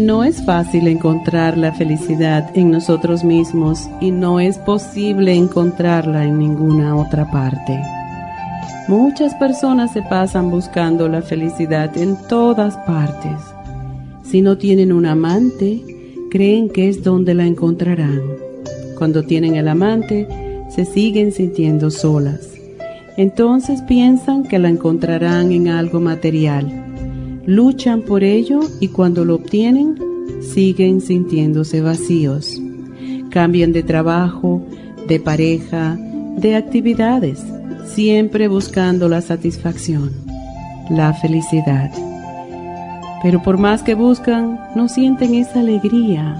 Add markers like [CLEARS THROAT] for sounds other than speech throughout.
No es fácil encontrar la felicidad en nosotros mismos y no es posible encontrarla en ninguna otra parte. Muchas personas se pasan buscando la felicidad en todas partes. Si no tienen un amante, creen que es donde la encontrarán. Cuando tienen el amante, se siguen sintiendo solas. Entonces piensan que la encontrarán en algo material luchan por ello y cuando lo obtienen siguen sintiéndose vacíos. Cambian de trabajo, de pareja, de actividades, siempre buscando la satisfacción, la felicidad. Pero por más que buscan, no sienten esa alegría,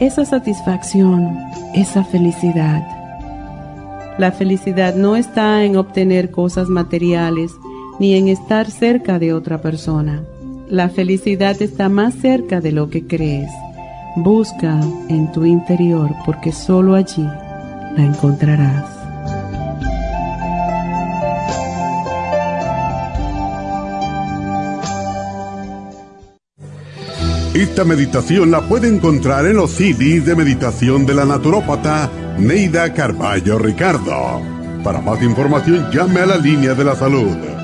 esa satisfacción, esa felicidad. La felicidad no está en obtener cosas materiales, ni en estar cerca de otra persona. La felicidad está más cerca de lo que crees. Busca en tu interior porque solo allí la encontrarás. Esta meditación la puede encontrar en los CDs de meditación de la naturópata Neida Carballo Ricardo. Para más información llame a la línea de la salud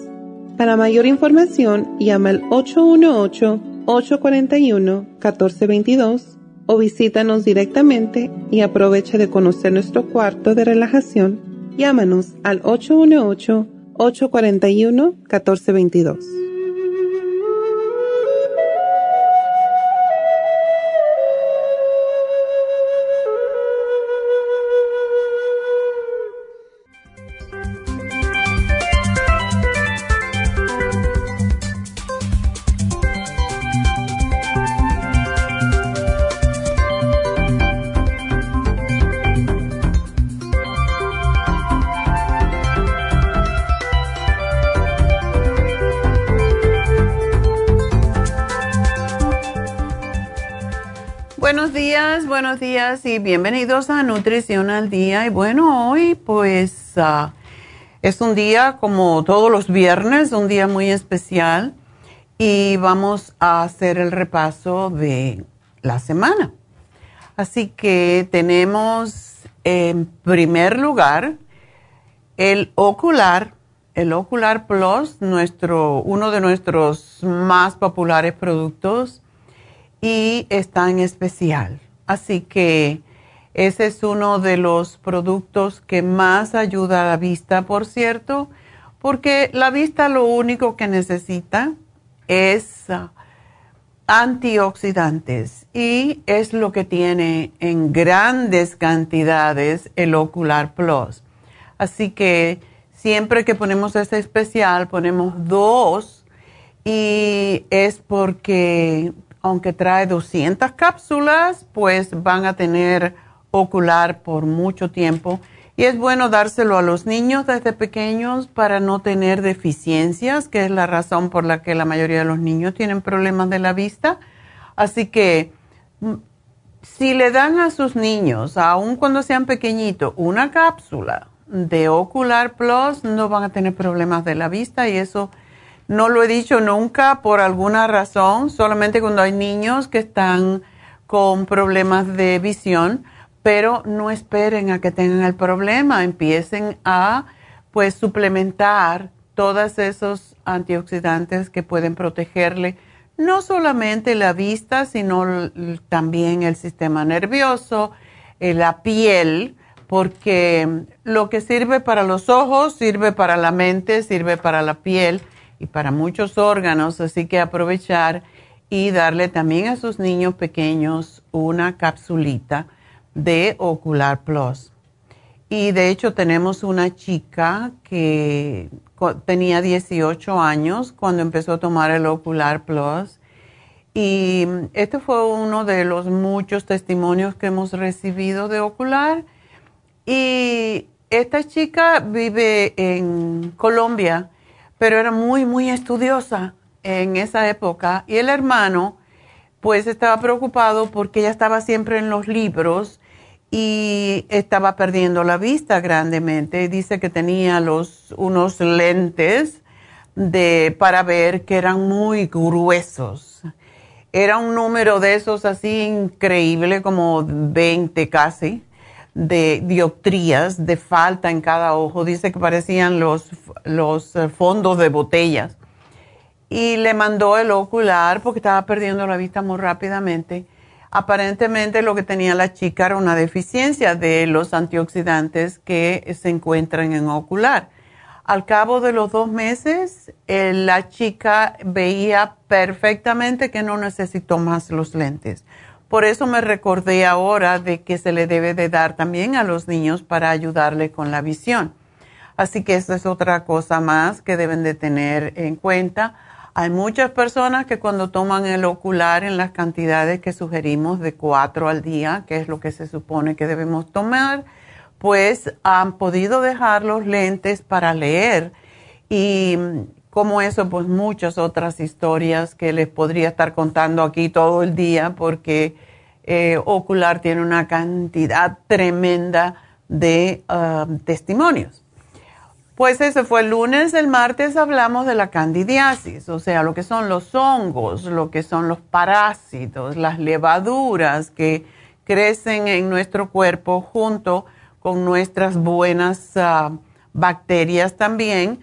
Para mayor información, llama al 818-841-1422 o visítanos directamente y aprovecha de conocer nuestro cuarto de relajación. Llámanos al 818-841-1422. buenos y bienvenidos a Nutrición al Día. Y bueno, hoy pues ah, es un día como todos los viernes, un día muy especial y vamos a hacer el repaso de la semana. Así que tenemos en primer lugar el ocular, el ocular plus, nuestro, uno de nuestros más populares productos y está en especial. Así que ese es uno de los productos que más ayuda a la vista, por cierto, porque la vista lo único que necesita es ah, antioxidantes y es lo que tiene en grandes cantidades el Ocular Plus. Así que siempre que ponemos este especial ponemos dos y es porque aunque trae 200 cápsulas, pues van a tener ocular por mucho tiempo Y es bueno dárselo a los niños desde pequeños para no tener deficiencias, que es la razón por la que la mayoría de los niños tienen problemas de la vista. Así que mm, si le dan a sus niños, aun cuando sean pequeñitos, una cápsula de Ocular Plus, no van a tener problemas de la vista y eso no lo he dicho nunca por alguna razón, solamente cuando hay niños que están con problemas de visión pero no esperen a que tengan el problema, empiecen a pues suplementar todos esos antioxidantes que pueden protegerle no solamente la vista, sino también el sistema nervioso, eh, la piel, porque lo que sirve para los ojos sirve para la mente, sirve para la piel y para muchos órganos, así que aprovechar y darle también a sus niños pequeños una capsulita de Ocular Plus. Y de hecho tenemos una chica que tenía 18 años cuando empezó a tomar el Ocular Plus. Y este fue uno de los muchos testimonios que hemos recibido de Ocular. Y esta chica vive en Colombia, pero era muy, muy estudiosa en esa época. Y el hermano, pues estaba preocupado porque ella estaba siempre en los libros y estaba perdiendo la vista grandemente. Dice que tenía los, unos lentes de, para ver que eran muy gruesos. Era un número de esos así increíble, como 20 casi, de dioptrías de falta en cada ojo. Dice que parecían los, los eh, fondos de botellas. Y le mandó el ocular porque estaba perdiendo la vista muy rápidamente Aparentemente lo que tenía la chica era una deficiencia de los antioxidantes que se encuentran en ocular. Al cabo de los dos meses, eh, la chica veía perfectamente que no necesitó más los lentes. Por eso me recordé ahora de que se le debe de dar también a los niños para ayudarle con la visión. Así que esa es otra cosa más que deben de tener en cuenta hay muchas personas que cuando toman el ocular en las cantidades que sugerimos de cuatro al día, que es lo que se supone que debemos tomar, pues han podido dejar los lentes para leer. Y como eso, pues muchas otras historias que les podría estar contando aquí todo el día, porque eh, ocular tiene una cantidad tremenda de ah, testimonios. Pues ese fue el lunes, el martes hablamos de la candidiasis, o sea, lo que son los hongos, lo que son los parásitos, las levaduras que crecen en nuestro cuerpo junto con nuestras buenas ah, bacterias también.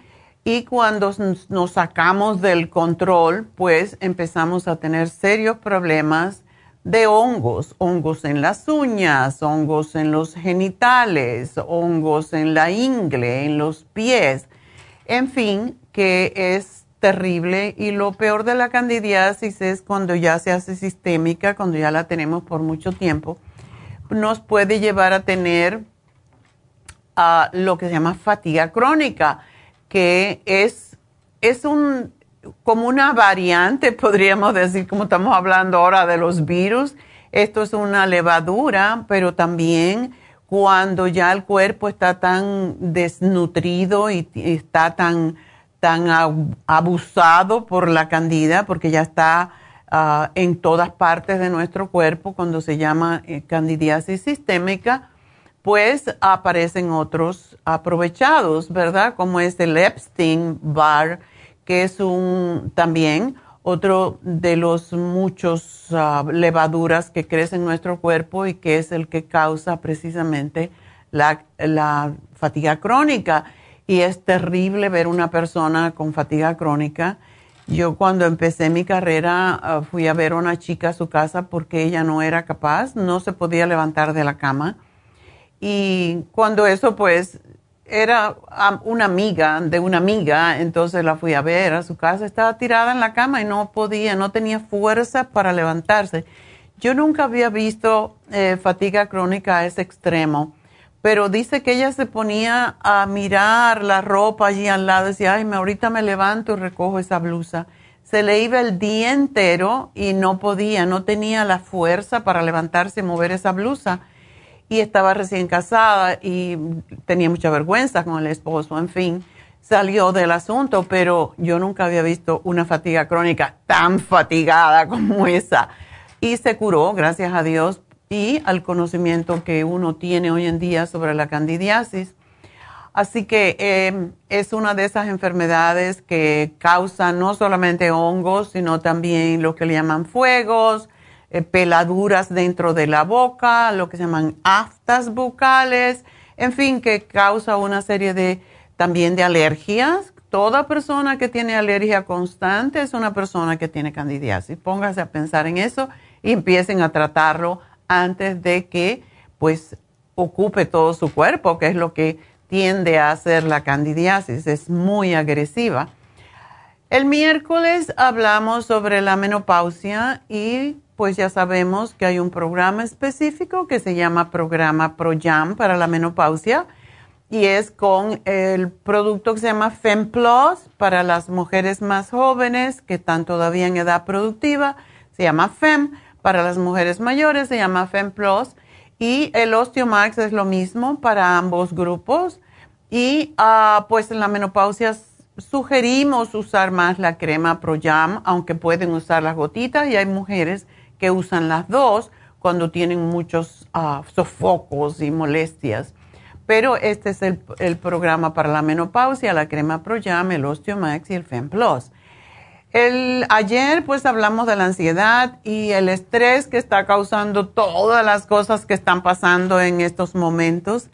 Y cuando nos sacamos del control, pues empezamos a tener serios problemas de hongos, hongos en las uñas, hongos en los genitales, hongos en la ingle, en los pies, en fin, que es terrible. Y lo peor de la candidiasis es cuando ya se hace sistémica, cuando ya la tenemos por mucho tiempo, nos puede llevar a tener a lo que se llama fatiga crónica, que es, es un como una variante, [LAUGHS] podríamos decir, como estamos hablando ahora de los virus. Esto es una levadura, pero también cuando ya el cuerpo está tan desnutrido y está tan, tan abusado por la candida, porque ya está ah, en todas partes de nuestro cuerpo, cuando se llama eh, candidiasis sistémica, pues aparecen otros aprovechados, ¿verdad? Como es el Epstein-Barr que es un también otro de los muchos ah, levaduras que crecen en nuestro cuerpo y que es el que causa precisamente la, fatiga crónica. Y es terrible ver una persona con fatiga crónica. Yo cuando empecé mi carrera ah, fui a ver a una chica a su casa porque ella no era capaz, no se podía levantar de la cama. Y cuando eso pues era una amiga de una amiga, entonces la fui a ver a su casa, estaba tirada en la cama y no podía, no tenía fuerza para levantarse. Yo nunca había visto eh, fatiga crónica a ese extremo, pero dice que ella se ponía a mirar la ropa allí al lado, decía, ay, ahorita me levanto y recojo esa blusa. Se le iba el día entero y no podía, no tenía la fuerza para levantarse y mover esa blusa y estaba recién casada y tenía mucha vergüenza con el esposo, en fin, salió del asunto, pero yo nunca había visto una fatiga crónica tan fatigada como esa. Y se curó, gracias a Dios, y al conocimiento que uno tiene hoy en día sobre la candidiasis. Así que em, es una de esas enfermedades que causan no solamente hongos, sino también lo que le llaman fuegos, eh, peladuras dentro de la boca, lo que se llaman aftas bucales, en fin, que causa una serie de también de alergias. Toda persona que tiene alergia constante es una persona que tiene candidiasis. Póngase a pensar en eso y empiecen a tratarlo antes de que pues ocupe todo su cuerpo, que es lo que tiende a hacer la candidiasis, es muy agresiva. El miércoles hablamos sobre la menopausia y pues ya sabemos que hay un programa específico que se llama programa ProYam para la menopausia y es con el producto que se llama FemPlus para las mujeres más jóvenes que están todavía en edad productiva, se llama FEM, para las mujeres mayores se llama FemPlus y el Osteomax es lo mismo para ambos grupos. Y uh, pues en la menopausia sugerimos usar más la crema ProYam, aunque pueden usar las gotitas y hay mujeres que usan las dos cuando tienen muchos uh, sofocos y molestias. Pero este es el, el, programa para la menopausia, la crema ProYam, el Osteomax y el FemPlus. El, ayer pues hablamos de la ansiedad y el estrés que está causando todas las cosas que están pasando en estos momentos.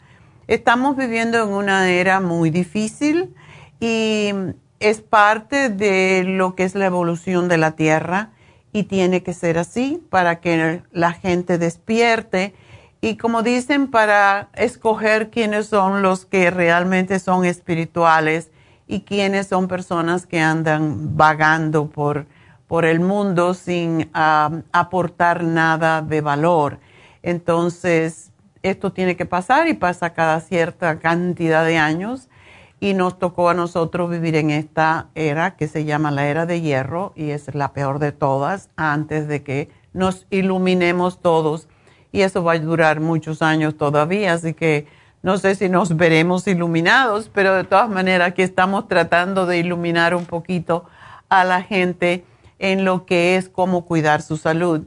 Estamos viviendo en una era muy difícil y es parte de lo que es la evolución de la Tierra y tiene que ser así para que la gente despierte y como dicen, para escoger quiénes son los que realmente son espirituales y quiénes son personas que andan vagando por, por el mundo sin aportar nada de valor. Entonces, esto tiene que pasar y pasa cada cierta cantidad de años y nos tocó a nosotros vivir en esta era que se llama la era de hierro y es la peor de todas antes de que nos iluminemos todos y eso va a durar muchos años todavía, así que no sé si nos veremos iluminados, pero de todas maneras aquí estamos tratando de iluminar un poquito a la gente en lo que es cómo cuidar su salud.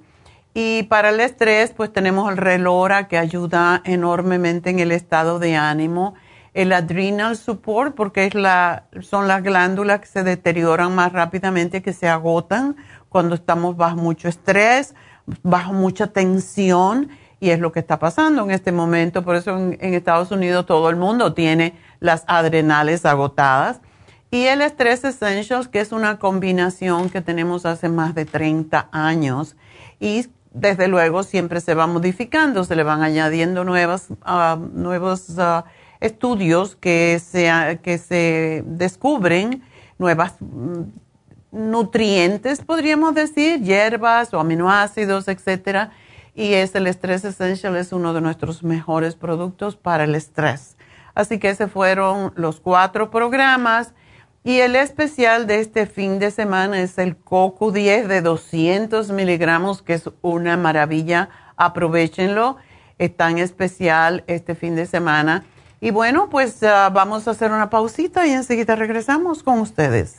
Y para el estrés, pues tenemos el relora que ayuda enormemente en el estado de ánimo, el adrenal support, porque es la, son las glándulas que se deterioran más rápidamente, que se agotan cuando estamos bajo mucho estrés, bajo mucha tensión y es lo que está pasando en este momento. Por eso en, Estados Unidos todo el mundo tiene las adrenales agotadas. Y el Stress Essentials, que es una combinación que tenemos hace más de 30 años. Y desde luego siempre se va modificando, se le van añadiendo nuevas, uh, nuevos uh, estudios que se, que se descubren, nuevas mm, nutrientes, podríamos decir, hierbas o aminoácidos, etcétera y es el Stress Essential, es uno de nuestros mejores productos para el estrés. Así que ese fueron los cuatro programas y el especial de este fin de semana es el Coco 10 de 200 miligramos, que es una maravilla. Aprovechenlo, es tan especial este fin de semana. Y bueno, pues uh, vamos a hacer una pausita y enseguida regresamos con ustedes.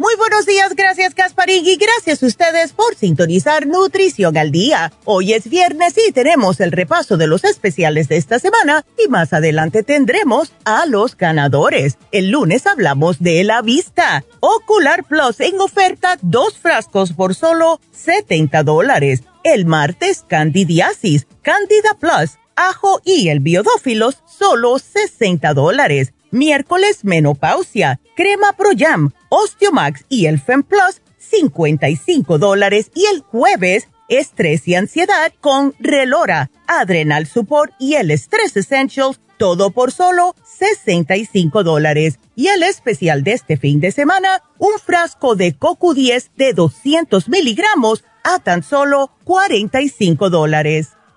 Muy buenos días, gracias Gasparín y gracias a ustedes por sintonizar Nutrición al Día. Hoy es viernes y tenemos el repaso de los especiales de esta semana y más adelante tendremos a los ganadores. El lunes hablamos de la vista. Ocular Plus en oferta, dos frascos por solo 70 dólares. El martes, Candidiasis, Candida Plus, ajo y el biodófilos, solo 60 dólares. Miércoles, menopausia, crema Pro Jam, Osteomax y el Fem Plus, 55 dólares. Y el jueves, estrés y ansiedad con Relora, Adrenal Support y el Stress Essentials, todo por solo 65 dólares. Y el especial de este fin de semana, un frasco de Coco 10 de 200 miligramos a tan solo 45 dólares.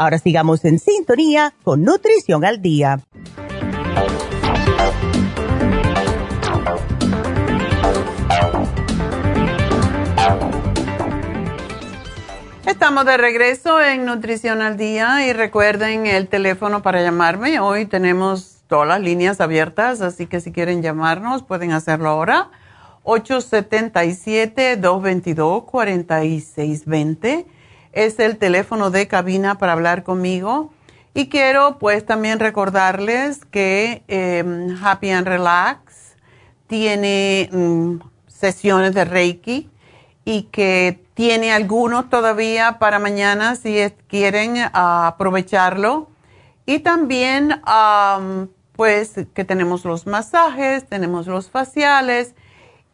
Ahora sigamos en sintonía con Nutrición al Día. Estamos de regreso en Nutrición al Día y recuerden el teléfono para llamarme. Hoy tenemos todas las líneas abiertas, así que si quieren llamarnos pueden hacerlo ahora. 877-222-4620 es el teléfono de cabina para hablar conmigo. Y quiero pues también recordarles que em, Happy and Relax tiene mm, sesiones de Reiki y que tiene algunos todavía para mañana si quieren aprovecharlo. Y también pues que tenemos los masajes, tenemos los faciales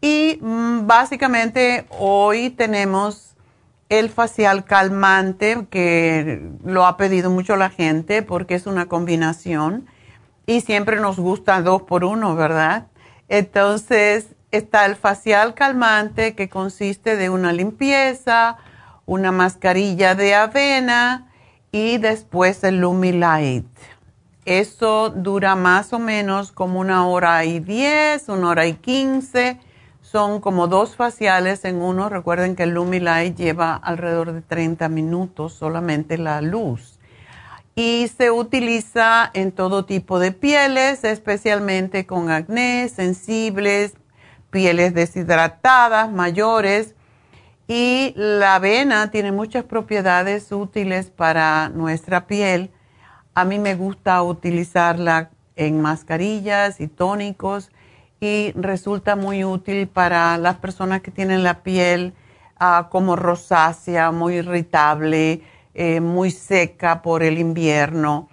y mm, básicamente hoy tenemos el facial calmante que lo ha pedido mucho la gente porque es una combinación y siempre nos gusta dos por uno, ¿verdad? Entonces está el facial calmante que consiste de una limpieza, una mascarilla de avena y después el Lumilight. Eso dura más o menos como una hora y diez, una hora y quince. Son como dos faciales en uno. Recuerden que el Lumilight lleva alrededor de 30 minutos solamente la luz. Y se utiliza en todo tipo de pieles, especialmente con acné, sensibles, pieles deshidratadas, mayores. Y la avena tiene muchas propiedades útiles para nuestra piel. A mí me gusta utilizarla en mascarillas y tónicos y resulta muy útil para las personas que tienen la piel ah, como rosácea, muy irritable, eh, muy seca por el invierno.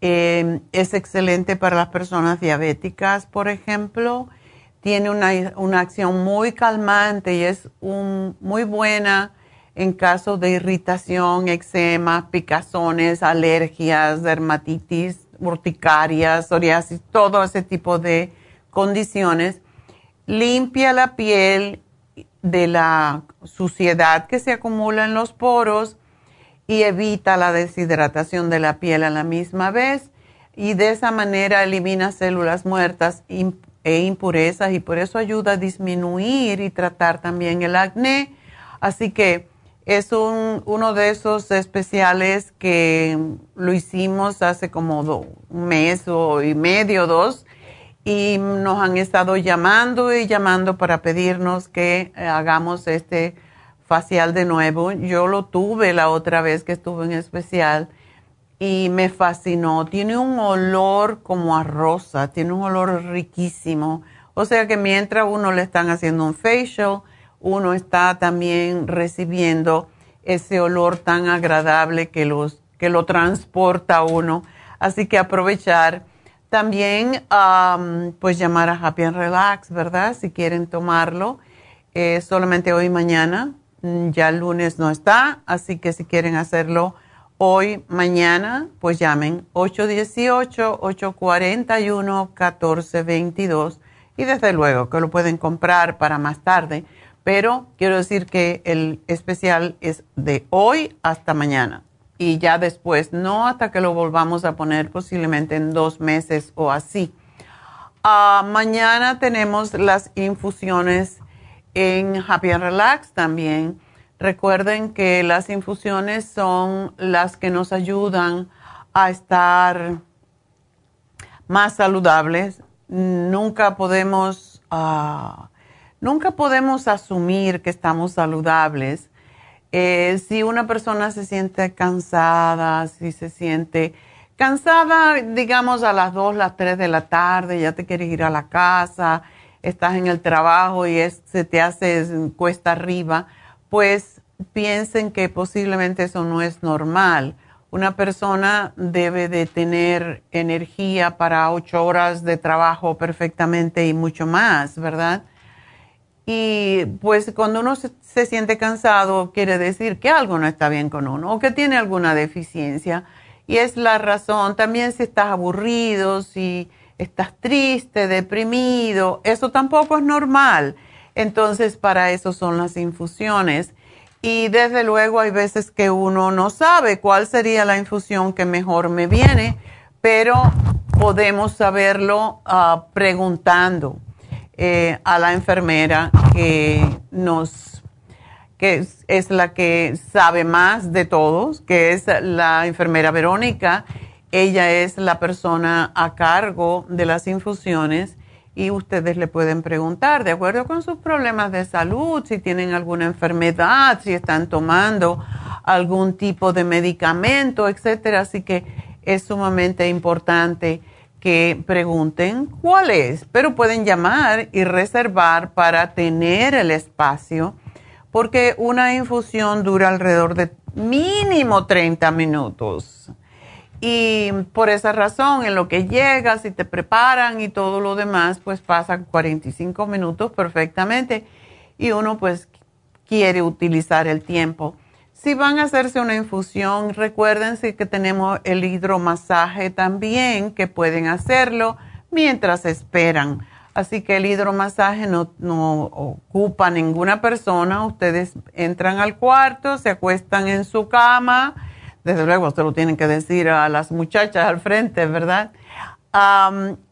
Eh, es excelente para las personas diabéticas, por ejemplo tiene una, acción muy calmante y es muy buena en caso de irritación, eczema, picazones, alergias, dermatitis, urticaria, psoriasis, todo ese tipo de condiciones. Limpia la piel de la suciedad que se acumula en los poros y evita la deshidratación de la piel a la misma vez y de esa manera elimina células muertas e impurezas y por eso ayuda a disminuir y tratar también el acné. Así que es uno de esos especiales que lo hicimos hace como un mes o y medio, dos, y nos han estado llamando y llamando para pedirnos que eh, hagamos este facial de nuevo. Yo lo tuve la otra vez que estuve en especial y me fascinó. Tiene un olor como a rosa, tiene un olor riquísimo. O sea que mientras uno le están haciendo un facial, uno está también recibiendo ese olor tan agradable que, los, que lo transporta uno. Así que aprovechar. También, pues llamar a Happy and Relax, ¿verdad? Si quieren tomarlo. eh, solamente hoy y mañana. Mm, ya el lunes no está, así que si quieren hacerlo hoy, mañana, pues llamen 818-841-1422 y desde luego que lo pueden comprar para más tarde, pero quiero decir que el especial es de hoy hasta mañana y ya después, no hasta que lo volvamos a poner posiblemente en dos meses o así. Ah, mañana tenemos las infusiones en Happy and Relax también. Recuerden que las infusiones son las que nos ayudan a estar más saludables. Nunca podemos, ah, nunca podemos asumir que estamos saludables. Eh, si una persona se siente cansada, si se siente cansada, digamos a las 2, las 3 de la tarde, ya te quieres ir a la casa, estás en el trabajo y se te hace cuesta arriba, pues piensen que posiblemente eso no es normal. Una persona debe de tener energía para ocho horas de trabajo perfectamente y mucho más, ¿verdad? Y pues cuando uno se, siente cansado, quiere decir que algo no está bien con uno o que tiene alguna deficiencia. Y es la razón. También si estás aburrido, si estás triste, deprimido, eso tampoco es normal. Entonces, para eso son las infusiones. Y desde luego hay veces que uno no sabe cuál sería la infusión que mejor me viene, pero podemos saberlo uh, preguntando eh, a la enfermera que nos que es, la que sabe más de todos, que es la enfermera Verónica. Ella es la persona a cargo de las infusiones y ustedes le pueden preguntar, de acuerdo con sus problemas de salud, si tienen alguna enfermedad, si están tomando algún tipo de medicamento, etcétera. Así que es sumamente importante que pregunten cuál es, pero pueden llamar y reservar para tener el espacio, porque una infusión dura alrededor de mínimo 30 minutos. Y por esa razón, en lo que llegas y te preparan y todo lo demás, pues pasan 45 minutos perfectamente y uno pues quiere utilizar el tiempo. Si van a hacerse una infusión, recuérdense que tenemos el hidromasaje también, que pueden hacerlo mientras esperan. Así que el hidromasaje no, no ocupa ninguna persona. Ustedes entran al cuarto, se acuestan en su cama desde luego, usted lo tienen que decir a las muchachas al frente, ¿verdad?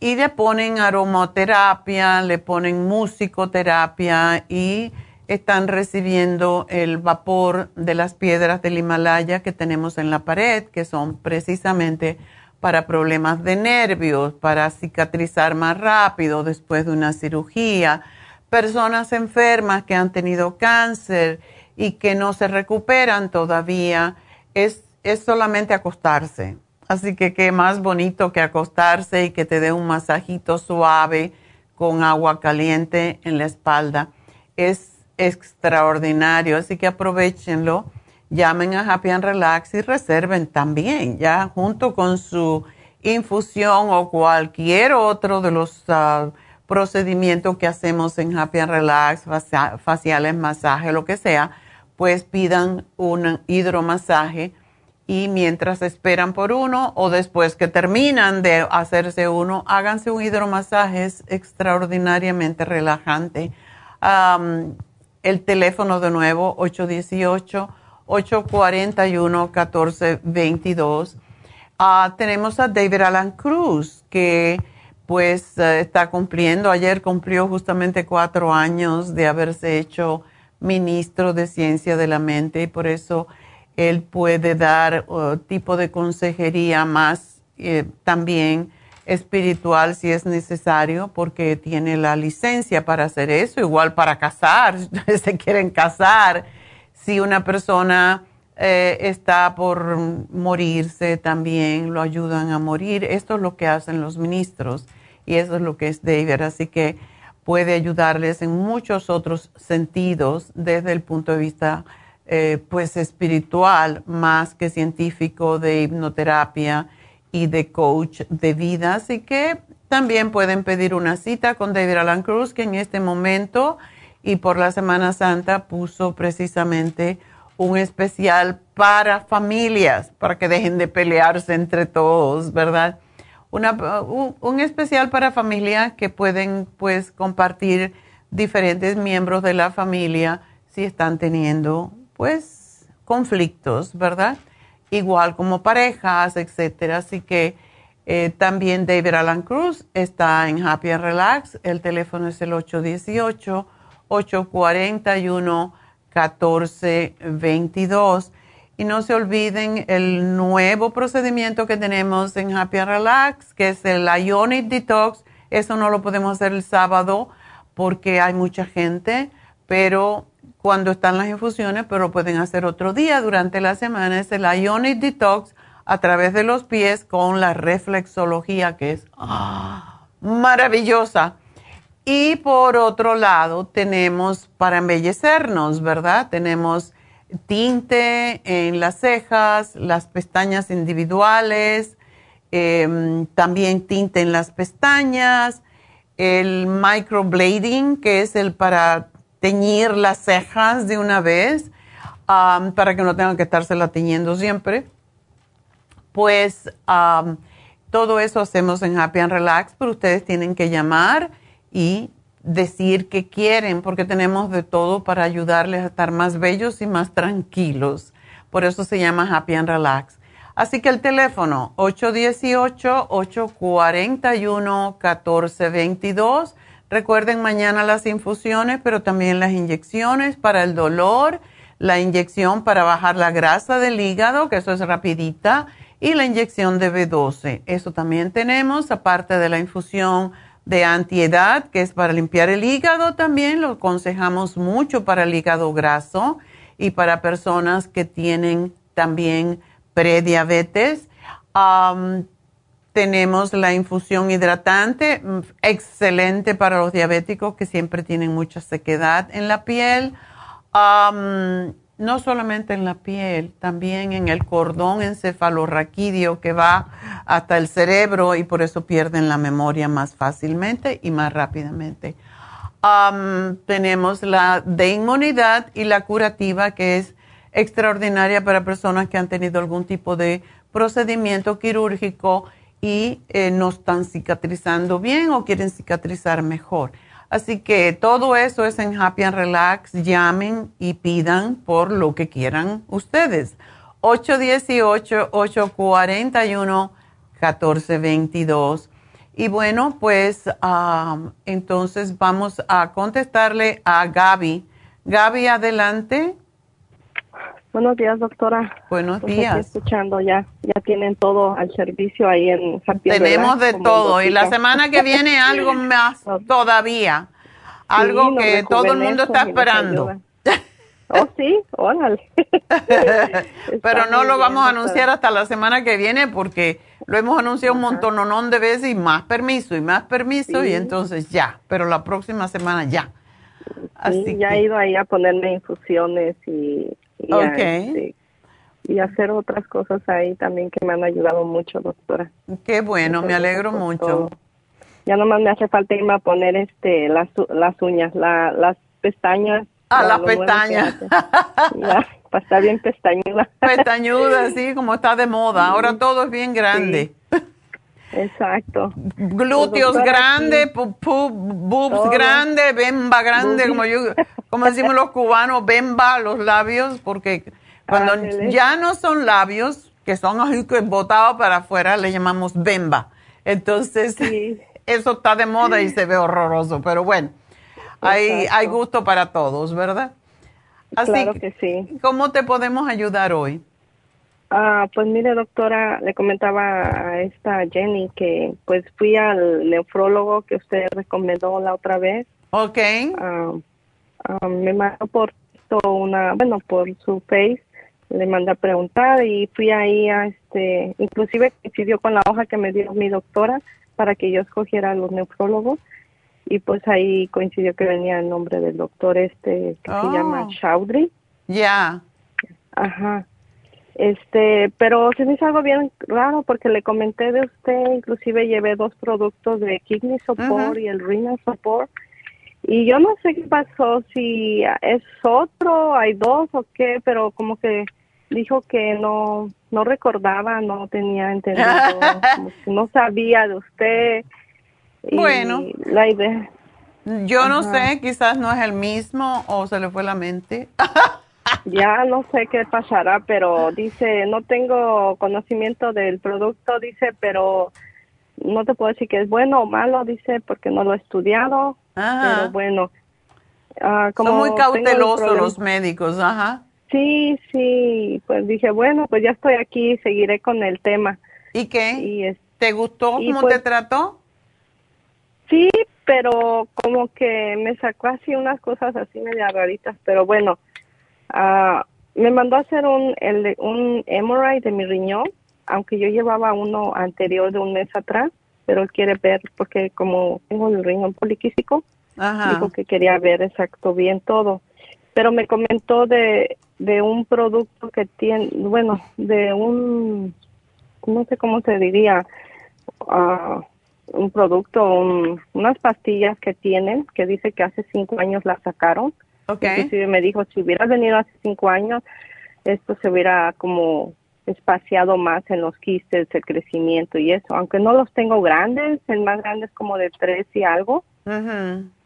y le ponen aromaterapia, le ponen musicoterapia y están recibiendo el vapor de las piedras del Himalaya que tenemos en la pared, que son precisamente para problemas de nervios, para cicatrizar más rápido después de una cirugía, personas enfermas que han tenido cáncer y que no se recuperan todavía. Es es solamente acostarse. Así que qué más bonito que acostarse y que te dé un masajito suave con agua caliente en la espalda. Es extraordinario, así que aprovechenlo. Llamen a Happy and Relax y reserven también, ya junto con su infusión o cualquier otro de los ah, procedimientos que hacemos en Happy and Relax, faciales, masaje, lo que sea, pues pidan un hidromasaje y mientras esperan por uno o después que terminan de hacerse uno, háganse un hidromasaje, es extraordinariamente relajante. El teléfono de nuevo, 818-841-1422. Ah, tenemos a David Alan Cruz, que pues eh, está cumpliendo, ayer cumplió justamente cuatro años de haberse hecho ministro de Ciencia de la Mente y por eso él puede dar uh, tipo de consejería más eh, también espiritual si es necesario, porque tiene la licencia para hacer eso, igual para casar, [LAUGHS] se quieren casar, si una persona eh, está por morirse también, lo ayudan a morir. Esto es lo que hacen los ministros y eso es lo que es David, así que puede ayudarles en muchos otros sentidos desde el punto de vista eh, pues espiritual más que científico de hipnoterapia y de coach de vida. Así que también pueden pedir una cita con David Alan Cruz, que en este momento y por la Semana Santa puso precisamente un especial para familias, para que dejen de pelearse entre todos, ¿verdad? un, especial para familias que pueden pues compartir diferentes miembros de la familia si están teniendo pues conflictos, ¿verdad? Igual como parejas, etcétera. Así que eh, también David Alan Cruz está en Happy and Relax. El teléfono es el 818 841 1422. Y no se olviden el nuevo procedimiento que tenemos en Happy and Relax, que es el Ionic Detox. Eso no lo podemos hacer el sábado porque hay mucha gente, pero cuando están las infusiones, pero pueden hacer otro día durante la semana. Es el Ionic Detox a través de los pies con la reflexología, que es ah, maravillosa. Y por otro lado, tenemos para embellecernos, ¿verdad? Tenemos tinte en las cejas, las pestañas individuales, em, también tinte en las pestañas, el microblading, que es el para teñir las cejas de una vez, para que no tengan que estársela teñiendo siempre. Pues todo eso hacemos en Happy and Relax, pero ustedes tienen que llamar y decir que quieren, porque tenemos de todo para ayudarles a estar más bellos y más tranquilos. Por eso se llama Happy and Relax. Así que el teléfono 818-841-1422. Recuerden mañana las infusiones, pero también las inyecciones para el dolor, la inyección para bajar la grasa del hígado, que eso es rapidita, y la inyección de B12. Eso también tenemos, aparte de la infusión de antiedad, que es para limpiar el hígado también, lo aconsejamos mucho para el hígado graso y para personas que tienen también prediabetes. Tenemos la infusión hidratante, mm, excelente para los diabéticos que siempre tienen mucha sequedad en la piel no solamente en la piel, también en el cordón encefalorraquídeo que va hasta el cerebro y por eso pierden la memoria más fácilmente y más rápidamente. tenemos la de inmunidad y la curativa que es extraordinaria para personas que han tenido algún tipo de procedimiento quirúrgico y eh, no están cicatrizando bien o quieren cicatrizar mejor. Así que todo eso es en Happy and Relax. Llamen y pidan por lo que quieran ustedes. 818-841-1422. Y bueno, pues entonces vamos a contestarle a Gaby. Gaby, adelante. Buenos días, doctora. Buenos pues días. escuchando ya, ya tienen todo al servicio ahí en Happy Tenemos de todo y la semana que viene [LAUGHS] algo más todavía, algo que todo el mundo está esperando. Oh, sí, órale. [LAUGHS] Pero no lo vamos a anunciar hasta la semana que viene porque lo hemos anunciado un montón de veces y más permiso y más permiso y entonces ya, pero la próxima semana ya. Así ya he ido ahí a ponerme infusiones y y, este, y hacer otras cosas ahí también que me han ayudado mucho, doctora. Qué bueno, me alegro mucho. Ya nomás me hace falta irme a poner este las, las uñas, la, las pestañas. Ah, las pestañas. para estar bien pestañuda. [LAUGHS] Pestañuda, sí, como está de moda. Ahora todo es bien grande. Exacto. Glúteos grandes, boobs grandes, bemba grande, como yo, [LAUGHS] como decimos los cubanos, bemba los labios, porque cuando ya no son labios, que son botados para afuera, le llamamos bemba. Entonces, [LAUGHS] eso está de moda y se ve horroroso, pero bueno, hay, hay gusto para todos, ¿verdad? Así claro que sí. ¿Cómo te podemos ayudar hoy? Ah, pues mire, doctora, le comentaba a esta Jenny que pues fui al nefrólogo que usted recomendó la otra vez. Ok. Ah, ah, me mandó por una, bueno, por su face, le mandé a preguntar y fui ahí a este, inclusive coincidió con la hoja que me dio mi doctora para que yo escogiera a los nefrólogos y pues ahí coincidió que venía el nombre del doctor este que se llama oh. Chaudhry. Ya. Ajá. Este, pero se me hizo algo bien raro porque le comenté de usted, inclusive llevé dos productos de Kidney Support y el Renal Support Y yo no sé qué pasó, si es otro, hay dos o qué, pero como que dijo que no no recordaba, no tenía entendido, [LAUGHS] no sabía de usted. bueno, la idea. Yo no sé, quizás no es el mismo o se le fue la mente. [LAUGHS] ya no sé qué pasará, pero dice, no tengo conocimiento del producto, dice, pero no te puedo decir que es bueno o malo, dice, porque no lo he estudiado. Pero bueno. Uh, como Son muy cautelosos los médicos, ajá. Sí, sí, pues dije, bueno, pues ya estoy aquí, seguiré con el tema. ¿Y qué? ¿Te gustó cómo te pues trató? Sí, pero como que me sacó así unas cosas así media raritas, pero bueno, uh, me mandó a hacer un, el, un MRI de mi riñón, aunque yo llevaba uno anterior de un mes atrás, pero él quiere ver, porque como tengo el riñón poliquístico, dijo que quería ver exacto bien todo. Pero me comentó de de un producto que tiene, bueno, de un, no sé cómo se diría, uh, un producto, unas pastillas que tienen, que dice que hace cinco años la sacaron. Okay. Inclusive me dijo, si hubieras venido hace cinco años, esto se hubiera como espaciado más en los quistes, el crecimiento y eso. Aunque no los tengo grandes, el más grande es como de tres y algo.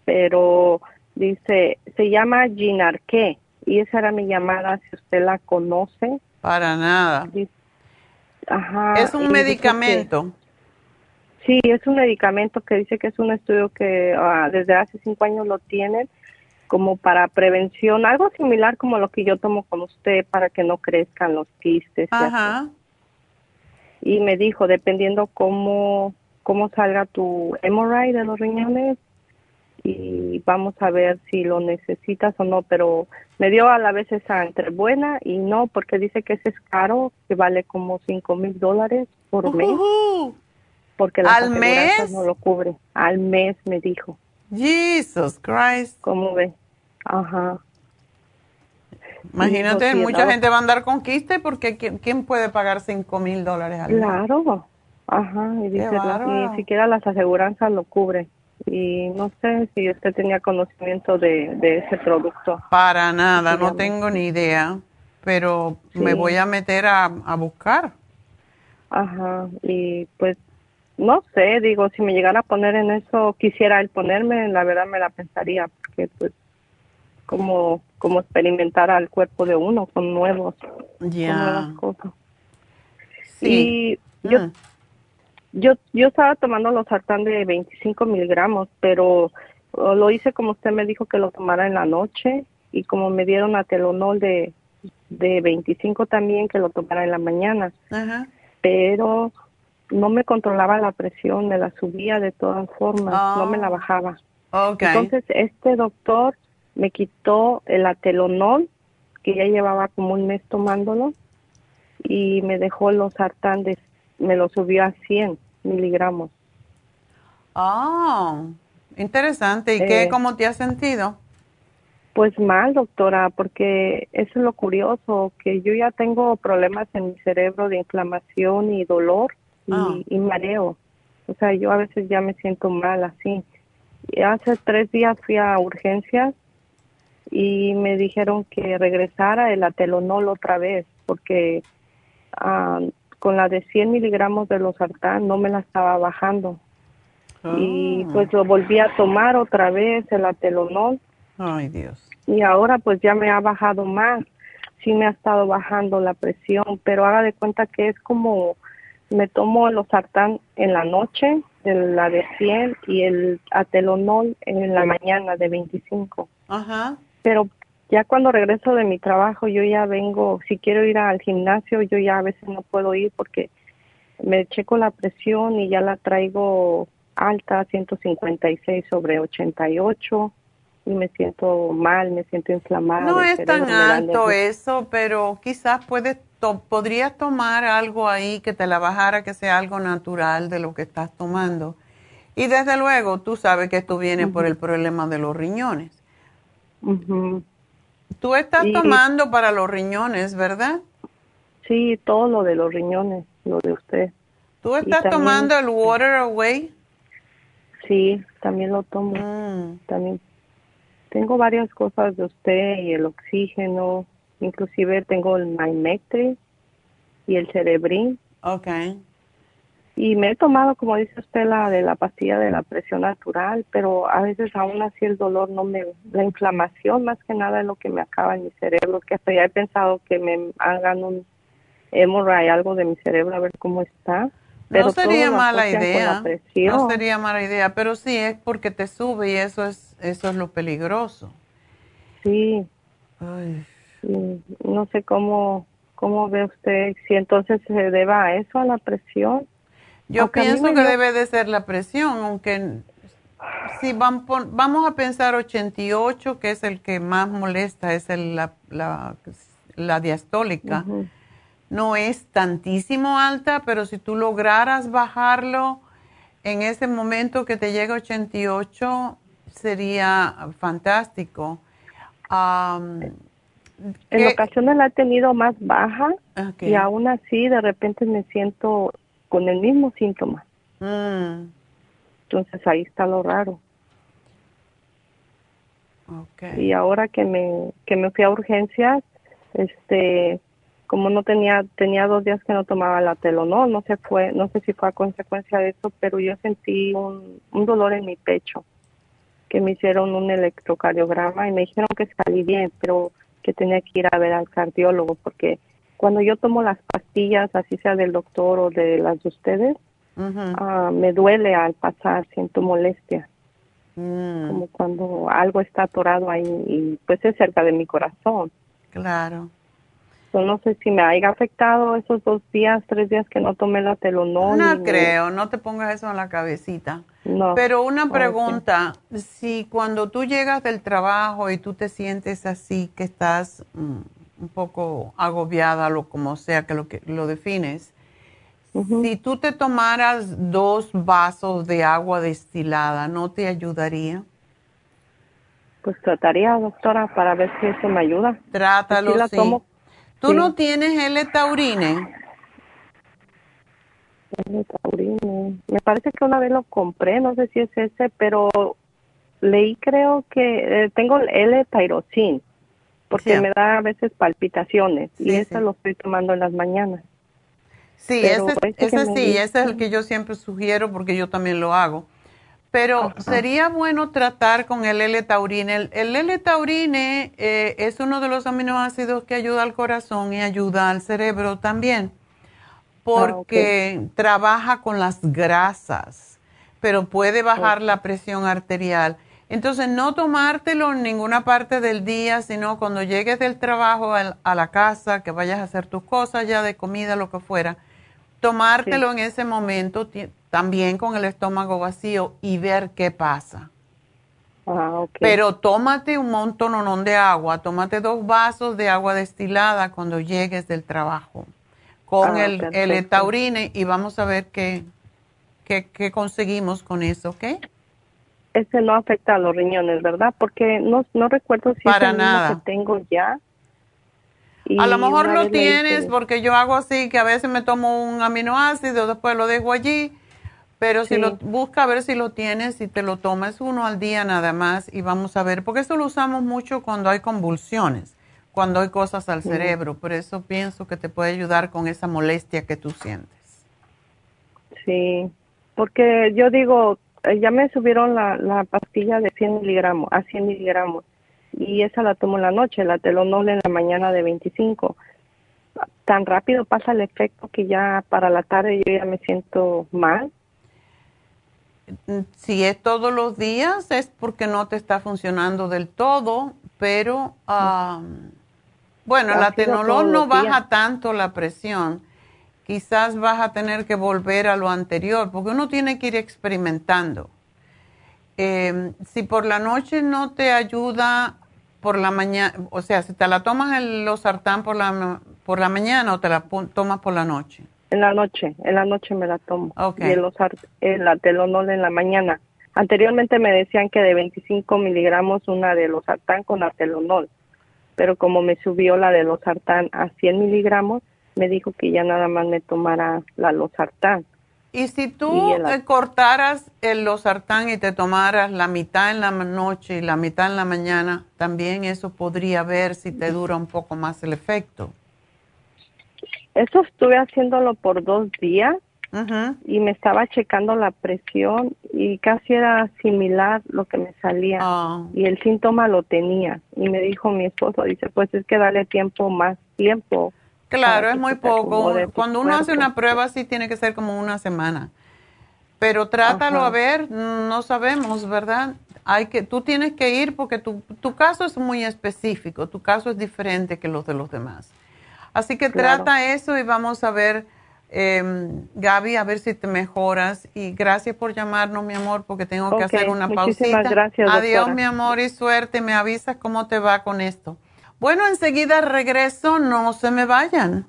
Pero dice, se llama Ginarque y esa era mi llamada, si usted la conoce. Para nada. Ajá. Es un medicamento. sí, es un medicamento que dice que es un estudio que ah, desde hace cinco años lo tienen como para prevención, algo similar como lo que yo tomo con usted para que no crezcan los quistes. Ajá. Y, me dijo, dependiendo cómo, cómo salga tu hemorrhoid de los riñones, y vamos a ver si lo necesitas o no, pero me dio a la vez esa entre buena y no, porque dice que ese es caro, que vale como cinco mil dólares por mes, porque la ¿Al mes? no lo cubre. Al mes me dijo. Jesus Christ. ¿Cómo ve? Ajá. Imagínate, mucha gente va a andar con quiste porque ¿quién, puede pagar cinco mil dólares al mes? Claro. Ajá, y dice, ni siquiera las aseguranzas lo cubren y no sé si usted tenía conocimiento de, ese producto. Para nada, no tengo ni idea, pero me voy a meter a, buscar. Ajá, y pues no sé, digo, si me llegara a poner en eso, quisiera el ponerme, la verdad me la pensaría, porque pues como, como experimentar al cuerpo de uno con nuevos, nuevas cosas. Sí. Y yo, mm. Yo, yo estaba tomando los sartán de 25 miligramos, pero lo hice como usted me dijo que lo tomara en la noche y como me dieron atelonol de, de 25 también que lo tomara en la mañana. Pero no me controlaba la presión, me la subía de todas formas, no me la oh. bajaba. Entonces este doctor me quitó el atelonol, que ya llevaba como un mes tomándolo, y me dejó los sartán, de, me lo subió a 100 miligramos. Ah, interesante. ¿Y qué, eh, cómo te has sentido? Pues mal, doctora, porque eso es lo curioso, que yo ya tengo problemas en mi cerebro de inflamación y dolor y, ah. y mareo. O sea, yo a veces ya me siento mal así. Y hace tres días fui a urgencias y me dijeron que regresara el atelonol otra vez porque ah, con la de 100 miligramos de losartán no me la estaba bajando. Y ah. pues lo volví a tomar otra vez, el atelonol. Ay, Dios. Y ahora pues ya me ha bajado más. Sí me ha estado bajando la presión, pero haga de cuenta que es como me tomo el losartán en la noche, la de 100 y el atelonol en la mañana de 25. Ajá. Pero ya cuando regreso de mi trabajo yo ya vengo, si quiero ir al gimnasio yo ya a veces no puedo ir porque me checo la presión y ya la traigo alta, 156 sobre 88 y me siento mal, me siento inflamada. No es tan alto eso, pero quizás puedes podrías tomar algo ahí que te la bajara, que sea algo natural de lo que estás tomando. Y desde luego, tú sabes que esto viene por el problema de los riñones. Tú estás tomando para los riñones, ¿verdad? Sí, todo lo de los riñones, lo de usted. ¿Tú estás tomando el Water Away? Sí, también lo tomo. Mm. También. Tengo varias cosas de usted y el oxígeno, inclusive tengo el Mymectri y el Cerebrin. Okay. Y me he tomado, como dice usted, la de la pastilla de la presión natural, pero a veces aún así el dolor no me, la inflamación más que nada es lo que me acaba en mi cerebro, que hasta ya he pensado que me hagan un hemorray, algo de mi cerebro, a ver cómo está. Pero no sería mala idea. No sería mala idea, pero sí es porque te sube y eso es eso es lo peligroso. Sí, Ay, sí, no sé cómo, cómo ve usted, si entonces se deba a eso, a la presión. Yo Aunque pienso que dio- debe de ser la presión, aunque si van vamos a pensar 88, que es el que más molesta, es el- la, la, la diastólica. No es tantísimo alta, pero si tú lograras bajarlo en ese momento que te llega a 88, sería fantástico. En ¿qué- ocasiones la he tenido más baja y aún así de repente me siento con el mismo síntoma. Mm, Entonces ahí está lo raro. Y ahora que me que me fui a urgencias, este como no tenía tenía dos días que no tomaba la telonol, no sé fue no sé si fue a consecuencia de eso, pero yo sentí un, un dolor en mi pecho que me hicieron un electrocardiograma y me dijeron que salí bien, pero que tenía que ir a ver al cardiólogo porque cuando yo tomo las pastillas, así sea del doctor o de las de ustedes, ah, me duele al pasar, siento molestia Mm, como cuando algo está atorado ahí y pues es cerca de mi corazón. claro. Yo no sé si me haya afectado esos dos días, tres días que no tomé la telonol. No creo, no te pongas eso en la cabecita. No. Pero una pregunta, si cuando tú llegas del trabajo y tú te sientes así, que estás mm, un poco agobiada, lo como sea que lo, que lo defines, si tú te tomaras dos vasos de agua destilada, ¿no te ayudaría? Pues trataría, doctora, para ver si eso me ayuda. Trátalo, Sí la sí. tomo. ¿Tú Sí. no tienes L-taurine? L-taurine. Me parece que una vez lo compré, no sé si es ese, pero leí creo que eh, tengo el L-tyrosine, porque Sí. me da a veces palpitaciones y Sí, sí. lo estoy tomando en las mañanas. Sí, Pero ese, ese sí, dice- ese es el que yo siempre sugiero porque yo también lo hago. Pero sería bueno tratar con el L-taurine. El, el L-taurine eh, es uno de los aminoácidos que ayuda al corazón y ayuda al cerebro también, porque trabaja con las grasas, pero puede bajar la presión arterial. Entonces, no tomártelo en ninguna parte del día, sino cuando llegues del trabajo a la casa, que vayas a hacer tus cosas ya de comida, lo que fuera, tomártelo en ese momento también con el estómago vacío y ver qué pasa. Ah. Pero tómate un montón de agua, tómate dos vasos de agua destilada cuando llegues del trabajo con Ah, el, el perfecto. taurine y vamos a ver qué, qué, qué conseguimos con eso, ¿ok? ese no afecta a los riñones, ¿verdad? Porque no, no recuerdo si Para es el nada. que tengo ya. Y A lo mejor lo tienes hice- porque yo hago así, que a veces me tomo un aminoácido, después lo dejo allí, pero si lo busca a ver si lo tienes, si te lo tomas uno al día nada más y vamos a ver, porque eso lo usamos mucho cuando hay convulsiones, cuando hay cosas al cerebro, por eso pienso que te puede ayudar con esa molestia que tú sientes. Sí, porque yo digo, eh, ya me subieron la, la pastilla de 100 miligramos, a 100 miligramos, y esa la tomo en la noche, la telonol en la mañana de 25. Tan rápido pasa el efecto que ya para la tarde yo ya me siento mal. Mm, Si es todos los días es porque no te está funcionando del todo, pero bueno, la tenolol no baja días. tanto la presión. Quizás vas a tener que volver a lo anterior, porque uno tiene que ir experimentando. Eh, si por la noche no te ayuda por la mañana, o sea, si te la tomas el losartán por la, por la mañana o te la tomas por la noche. En la noche, en la noche me la tomo. Ok. Y el, osar- el telonol en la mañana. Anteriormente me decían que de 25 miligramos una de losartán con telonol. Pero como me subió la de losartán a 100 miligramos, me dijo que ya nada más me tomara la losartán. Y si tú cortaras el losartán y te tomaras la mitad en la noche y la mitad en la mañana, también eso podría ver si te dura un poco más el efecto. Eso estuve haciéndolo por dos días y me estaba checando la presión y casi era similar lo que me salía ah. y el síntoma lo tenía y me dijo mi esposo, dice, pues es que dale tiempo, más tiempo. Claro, es muy poco. Cuando uno hace una prueba sí tiene que ser como una semana. Pero trátalo a ver, no sabemos, ¿verdad? Hay que, tú tienes que ir porque tu, tu caso es muy específico, tu caso es diferente que los de los demás. Así que trata eso y vamos a ver eh, Gaby, a ver si te mejoras. Y gracias por llamarnos, mi amor, porque tengo que hacer una pausita. Gracias, Adiós, mi amor, y suerte. Me avisas cómo te va con esto. Bueno, enseguida regreso, no se me vayan.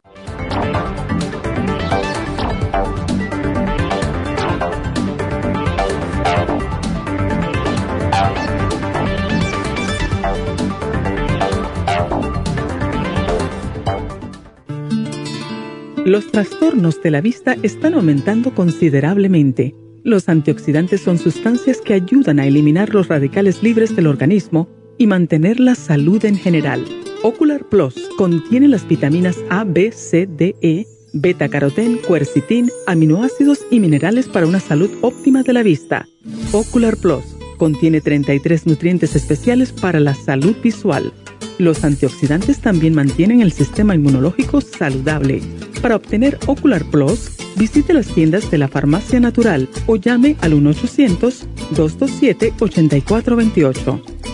Los trastornos de la vista están aumentando considerablemente. Los antioxidantes son sustancias que ayudan a eliminar los radicales libres del organismo y mantener la salud en general. Ocular Plus contiene las vitaminas A, B, C, D, E, beta carotén, quercitín, aminoácidos y minerales para una salud óptima de la vista. Ocular Plus contiene 33 nutrientes especiales para la salud visual. Los antioxidantes también mantienen el sistema inmunológico saludable. Para obtener Ocular Plus, visite las tiendas de la Farmacia Natural o llame al 1-800-227-8428.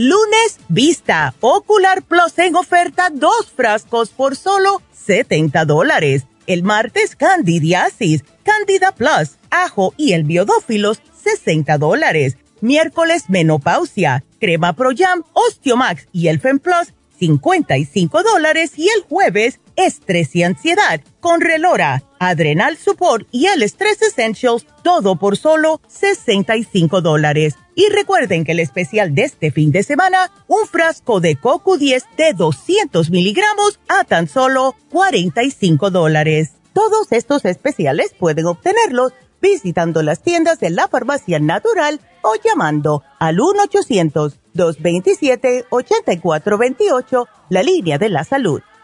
Lunes, Vista, Ocular Plus en oferta, dos frascos por solo 70 dólares. El martes, Candidiasis, Candida Plus, Ajo y el Biodófilos, 60 dólares Miércoles, menopausia, crema Pro Jam, Osteomax y el Plus, 55 dólares. Y el jueves, estrés y ansiedad, con Relora, Adrenal Support y el Stress Essentials, todo por solo 65 dólares. Y recuerden que el especial de este fin de semana, un frasco de Coco 10 de 200 miligramos a tan solo 45 dólares. Todos estos especiales pueden obtenerlos visitando las tiendas de la farmacia natural o llamando al 1-800-227-8428, la línea de la salud.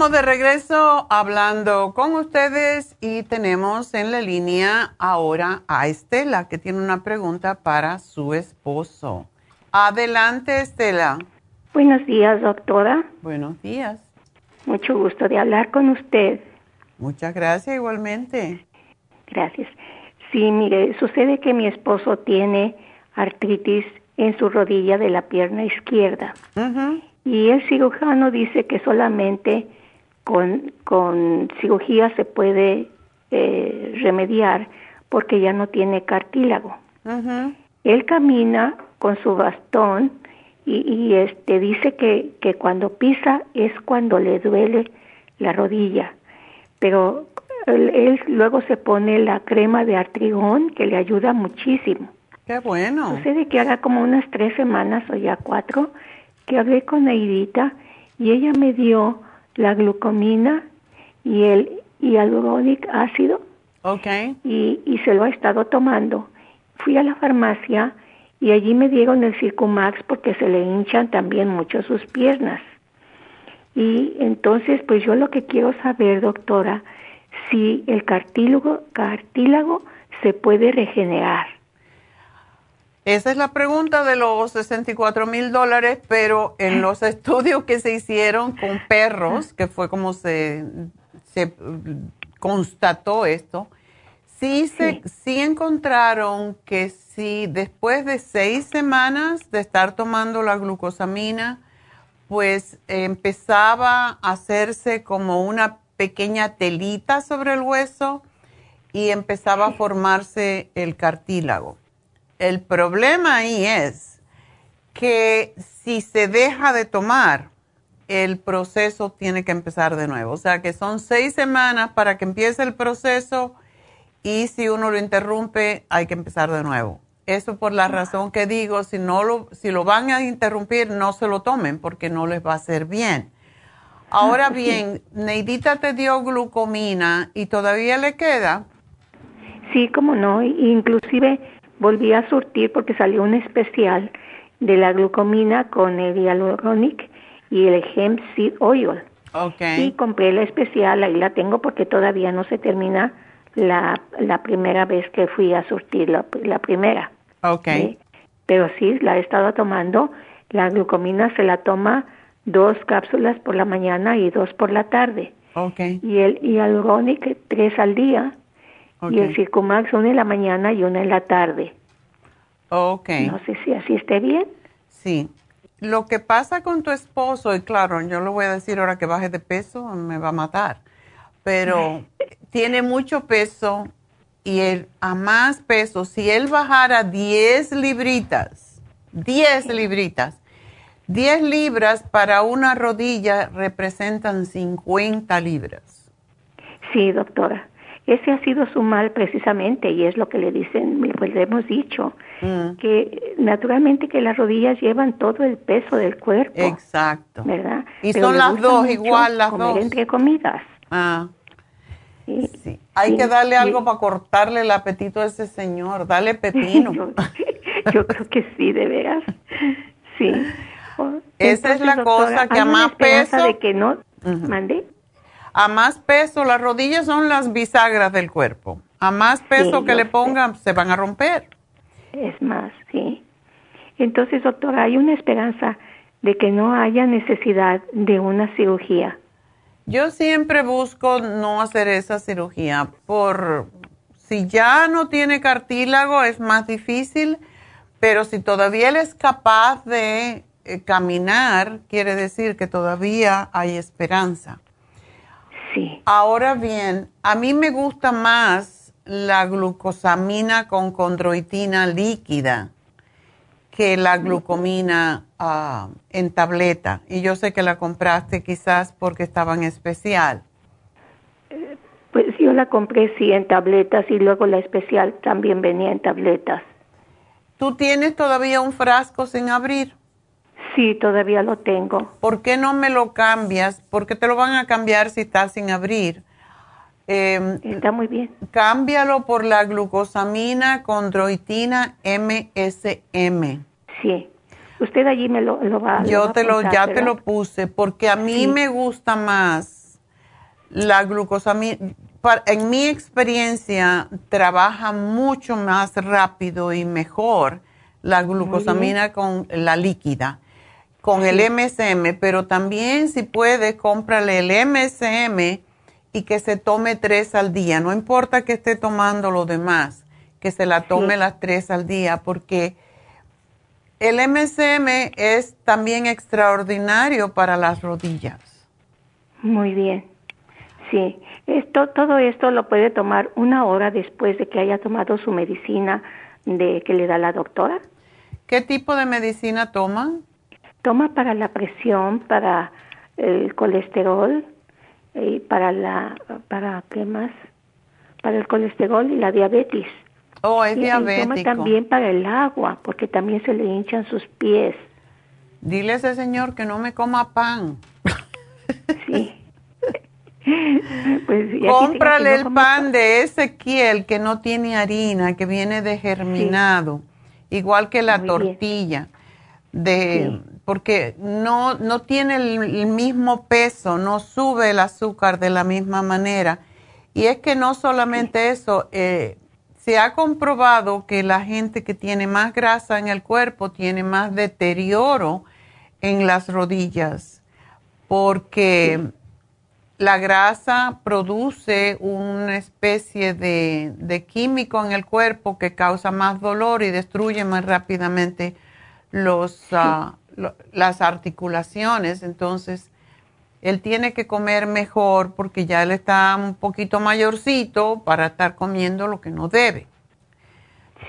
Estamos de regreso hablando con ustedes y tenemos en la línea ahora a Estela que tiene una pregunta para su esposo. Adelante, Estela. Buenos días, doctora. Buenos días. Mucho gusto de hablar con usted. Muchas gracias igualmente. Gracias. Sí, mire, sucede que mi esposo tiene artritis en su rodilla de la pierna izquierda. Y el cirujano dice que solamente con, con cirugía se puede eh, remediar porque ya no tiene cartílago. Él camina con su bastón y, y, este dice que, que cuando pisa es cuando le duele la rodilla, pero él, luego se pone la crema de artrigón que le ayuda muchísimo. Qué bueno. Sucede que haga como unas tres semanas o ya cuatro que hablé con Neidita y ella me dio la glucomina y el hialuronic ácido. Okay. Y, y se lo ha estado tomando. Fui a la farmacia y allí me dieron el Circumax porque se le hinchan también mucho sus piernas. Y entonces, pues yo lo que quiero saber, doctora, si el cartílago, cartílago se puede regenerar. Esa es la pregunta de los 64 mil dólares, pero en los [LAUGHS] estudios que se hicieron con perros, que fue como se, se constató esto, sí, Se, sí. encontraron que si después de seis semanas de estar tomando la glucosamina, pues empezaba a hacerse como una pequeña telita sobre el hueso y empezaba a formarse el cartílago. El problema ahí es que si se deja de tomar, el proceso tiene que empezar de nuevo. O sea que son seis semanas para que empiece el proceso y si uno lo interrumpe, hay que empezar de nuevo. Eso por la razón que digo, si, no lo, si lo van a interrumpir, no se lo tomen porque no les va a hacer bien. Ahora bien, Neidita te dio glucomina y todavía le queda. Sí, como no, inclusive volví a surtir porque salió un especial de la glucomina con el hyaluronic y el hemp seed oil. Okay. Y compré la especial, ahí la tengo porque todavía no se termina la, la primera vez que fui a surtir la, la primera. Ok. Pero sí, la he estado tomando. La glucomina se la toma dos cápsulas por la mañana y dos por la tarde. Okay. Y el hyaluronic tres al día. Y el Circumax una en la mañana y una en la tarde. Ok. No sé si así esté bien. Sí. Lo que pasa con tu esposo, y claro, yo le voy a decir ahora que baje de peso, me va a matar, pero [LAUGHS] tiene mucho peso y él, a más peso, si él bajara 10 libritas, 10 libritas, 10 libras para una rodilla representan 50 libras. Sí, doctora. Ese ha sido su mal precisamente y es lo que le dicen, pues le hemos dicho, Mm. que naturalmente que las rodillas llevan todo el peso del cuerpo. Exacto. ¿Verdad? Y Pero son las dos, igual las comer dos. entre comidas. Ah, Sí. sí. Hay Sí, que darle algo para cortarle el apetito a ese señor. Dale pepino. [LAUGHS] yo, [LAUGHS] yo creo que sí, de veras. Sí. Esa es la cosa, que ¿hay a más peso- de que no Ujú. mande. A más peso, las rodillas son las bisagras del cuerpo. A más peso Sí, que le sé. pongan, se van a romper. Es más, sí. Entonces, doctora, hay una esperanza de que no haya necesidad de una cirugía. Yo siempre busco no hacer esa cirugía por si ya no tiene cartílago es más difícil, pero si todavía él es capaz de eh, caminar, quiere decir que todavía hay esperanza. Sí. Ahora bien, a mí me gusta más la glucosamina con condroitina líquida que la glucomina ah, en tableta. Y yo sé que la compraste quizás porque estaba en especial. Pues yo la compré sí en tabletas y luego la especial también venía en tabletas. ¿Tú tienes todavía un frasco sin abrir? Sí, todavía lo tengo. ¿Por qué no me lo cambias? Porque te lo van a cambiar si está sin abrir. Eh, Está muy bien. cámbialo por la glucosamina condroitina MSM. Sí. Usted allí me lo, lo va Yo va a te lo, ya te lo puse porque a mí Sí. me gusta más la glucosamina. En mi experiencia trabaja mucho más rápido y mejor la glucosamina con la líquida, con el MSM, pero también si puede, cómprale el MSM y que se tome tres al día. No importa que esté tomando lo demás, que se la tome Sí. las tres al día, porque el MSM es también extraordinario para las rodillas. Muy bien. Sí. Esto, todo esto lo puede tomar una hora después de que haya tomado su medicina de que le da la doctora. ¿Qué tipo de medicina toman? Toma para la presión, para el colesterol y para la para qué más? Para el colesterol y la diabetes. Oh, es Y- y toma diabético. también para el agua, porque también se le hinchan sus pies. Dile a ese señor que no me coma pan. Sí. [LAUGHS] pues, Cómprale el no come pan de Ezequiel que no tiene harina, que viene de germinado, igual que la Muy bien. tortilla. De, Sí. Porque no, no tiene el, el mismo peso, no sube el azúcar de la misma manera. Y es que no solamente eso, eh, se ha comprobado que la gente que tiene más grasa en el cuerpo tiene más deterioro en las rodillas, porque la grasa produce una especie de, químico en el cuerpo que causa más dolor y destruye más rápidamente los, las articulaciones. Entonces, él tiene que comer mejor porque ya él está un poquito mayorcito para estar comiendo lo que no debe.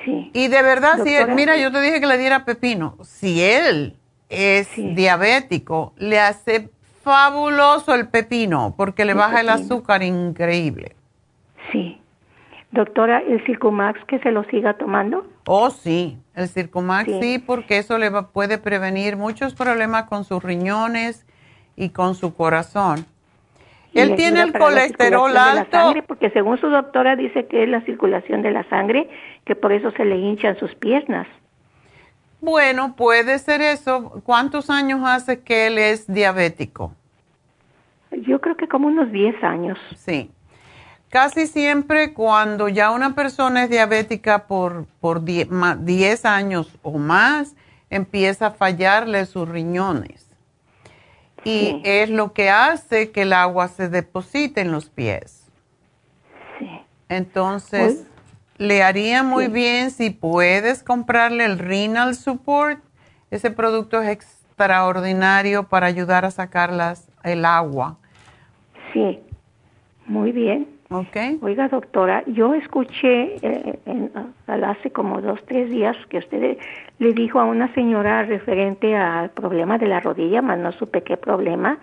Sí. Y de verdad, si mira, yo te dije que le diera pepino. Si él es diabético, le hace fabuloso el pepino porque le baja el azúcar increíble. Sí. Doctora, ¿el Circumax que se lo siga tomando? Oh, sí, el Circumax sí, porque eso le puede prevenir muchos problemas con sus riñones y con su corazón. Él tiene el colesterol alto. porque según su doctora dice que es la circulación de la sangre, que por eso se le hinchan sus piernas. Bueno, puede ser eso. ¿Cuántos años hace que él es diabético? Yo creo que como unos 10 años. Sí. Casi siempre cuando ya una persona es diabética por, por 10 años o más, empieza a fallarle sus riñones y es lo que hace que el agua se deposite en los pies. Sí. Entonces, le haría muy bien si puedes comprarle el Renal Support. Ese producto es extraordinario para ayudar a sacar el agua. Sí, muy bien. Okay. Oiga, doctora, yo escuché eh, hace como dos, tres días que usted le dijo a una señora referente al problema de la rodilla, más no supe qué problema,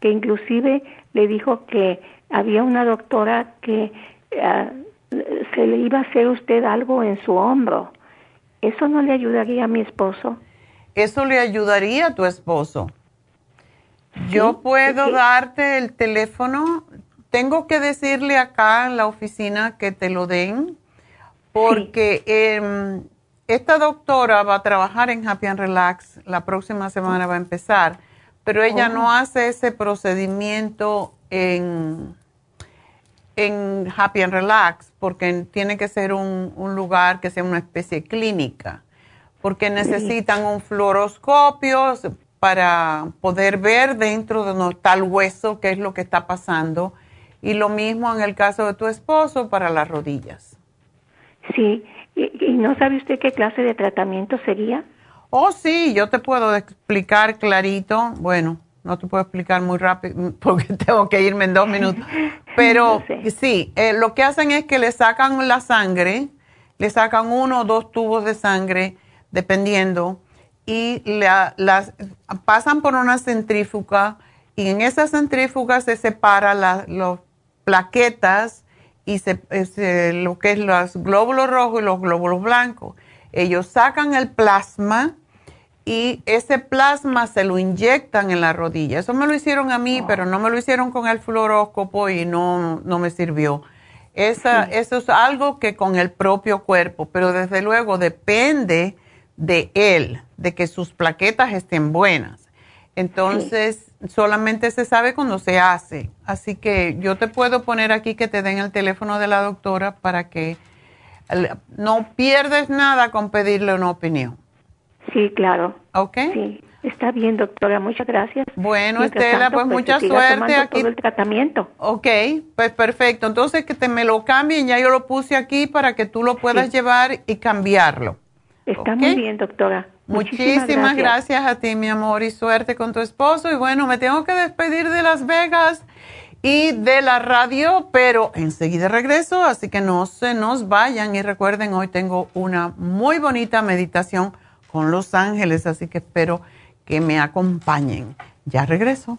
que inclusive le dijo que había una doctora que ah, se le iba a hacer usted algo en su hombro. ¿Eso no le ayudaría a mi esposo? Eso le ayudaría a tu esposo. Yo puedo darte el teléfono tengo que decirle acá en la oficina que te lo den, porque em, esta doctora va a trabajar en Happy and Relax, la próxima semana va a empezar, pero ella no oh. hace ese procedimiento en, en Happy and Relax, porque tiene que ser un, un lugar que sea una especie clínica, porque necesitan un fluoroscopio para poder ver dentro de donde está el hueso qué es lo que está pasando y lo mismo en el caso de tu esposo para las rodillas. Sí, ¿y, no sabe usted qué clase de tratamiento sería? Oh, sí, yo te puedo explicar clarito. Bueno, no te puedo explicar muy rápido [LAUGHS] porque tengo que irme en dos minutos. [LAUGHS] Pero sí, eh, lo que hacen es que le sacan la sangre, le sacan uno o dos tubos de sangre, dependiendo, y las pasan por una centrífuga y en esa centrífuga se separa la, los plaquetas y se, lo que es los glóbulos rojos y los glóbulos blancos. Ellos sacan el plasma y ese plasma se lo inyectan en la rodilla. Eso me lo hicieron a mí, pero no me lo hicieron con el fluoróscopo y no, no me sirvió. Esa, Eso es algo que con el propio cuerpo, pero desde luego depende de él, de que sus plaquetas estén buenas. Entonces, solamente se sabe cuando se hace. Así que yo te puedo poner aquí que te den el teléfono de la doctora para que no pierdes nada con pedirle una opinión. Sí, claro. ¿Ok? Sí, está bien, doctora. Muchas gracias. Bueno, Estela, pues, pues mucha suerte aquí. Todo el tratamiento. Ok, pues perfecto. Entonces que te me lo cambien, ya yo lo puse aquí para que tú lo puedas llevar y cambiarlo. Está muy bien, doctora. Muchísimas, gracias. a ti, mi amor, y suerte con tu esposo. Y bueno, me tengo que despedir de Las Vegas y de la radio, pero enseguida regreso, así que no se nos vayan. Y recuerden, hoy tengo una muy bonita meditación con los ángeles, así que espero que me acompañen. Ya regreso.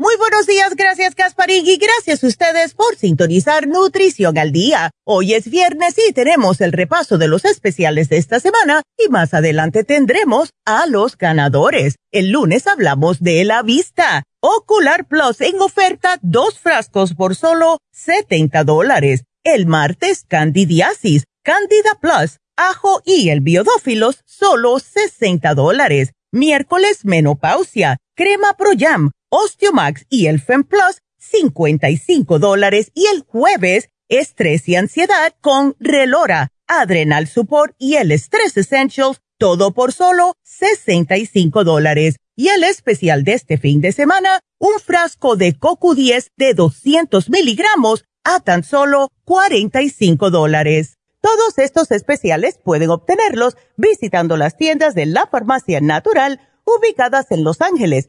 Muy buenos días, gracias Gasparín y gracias a ustedes por sintonizar Nutrición al Día. Hoy es viernes y tenemos el repaso de los especiales de esta semana y más adelante tendremos a los ganadores. El lunes hablamos de la vista. Ocular Plus en oferta, dos frascos por solo 70 dólares. El martes, Candidiasis, Candida Plus, ajo y el biodófilos, solo 60 dólares. Miércoles, menopausia, crema Pro Jam, Osteomax y el Fem Plus, 55 dólares. Y el jueves, estrés y ansiedad con Relora, Adrenal Support y el Stress Essentials, todo por solo 65 dólares. Y el especial de este fin de semana, un frasco de CoQ10 de 200 miligramos a tan solo 45 dólares. Todos estos especiales pueden obtenerlos visitando las tiendas de la farmacia natural ubicadas en Los Ángeles,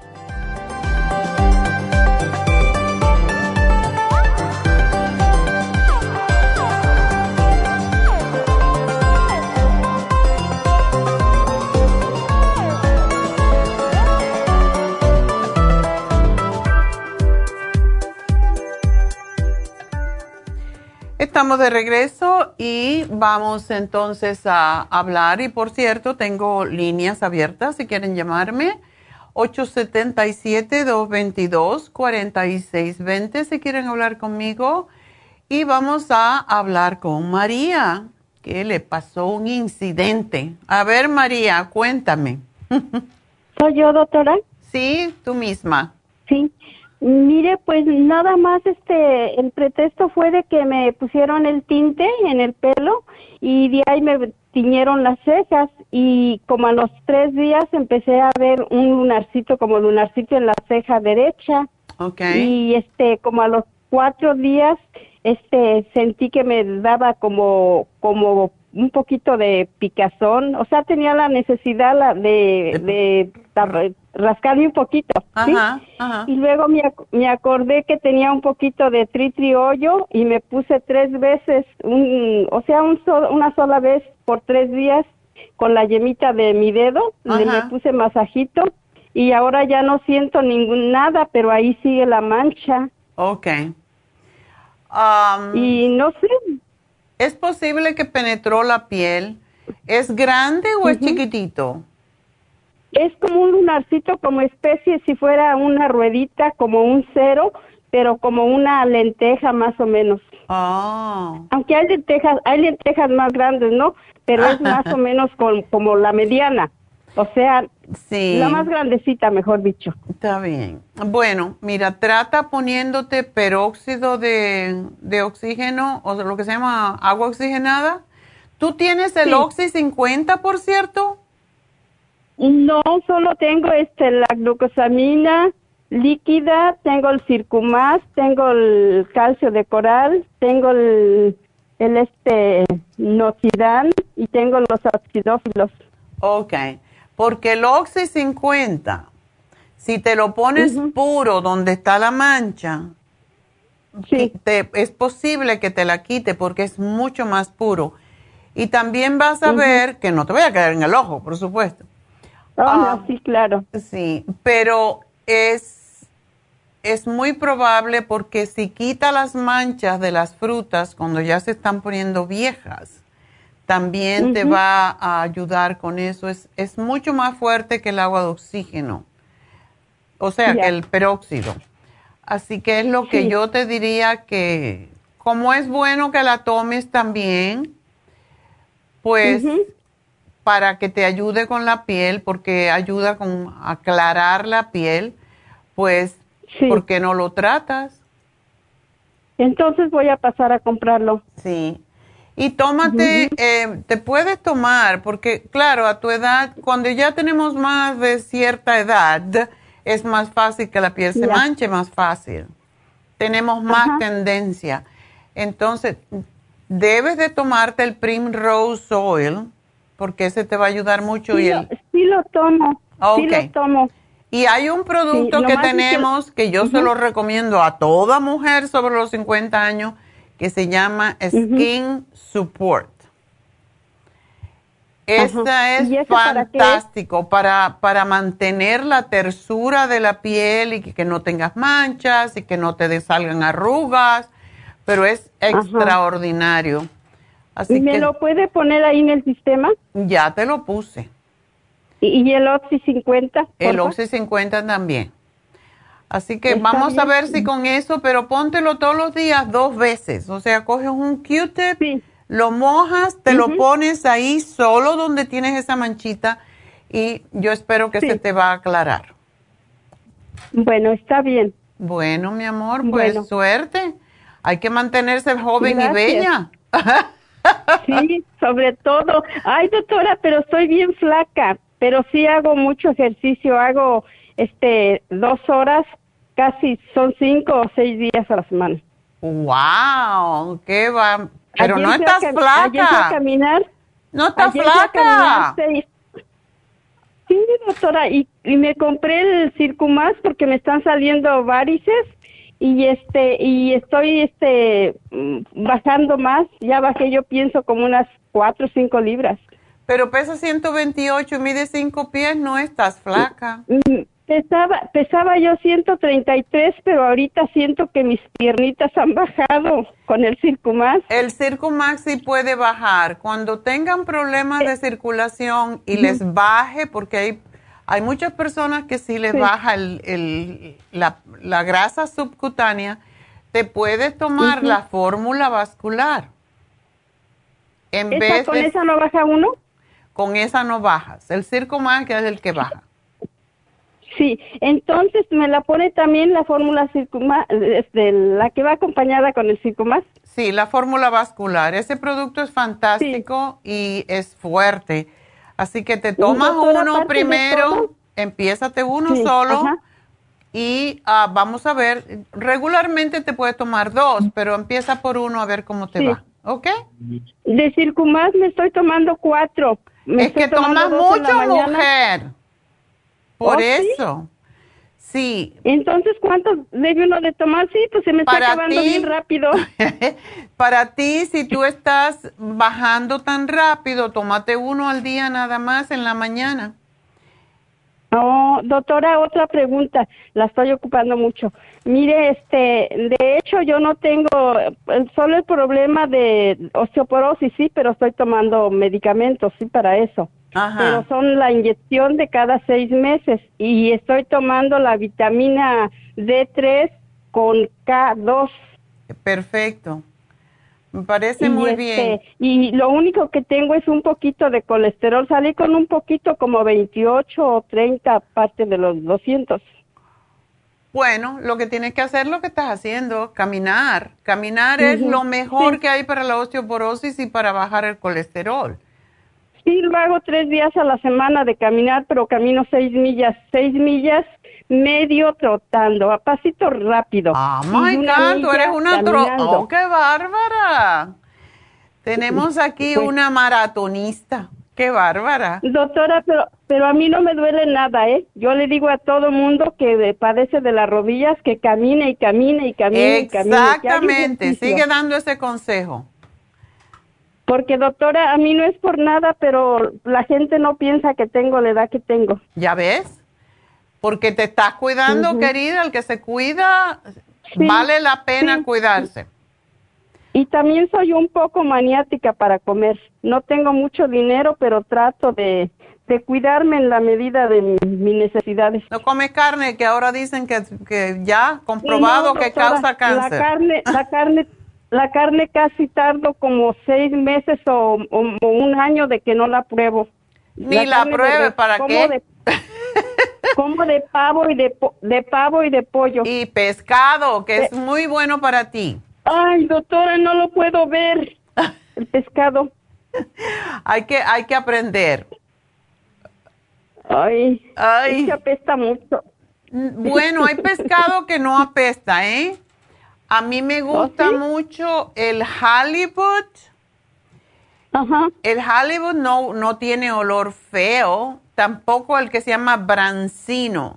Estamos de regreso y vamos entonces a hablar. Y por cierto, tengo líneas abiertas si quieren llamarme. 877-222-4620 si quieren hablar conmigo. Y vamos a hablar con María, que le pasó un incidente. A ver, María, cuéntame. [LAUGHS] ¿Soy yo, doctora? Sí, tú misma. Sí. Mire, pues nada más este, el pretexto fue de que me pusieron el tinte en el pelo y de ahí me tiñeron las cejas y como a los tres días empecé a ver un lunarcito como lunarcito en la ceja derecha. Okay. Y este, como a los cuatro días, este, sentí que me daba como, como un poquito de picazón, o sea, tenía la necesidad de, de, rascarme un poquito, ¿sí? Y luego me, me, acordé que tenía un poquito de tritriollo y me puse tres veces, un, o sea, un una sola vez por tres días con la yemita de mi dedo, le me puse masajito y ahora ya no siento ningún nada, pero ahí sigue la mancha. Okay. y no sé, ¿Es posible que penetró la piel? ¿Es grande o es chiquitito? Es como un lunarcito, como especie si fuera una ruedita, como un cero, pero como una lenteja más o menos. Ah. Aunque hay lentejas, hay lentejas más grandes, ¿no? Pero es [LAUGHS] más o menos como la mediana. O sea, sí. la más grandecita, mejor dicho. Está bien. Bueno, mira, trata poniéndote peróxido de, de oxígeno o lo que se llama agua oxigenada ¿Tú tienes el Oxy 50, por cierto? No, solo tengo este la glucosamina líquida, tengo el Circumax, tengo el calcio de coral, tengo el, el este Noxidan y tengo los oxidófilos. Ok, porque el Oxy 50, si te lo pones puro donde está la mancha, sí. es posible que te la quite porque es mucho más puro. Y también vas a ver que no te voy a caer en el ojo, por supuesto. Oh, no, sí, claro. Sí, pero es, es muy probable porque si quita las manchas de las frutas cuando ya se están poniendo viejas, también te va a ayudar con eso. Es, es mucho más fuerte que el agua de oxígeno, o sea, que el peróxido. Así que es lo que yo te diría que, como es bueno que la tomes también, pues para que te ayude con la piel, porque ayuda con aclarar la piel, pues, ¿por qué no lo tratas? Entonces voy a pasar a comprarlo. Sí. Y tómate, eh, te puedes tomar, porque claro, a tu edad, cuando ya tenemos más de cierta edad, es más fácil que la piel se manche más fácil. Tenemos más tendencia. Entonces, debes de tomarte el Primrose Oil, porque ese te va a ayudar mucho. Sí, y sí lo tomo, sí lo tomo. Y hay un producto que tenemos que, yo se lo recomiendo a toda mujer sobre los 50 años que se llama Skin Support. Esta es fantástico para, para, mantener la tersura de la piel y que, no tengas manchas y que no te salgan arrugas, pero es extraordinario. ¿Y me lo puede poner ahí en el sistema? Ya te lo puse. ¿Y, el Oxy 50? El Oxy 50 también. Así que vamos a ver si con eso, pero póntelo todos los días dos veces. O sea, coges un Q-tip, lo mojas, te lo pones ahí solo donde tienes esa manchita y yo espero que se te va a aclarar. Bueno, está bien. Bueno, mi amor, pues suerte. Hay que mantenerse joven y bella. [LAUGHS] Sí, sobre todo. Ay, doctora, pero estoy bien flaca, pero sí hago mucho ejercicio, hago este dos horas, casi son cinco o seis días a la semana. Wow, qué va. Pero no estás flaca. Ayer a caminar. No estás flaca. Sí, doctora, y, y me compré el Circumax porque me están saliendo varices y este y estoy este mm, bajando más ya bajé yo pienso como unas cuatro o cinco libras pero pesa 128 mide cinco pies no estás flaca mm, pesaba pesaba yo 133 pero ahorita siento que mis piernitas han bajado con el Circumax el Circumax sí puede bajar cuando tengan problemas de circulación y les baje porque hay hay muchas personas que si les baja el, la, grasa subcutánea, te puedes tomar la fórmula vascular. En vez ¿Con esa no baja uno? Con esa no bajas. El que es el que baja. Sí, entonces me la pone también la fórmula circuma, este, la que va acompañada con el más. Sí, la fórmula vascular. Ese producto es fantástico y es fuerte Así que te tomas uno primero, empiézate uno solo y ah, vamos a ver, regularmente te puedes tomar dos, pero empieza por uno a ver cómo te va, ¿ok? De Circumas me estoy tomando cuatro. es que tomas mucho, mujer. Por ¿Oh, eso. Sí. Entonces, ¿cuántos debe uno de tomar? Sí, pues se me está acabando bien rápido. [LAUGHS] para ti, si tú estás bajando tan rápido, tómate uno al día nada más en la mañana. Oh, doctora, otra pregunta, la estoy ocupando mucho. Mire, este, de hecho yo no tengo solo el problema de osteoporosis, sí, pero estoy tomando medicamentos, sí, para eso. Pero son la inyección de cada seis meses y estoy tomando la vitamina D3 con K2. Perfecto. Me parece muy este, bien. Y lo único que tengo es un poquito de colesterol. Salí con un poquito como 28 o 30 parte de los 200. Bueno, lo que tienes que hacer lo que estás haciendo, caminar. Caminar es lo mejor que hay para la osteoporosis y para bajar el colesterol. Sí, lo hago tres días a la semana de caminar, pero camino seis millas, seis millas medio trotando, a pasito rápido. Ah, my God, tú eres una tro... ¡Oh, qué bárbara! Tenemos aquí pues una maratonista. ¡Qué bárbara! Doctora, pero, pero a mí no me duele nada, ¿eh? Yo le digo a todo mundo que padece de las rodillas que camine y camine y camine y camine. Exactamente, sigue dando ese consejo. Porque doctora, a mí no es por nada, pero la gente no piensa que tengo la edad que tengo. ¿Ya ves? Porque te estás cuidando, querida, el que se cuida, vale la pena cuidarse. Y también soy un poco maniática para comer. No tengo mucho dinero, pero trato de, cuidarme en la medida de mis necesidades. No come carne, que ahora dicen que, que ya comprobado que causa cáncer. La carne, la carne, la carne casi tardo como seis meses o, un año de que no la pruebo. Ni la, pruebe, ¿para qué? [LAUGHS] como de pavo y de, de pavo y de pollo. Y pescado, que es muy bueno para ti. Ay, doctora, no lo puedo ver. [LAUGHS] El pescado. hay que, hay que aprender. Ay, Ay. Se apesta mucho. Bueno, hay pescado que no apesta, ¿eh? A mí me ¿Oh, gusta mucho el halibut. Ajá. El halibut no, no tiene olor feo, tampoco el que se llama brancino.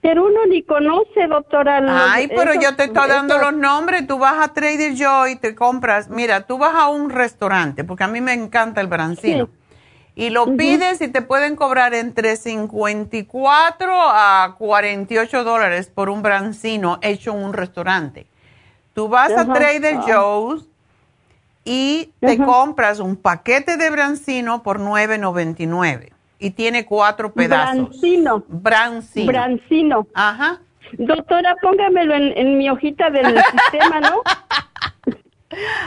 Pero uno ni conoce, doctora. Ay, pero yo te estoy dando los nombres. Tú vas a Trader Joe y te compras. Mira, tú vas a un restaurante, porque a mí me encanta el brancino. Y lo pides y te pueden cobrar entre 54 a 48 dólares por un brancino hecho en un restaurante. Tú vas a Trader. Joe's y te compras un paquete de brancino por 9.99 y tiene cuatro pedazos. Brancino. Brancino. Brancino. Ajá. Doctora, póngamelo en, mi hojita del [LAUGHS] sistema, ¿no?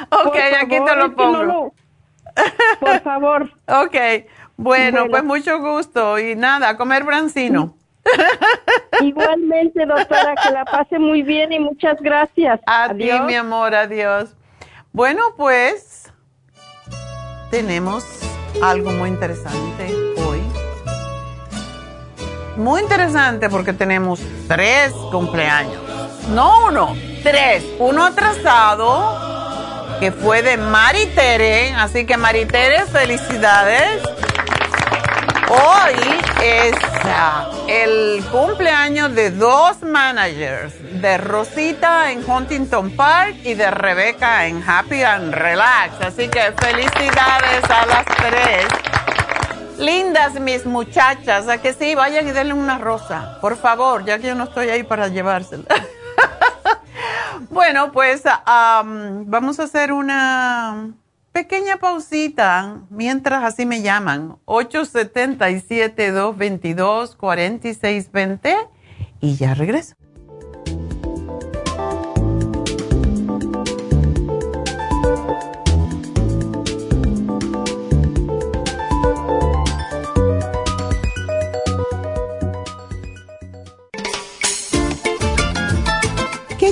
ok, aquí te lo pongo. [LAUGHS] por favor. ok, bueno, pues mucho gusto y nada, comer brancino. Igualmente, doctora, que la pase muy bien y muchas gracias. A ti, mi amor, adiós. Bueno, pues tenemos algo muy interesante hoy. Muy interesante porque tenemos tres cumpleaños. No uno, tres. Uno atrasado, que fue de Maritere. Así que Maritere, felicidades. Hoy es ah, el cumpleaños de dos managers, de Rosita en Huntington Park y de Rebeca en Happy and Relax. Así que felicidades a las tres. Lindas mis muchachas, a que sí, vayan y denle una rosa, por favor, ya que yo no estoy ahí para llevársela. [LAUGHS] bueno, pues vamos a hacer una pequeña pausita mientras así me llaman. 877-222-4620 y ya regreso.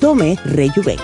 Tome Rejuven.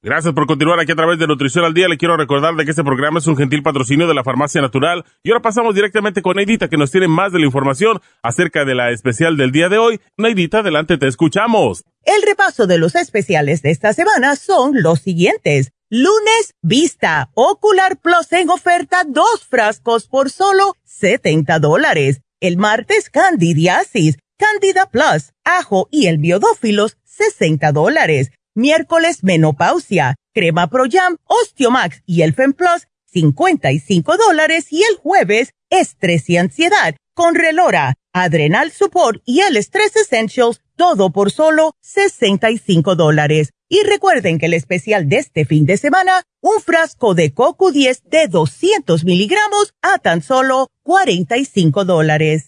Gracias por continuar aquí a través de Nutrición al Día. Le quiero recordar de que este programa es un gentil patrocinio de la Farmacia Natural. Y ahora pasamos directamente con Neidita, que nos tiene más de la información acerca de la especial del día de hoy. Neidita, adelante, te escuchamos. El repaso de los especiales de esta semana son los siguientes. Lunes, Vista, Ocular Plus en oferta, dos frascos por solo 70 dólares. El martes, Candidiasis, Candida Plus, Ajo y el Biodófilos, 60 dólares miércoles menopausia, crema Pro Jam, Osteomax y el Plus, 55 dólares y el jueves estrés y ansiedad con Relora, Adrenal Support y el Stress Essentials, todo por solo 65 dólares. Y recuerden que el especial de este fin de semana, un frasco de Coco 10 de 200 miligramos a tan solo 45 dólares.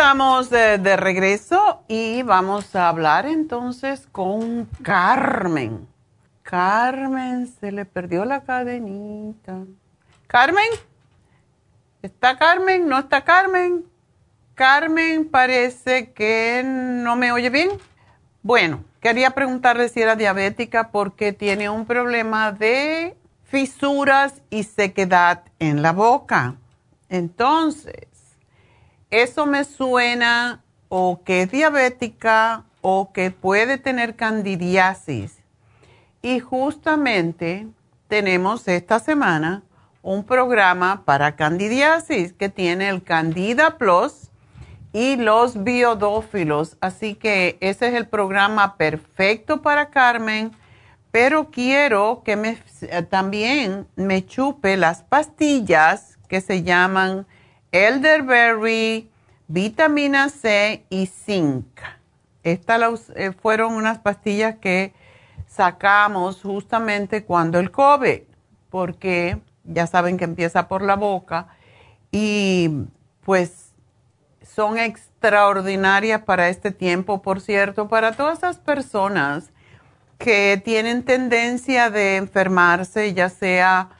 Estamos de, regreso y vamos a hablar entonces con Carmen. Carmen, se le perdió la cadenita. Carmen, ¿está Carmen? ¿No está Carmen? Carmen parece que no me oye bien. Bueno, quería preguntarle si era diabética porque tiene un problema de fisuras y sequedad en la boca. Entonces, eso me suena o que es diabética o que puede tener candidiasis. Y justamente tenemos esta semana un programa para candidiasis que tiene el Candida Plus y los biodófilos. Así que ese es el programa perfecto para Carmen, pero quiero que me, también me chupe las pastillas que se llaman elderberry, vitamina C y zinc. Estas eh, fueron unas pastillas que sacamos justamente cuando el COVID, porque ya saben que empieza por la boca y pues son extraordinarias para este tiempo, por cierto, para todas esas personas que tienen tendencia de enfermarse, ya sea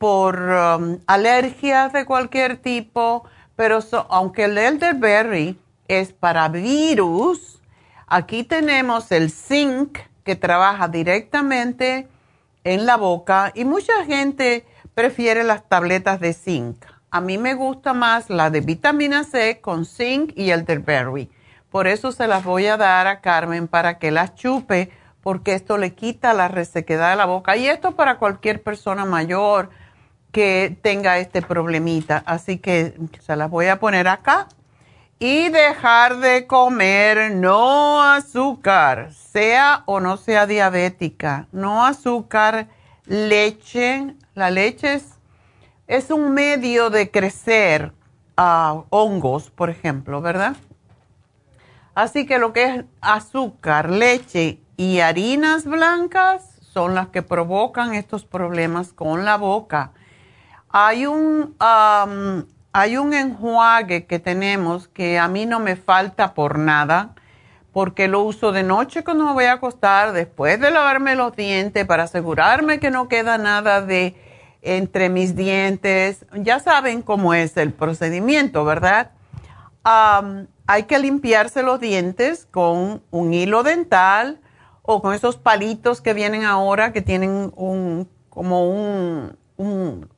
por um, alergias de cualquier tipo, pero aunque el elderberry es para virus, aquí tenemos el zinc que trabaja directamente en la boca y mucha gente prefiere las tabletas de zinc. A mí me gusta más la de vitamina C con zinc y elderberry. Por eso se las voy a dar a Carmen para que las chupe, porque esto le quita la resequedad de la boca. Y esto para cualquier persona mayor, que tenga este problemita. Así que se las voy a poner acá. Y dejar de comer no azúcar, sea o no sea diabética. No azúcar, leche. La leche es, es un medio de crecer a hongos, por ejemplo, ¿verdad? Así que lo que es azúcar, leche y harinas blancas son las que provocan estos problemas con la boca hay un, hay un enjuague que tenemos que a mí no me falta por nada, porque lo uso de noche cuando me voy a acostar, después de lavarme los dientes, para asegurarme que no queda nada de entre mis dientes. Ya saben cómo es el procedimiento, ¿verdad? hay que limpiarse los dientes con un hilo dental o con esos palitos que vienen ahora que tienen un, como un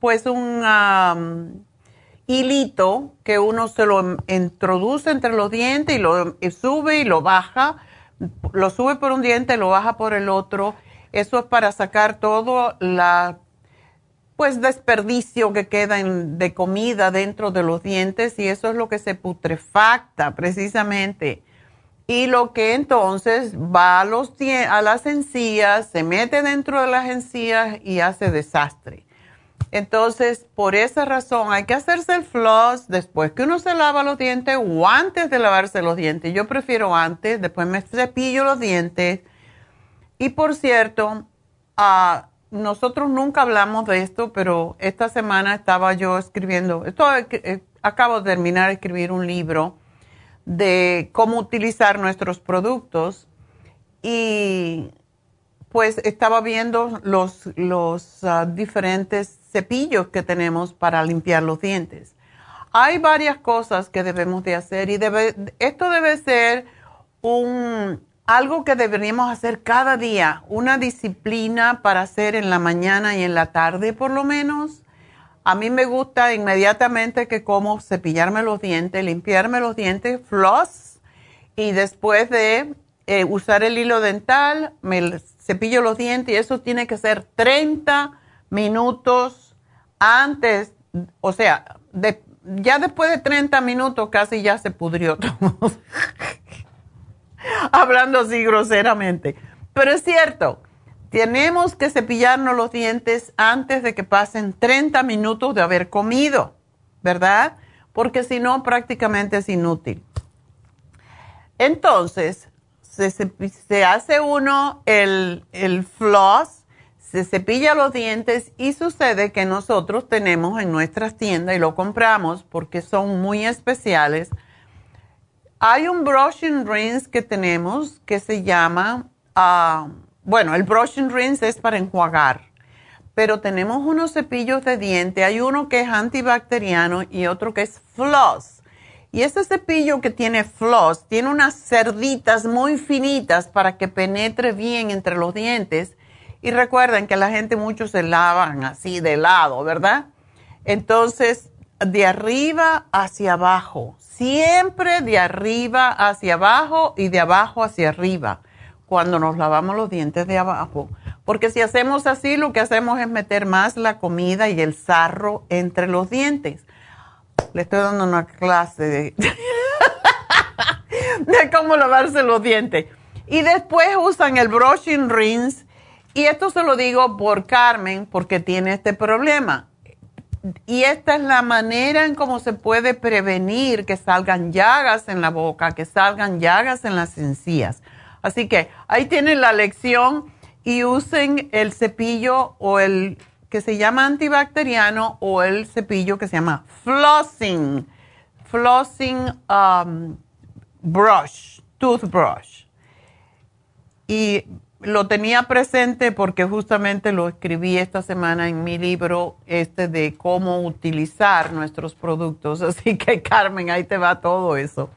pues un hilito que uno se lo introduce entre los dientes y lo sube y lo baja, lo sube por un diente, lo baja por el otro. Eso es para sacar todo la pues desperdicio que queda de comida dentro de los dientes y eso es lo que se putrefacta precisamente y lo que entonces va a, los, a las encías, se mete dentro de las encías y hace desastre. Entonces, por esa razón, hay que hacerse el floss después que uno se lava los dientes o antes de lavarse los dientes. Yo prefiero antes, después me cepillo los dientes. Y por cierto, uh, nosotros nunca hablamos de esto, pero esta semana estaba yo escribiendo, esto, eh, acabo de terminar de escribir un libro de cómo utilizar nuestros productos y pues estaba viendo los, ah, diferentes cepillos que tenemos para limpiar los dientes. Hay varias cosas que debemos de hacer y esto debe ser algo que deberíamos hacer cada día, una disciplina para hacer en la mañana y en la tarde por lo menos. A mí me gusta inmediatamente que como cepillarme los dientes, limpiarme los dientes, floss, y después de eh, usar el hilo dental, me cepillo los dientes y eso tiene que ser 30 minutos antes, o sea, ya después de 30 minutos casi ya se pudrió [LAUGHS] todo. Hablando así groseramente. Pero es cierto, tenemos que cepillarnos los dientes antes de que pasen 30 minutos de haber comido, ¿verdad? Porque si no, prácticamente es inútil. Entonces, se, hace uno el, el floss, se cepilla los dientes y sucede que nosotros tenemos en nuestras tiendas y lo compramos porque son muy especiales hay un brushing rinse que tenemos que se llama, ah, bueno, el brushing rinse es para enjuagar, pero tenemos unos cepillos de diente, hay uno que es antibacteriano y otro que es floss. Y ese cepillo que tiene floss tiene unas cerditas muy finitas para que penetre bien entre los dientes. Y recuerden que la gente mucho se lavan así de lado, ¿verdad? Entonces, de arriba hacia abajo siempre de arriba hacia abajo y de abajo hacia arriba cuando nos lavamos los dientes de abajo. Porque si hacemos así, lo que hacemos es meter más la comida y el sarro entre los dientes. Le estoy dando una clase [LAUGHS] de, cómo lavarse los dientes. Y después usan el brushing rinse. Y esto se lo digo por Carmen, porque tiene este problema y esta es la manera en cómo se puede prevenir que salgan llagas en la boca, que salgan llagas en las encías. Así que ahí tienen la lección y usen el cepillo o el que se llama antibacteriano o el cepillo que se llama flossing, flossing um, brush, toothbrush. Y lo tenía presente porque justamente lo escribí esta semana en mi libro este de cómo utilizar nuestros productos. [LAUGHS] Así que Carmen, ahí te va todo eso.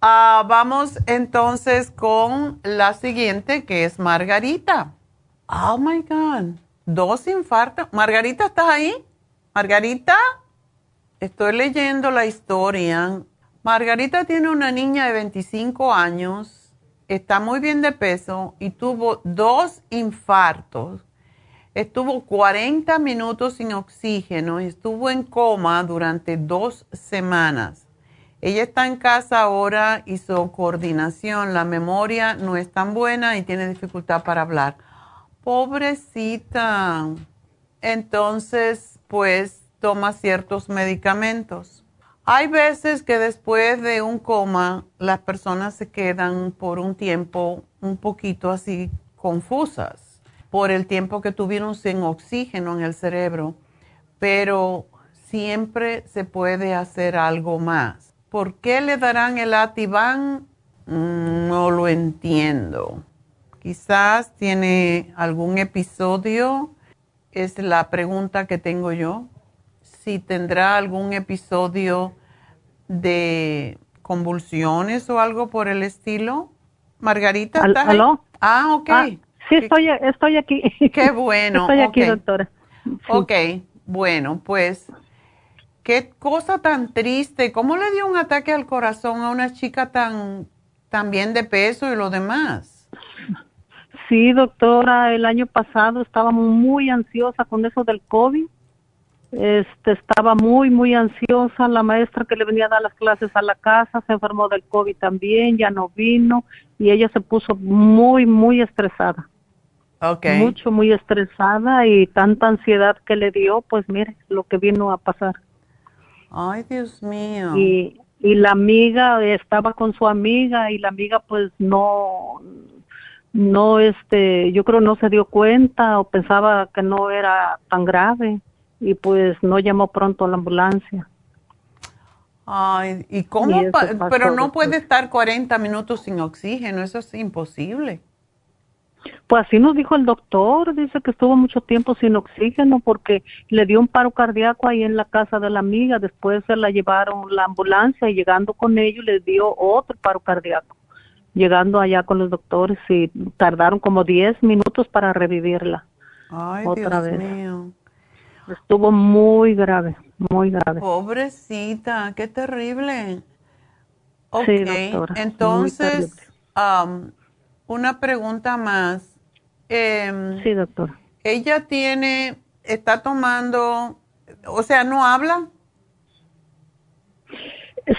Ah, vamos entonces con la siguiente que es Margarita. Oh my God, dos infartos. Margarita, ¿estás ahí? Margarita, estoy leyendo la historia. Margarita tiene una niña de 25 años está muy bien de peso y tuvo dos infartos. Estuvo 40 minutos sin oxígeno y estuvo en coma durante dos semanas. Ella está en casa ahora, hizo coordinación, la memoria no es tan buena y tiene dificultad para hablar. Pobrecita. Entonces, pues toma ciertos medicamentos. Hay veces que después de un coma las personas se quedan por un tiempo un poquito así confusas por el tiempo que tuvieron sin oxígeno en el cerebro, pero siempre se puede hacer algo más. ¿Por qué le darán el Ativan? Mm, no lo entiendo. Quizás tiene algún episodio, es la pregunta que tengo yo. Si tendrá algún episodio de convulsiones o algo por el estilo? Margarita, ¿estás ¿Aló? Ah, ok. Ah, sí, estoy, estoy aquí. Qué bueno. Estoy aquí, doctora. Ok, bueno, pues, qué cosa tan triste. ¿Cómo le dio un ataque al corazón a una chica tan, tan bien de peso y lo demás? Sí, doctora, el año pasado estaba muy ansiosa con eso del COVID este, estaba muy, muy ansiosa. La maestra que le venía a dar las clases a la casa se enfermó del COVID también, ya no vino y ella se puso muy, muy estresada. Okay. Mucho, muy estresada y tanta ansiedad que le dio, pues mire lo que vino a pasar. Ay, Dios mío. Y, y la amiga estaba con su amiga y la amiga pues no, no, este, yo creo no se dio cuenta o pensaba que no era tan grave y pues no llamó pronto a la ambulancia. Ay, ¿y cómo? Y pasó pero no puede estar 40 minutos sin oxígeno, eso es imposible. Pues así nos dijo el doctor, dice que estuvo mucho tiempo sin oxígeno porque le dio un paro cardíaco ahí en la casa de la amiga, después se la llevaron la ambulancia y llegando con ellos le dio otro paro cardíaco, llegando allá con los doctores y tardaron como 10 minutos para revivirla. Ay, Otra Dios vez. mío. Estuvo muy grave, muy grave. Pobrecita, qué terrible. Ok, Sí, doctora, entonces, am, una pregunta más. Em, Sí, doctora. ella tiene, está tomando, o sea, no habla.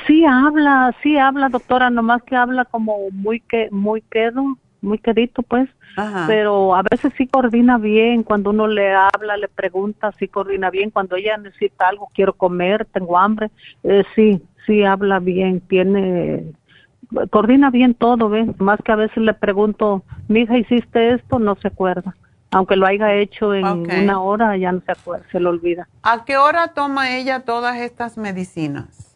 Sí habla, sí habla, doctora, nomás que habla como muy que muy quedo, muy quedito, pues. Ajá. Pero a veces sí coordina bien, cuando uno le habla, le pregunta, sí coordina bien. Cuando ella necesita algo, quiero comer, tengo hambre, eh, sí, sí habla bien, tiene, coordina bien todo, ¿ves? Más que a veces le pregunto, mija, ¿hiciste esto? No se acuerda. Aunque lo haya hecho en una hora, ya no se acuerda, se lo olvida. ¿A qué hora toma ella todas estas medicinas?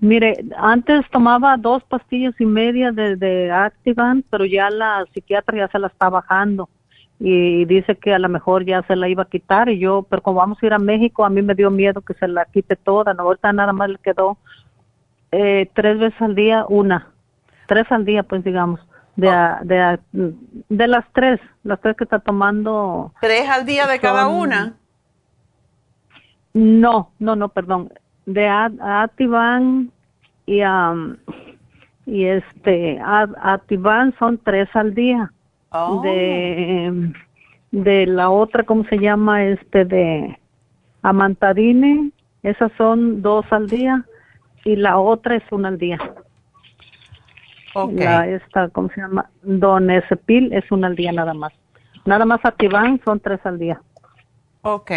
Mire, antes tomaba dos pastillas y media de, de Activan, pero ya la psiquiatra ya se la está bajando y dice que a lo mejor ya se la iba a quitar y yo, pero como vamos a ir a México, a mí me dio miedo que se la quite toda, no, ahorita nada más le quedó eh, tres veces al día, una, tres al día, pues digamos, de, a- de, a- de las tres, las tres que está tomando. ¿Tres al día de cada una? No, no, no, perdón. De Ativan y am, y este Ativan son tres al día. Oh. De de la otra, ¿cómo se llama? Este de Amantadine, esas son dos al día y la otra es una al día. Ok. La esta, ¿cómo se llama? Donepil es una al día nada más. Nada más Ativan son tres al día. Ok.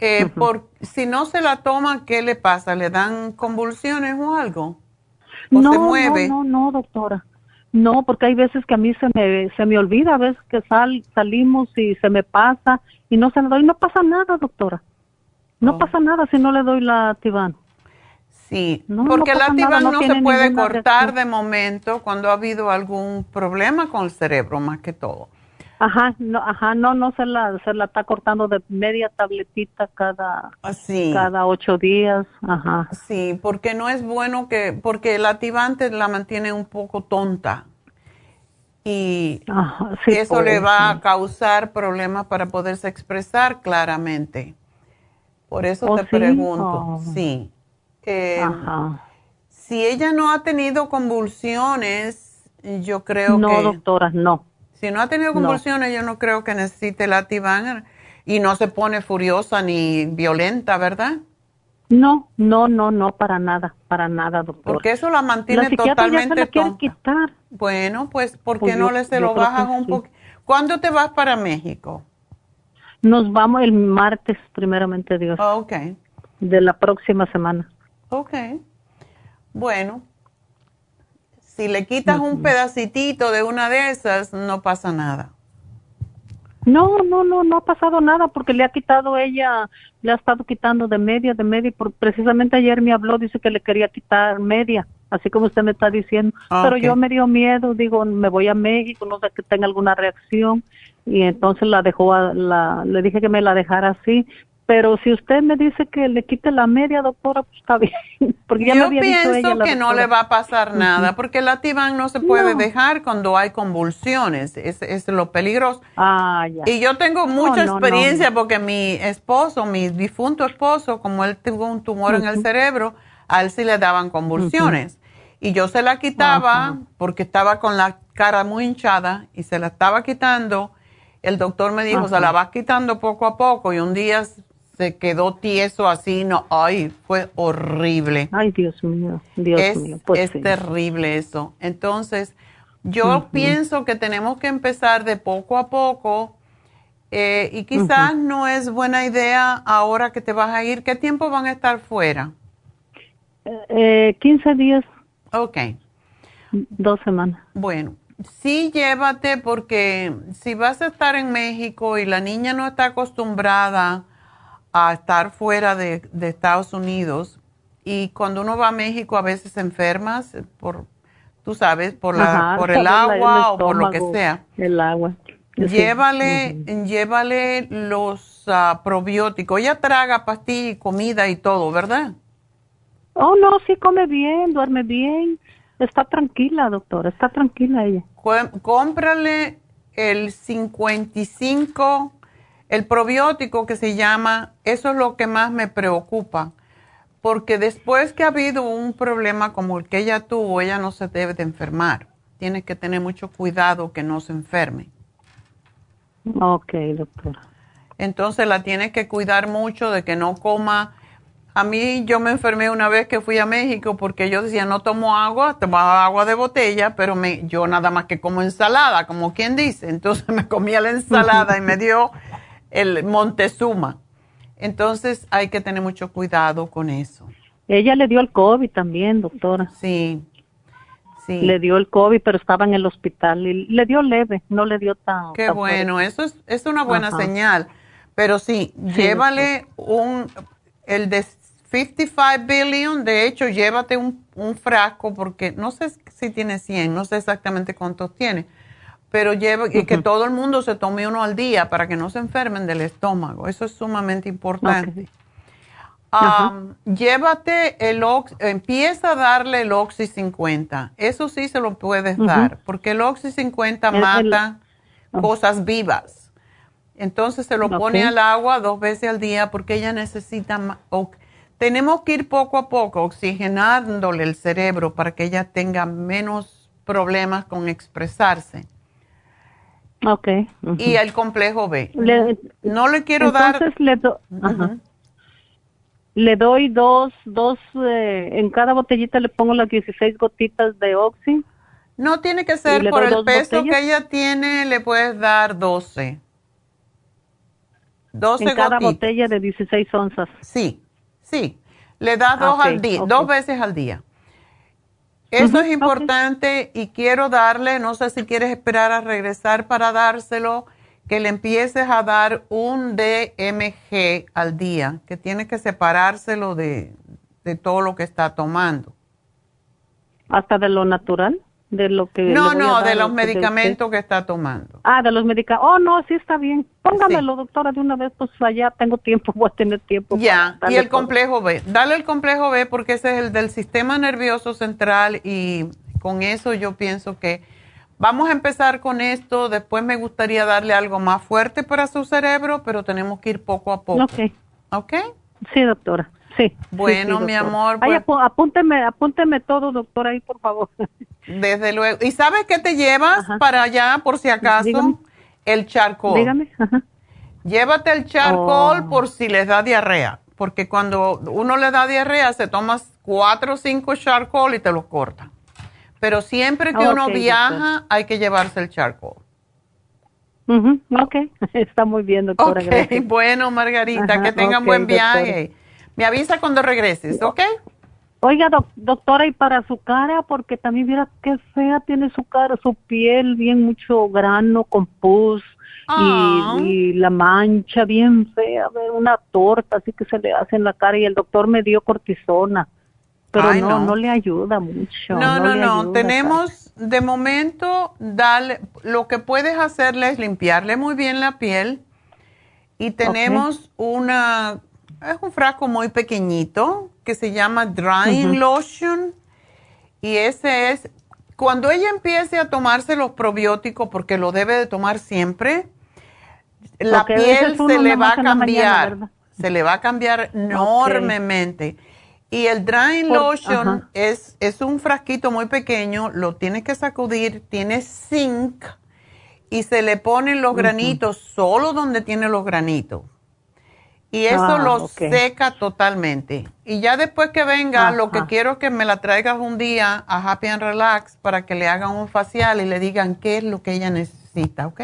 Eh, por, si no se la toma, ¿qué le pasa? ¿Le dan convulsiones o algo? ¿O no, se mueve? No, no, no, doctora. No, porque hay veces que a mí se me, se me olvida, a veces que sal, salimos y se me pasa y no se la doy. No pasa nada, doctora. No Oh. pasa nada si no le doy la Ativan. Sí, No, porque no la Ativan no no, se puede cortar reacción. de momento cuando ha habido algún problema con el cerebro, más que todo. Ajá, no, ajá, no, no se la, se la está cortando de media tabletita cada, Sí. cada ocho días. Ajá. Sí, porque no es bueno que, porque el activante la mantiene un poco tonta. Y Ajá, sí, eso le va sí. a causar problemas para poderse expresar claramente. Por eso ¿Oh, te pregunto. Oh. Sí. Eh, Ajá. Si ella no ha tenido convulsiones, yo creo no, que... doctora, no. Si no ha tenido No. convulsiones, yo no creo que necesite el Ativan y no se pone furiosa ni violenta, ¿verdad? No, no, no, no, para nada, para nada, doctora. Porque eso la mantiene la psiquiatra ya se totalmente la tonta. quitar. Bueno, pues, ¿por qué Pues no yo- le se lo bajas un sí. poco? ¿Cuándo te vas para México? Nos vamos el martes, primeramente Dios, ok, de la próxima semana. ok. Bueno, si le quitas un pedacitito de una de esas, no pasa nada. No, no, no, no ha pasado nada porque le ha quitado ella, le ha estado quitando de media, de media. y por- precisamente ayer me habló, dice que le quería quitar media, así como usted me está diciendo. Ah, Pero yo me dio miedo, digo, me voy a México, no sé que tenga alguna reacción. Y entonces la dejó, a- la, le dije que me la dejara así. Pero si usted me dice que le quite la media, doctora, pues está [LAUGHS] bien. Porque ya me Yo dicho pienso ella, la que no le va a pasar nada, porque el Ativan no se puede No. dejar cuando hay convulsiones, es, es lo peligroso. Ah, ya. Y yo tengo mucha no, no, experiencia porque mi esposo, mi difunto esposo, como él tuvo un tumor en el cerebro, a él sí le daban convulsiones. Y yo se la quitaba porque estaba con la cara muy hinchada y se la estaba quitando El doctor me dijo, se la vas quitando poco a poco y un día se quedó tieso así, no, ay, fue horrible. Ay, Dios mío, Dios es, mío. Pues es sí. terrible eso. Entonces, yo pienso que tenemos que empezar de poco a poco eh, y quizás no es buena idea ahora que te vas a ir. ¿Qué tiempo van a estar fuera? Eh, 15 días, Ok, dos semanas. bueno, sí llévate porque si vas a estar en México y la niña no está acostumbrada a estar fuera de, de Estados Unidos y cuando uno va a México a veces enfermas por, tú sabes, por, la, Ajá, por el agua o por lo que estómago, sea. El agua. Sí. Llévale, llévale los ah, probióticos. Ella traga pastilla y comida y todo, ¿verdad? Oh, no, sí come bien, duerme bien. Está tranquila, doctora, está tranquila ella. Cómprale el 55, el probiótico que se llama, eso es lo que más me preocupa, porque después que ha habido un problema como el que ella tuvo, ella no se debe de enfermar. Tienes que tener mucho cuidado que no se enferme. Ok, doctora. Entonces la tienes que cuidar mucho de que no coma. A mí yo me enfermé una vez que fui a México porque yo decía no tomo agua, tomaba agua de botella, pero me, yo nada más que como ensalada, como quien dice. Entonces [LAUGHS] me comía la ensalada y me dio el Montezuma. Entonces hay que tener mucho cuidado con eso. Ella le dio el COVID también, doctora. Sí, sí. Le dio el COVID, pero estaba en el hospital y le dio leve, no le dio tan. Qué tan bueno, fuerte. eso es, es una buena Ajá. señal. Pero sí, llévale un, el de 55 billion, de hecho, llévate un, un frasco porque no sé si tiene 100, no sé exactamente cuántos tiene, pero lleva, y que todo el mundo se tome uno al día para que no se enfermen del estómago. Eso es sumamente importante. Um, llévate el Ox, empieza a darle el Oxy 50. Eso sí se lo puedes dar, porque el Oxy 50 El- el- mata cosas vivas. Entonces se lo pone al agua dos veces al día porque ella necesita tenemos que ir poco a poco oxigenándole el cerebro para que ella tenga menos problemas con expresarse. Ok. ujú. Y el complejo B. Le- no le quiero dar. Entonces le, do- ajá. le doy dos, dos, eh, en cada botellita le pongo las 16 gotitas de Oxy. No tiene que ¿Y ser por el peso botellas? que ella tiene, le puedes dar 12. 12 en cada gotitas. botella de 16 onzas. Sí, sí. Le das Ah, dos ok, al día, ok. dos veces al día. Eso es importante y quiero darle, no sé si quieres esperar a regresar para dárselo, que le empieces a dar un DMG al día, que tiene que separárselo de, de todo lo que está tomando. Hasta de lo natural, de lo que. No, no, dar de los de medicamentos que está tomando. Ah, de los medicamentos. Oh, no, sí está bien. Póngamelo, doctora, de una vez, pues allá tengo tiempo, [LAUGHS] voy a tener tiempo. Ya, y el todo. complejo B. Dale el complejo B porque ese es el del sistema nervioso central y con eso yo pienso que vamos a empezar con esto. Después me gustaría darle algo más fuerte para su cerebro, pero tenemos que ir poco a poco. Ok. ¿Ok? Sí, doctora. Sí. Bueno, sí, sí, mi amor, Ay, pues- apú- apúnteme, apúnteme todo, doctora, ahí, por favor. Desde luego. ¿Y sabes qué te llevas para allá, por si acaso? Dígame. El charcoal. Dígame. Ajá. Llévate el charcoal Oh. por si les da diarrea. Porque cuando uno le da diarrea, se tomas cuatro o cinco charcoal y te los corta. Pero siempre que uno doctor. viaja, hay que llevarse el charcoal. Ok, [LAUGHS] está muy bien, doctora. Gracias. bueno, Margarita, Ajá, que tengan buen doctora. Me avisa cuando regreses, ¿ok? Oiga, doc- doctora, y para su cara, porque también mira qué fea tiene su cara, su piel, bien mucho grano con pus Ah. y, y la mancha bien fea, una torta así que se le hace en la cara y el doctor me dio cortisona, pero Ay, no, no. no, le ayuda mucho. No, no, le no. ayuda, Tenemos, de momento, darle, lo que puedes hacerle es limpiarle muy bien la piel. Y tenemos una, es un frasco muy pequeñito que se llama Drying. Lotion. Y ese es, cuando ella empiece a tomarse los probióticos, porque lo debe de tomar siempre, la piel se le va a mañana, cambiar. se le va a cambiar enormemente. Y el Drying Por- Lotion es, es un frasquito muy pequeño, lo tienes que sacudir, tiene zinc y se le ponen los granitos solo donde tiene los granitos. Y eso Ah, lo seca totalmente. Y ya después que venga, lo que quiero es que me la traigas un día a Happy and Relax para que le hagan un facial y le digan qué es lo que ella necesita, ¿ok?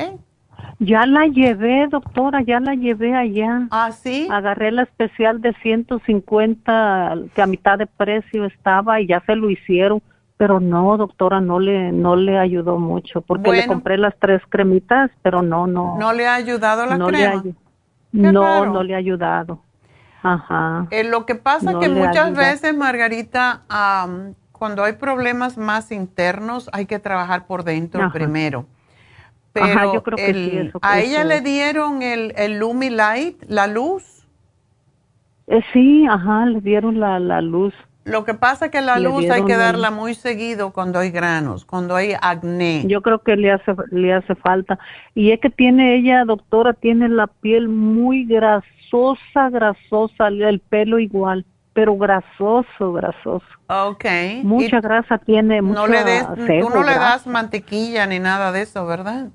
Ya la llevé, doctora, ya la llevé allá. ¿Ah, sí? Agarré la especial de 150, que a mitad de precio estaba y ya se lo hicieron. Pero no, doctora, no le, no le ayudó mucho porque le compré las tres cremitas, pero no, no. ¿No le ha ayudado la no le no, raro. no le ha ayudado. Ajá. Eh, lo que pasa No que muchas ayuda. veces, Margarita, am, cuando hay problemas más internos, hay que trabajar por dentro Ajá. primero. Ajá, Pero yo creo que el- sí, eso- a eso ella le dieron el, el Lumi Light, la luz. Eh, sí, ajá, le dieron la, la luz. Lo que pasa es que la luz hay que darla muy seguido cuando hay granos, cuando hay acné. Yo creo que le hace, le hace falta. Y es que tiene ella, doctora, tiene la piel muy grasosa, grasosa, el pelo igual, pero grasoso, grasoso. Ok. Mucha Y grasa tiene, no mucha le des, tú no le das mantequilla ni nada de eso, ¿verdad?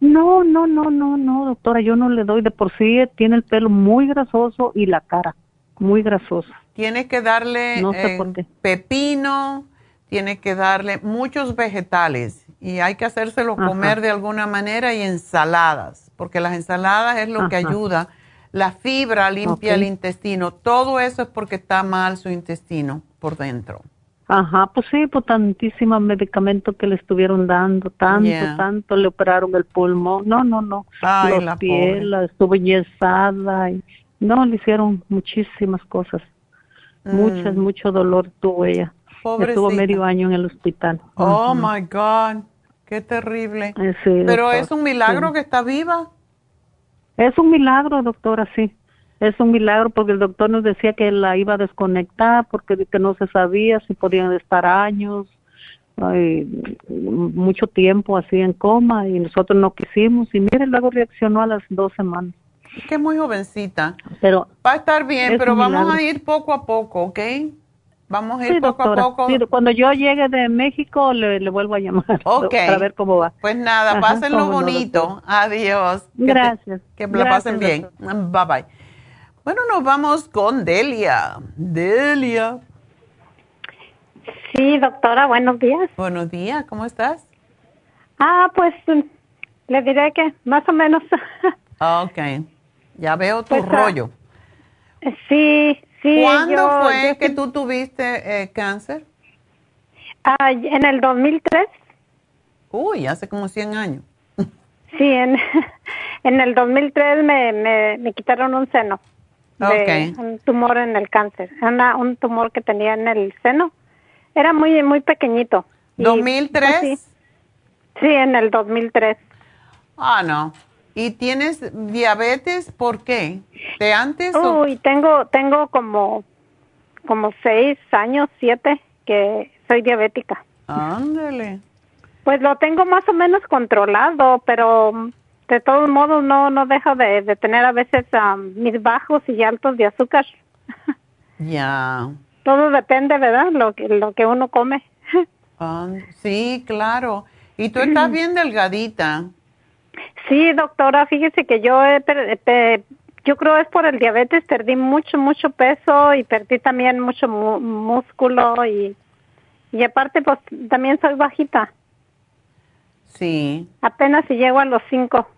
No, no, no, no, no, doctora, yo no le doy. De por sí eh, tiene el pelo muy grasoso y la cara muy grasosa. Tienes que darle No sé eh, por pepino, tienes que darle muchos vegetales y hay que hacérselo Ajá. comer de alguna manera y ensaladas, porque las ensaladas es lo que ayuda. La fibra limpia el intestino. Todo eso es porque está mal su intestino por dentro. Ajá, pues sí, pues tantísimos medicamentos que le estuvieron dando, tanto, Yeah. tanto, le operaron el pulmón, no, no, no, Ay, los la pies, pobre. la estuvo enyesada, y, no, le hicieron muchísimas cosas, muchas, Mm. mucho dolor tuvo ella, estuvo Pobrecita. medio año en el hospital. Oh my God, qué terrible. Eh, sí, Pero doctor, es un milagro sí. que está viva. Es un milagro, doctora, sí. Es un milagro porque el doctor nos decía que la iba a desconectar porque que no se sabía si podían estar años, ay, mucho tiempo así en coma y nosotros no quisimos y mire, luego reaccionó a las dos semanas. Que es muy jovencita. Pero Va a estar bien, Es pero vamos milagro. a ir poco a poco, ¿ok? Vamos a ir sí, poco doctora, a poco. sí, cuando yo llegue de México le, le vuelvo a llamar [LAUGHS] Ok. para ver cómo va. Pues nada, Ajá, pásenlo no, bonito. Adiós. Que te- Gracias. Que la pasen bien. doctora. Bye bye. Bueno, nos vamos con Delia. Delia. Sí, doctora, buenos días. Buenos días, ¿cómo estás? Ah, pues le diré que más o menos. [LAUGHS] Ok. Ya veo tu Pues, ah, rollo. sí, sí. ¿Cuándo yo- fue yo que tú tuviste eh, cáncer? Ah, en el 2003. Uy, hace como 100 años. Sí, en, [LAUGHS] en el 2003 me, me, me quitaron un seno. De Ok. Un tumor en el cáncer. Una, un tumor que tenía en el seno. Era muy, muy pequeñito. Y, ¿2003? pues, sí. Sí, en el 2003. Ah, no. ¿Y tienes diabetes por qué? ¿De antes o Uy, tengo, tengo como, como seis años, siete, que soy diabética. Ándale. Pues lo tengo más o menos controlado, pero mm, de todos modos no, no dejo de, de tener a veces mis bajos y altos de azúcar. [LAUGHS] Ya. Todo depende, ¿verdad? Lo que, lo que uno come. [LAUGHS] Ah, sí, claro. Y tú estás [CLEARS THROAT] bien delgadita. Sí, doctora, fíjese que yo he per- pe- yo creo es por el diabetes, perdí mucho, mucho peso y perdí también mucho mu- músculo y, y aparte pues también soy bajita, Sí. apenas si llego a los cinco.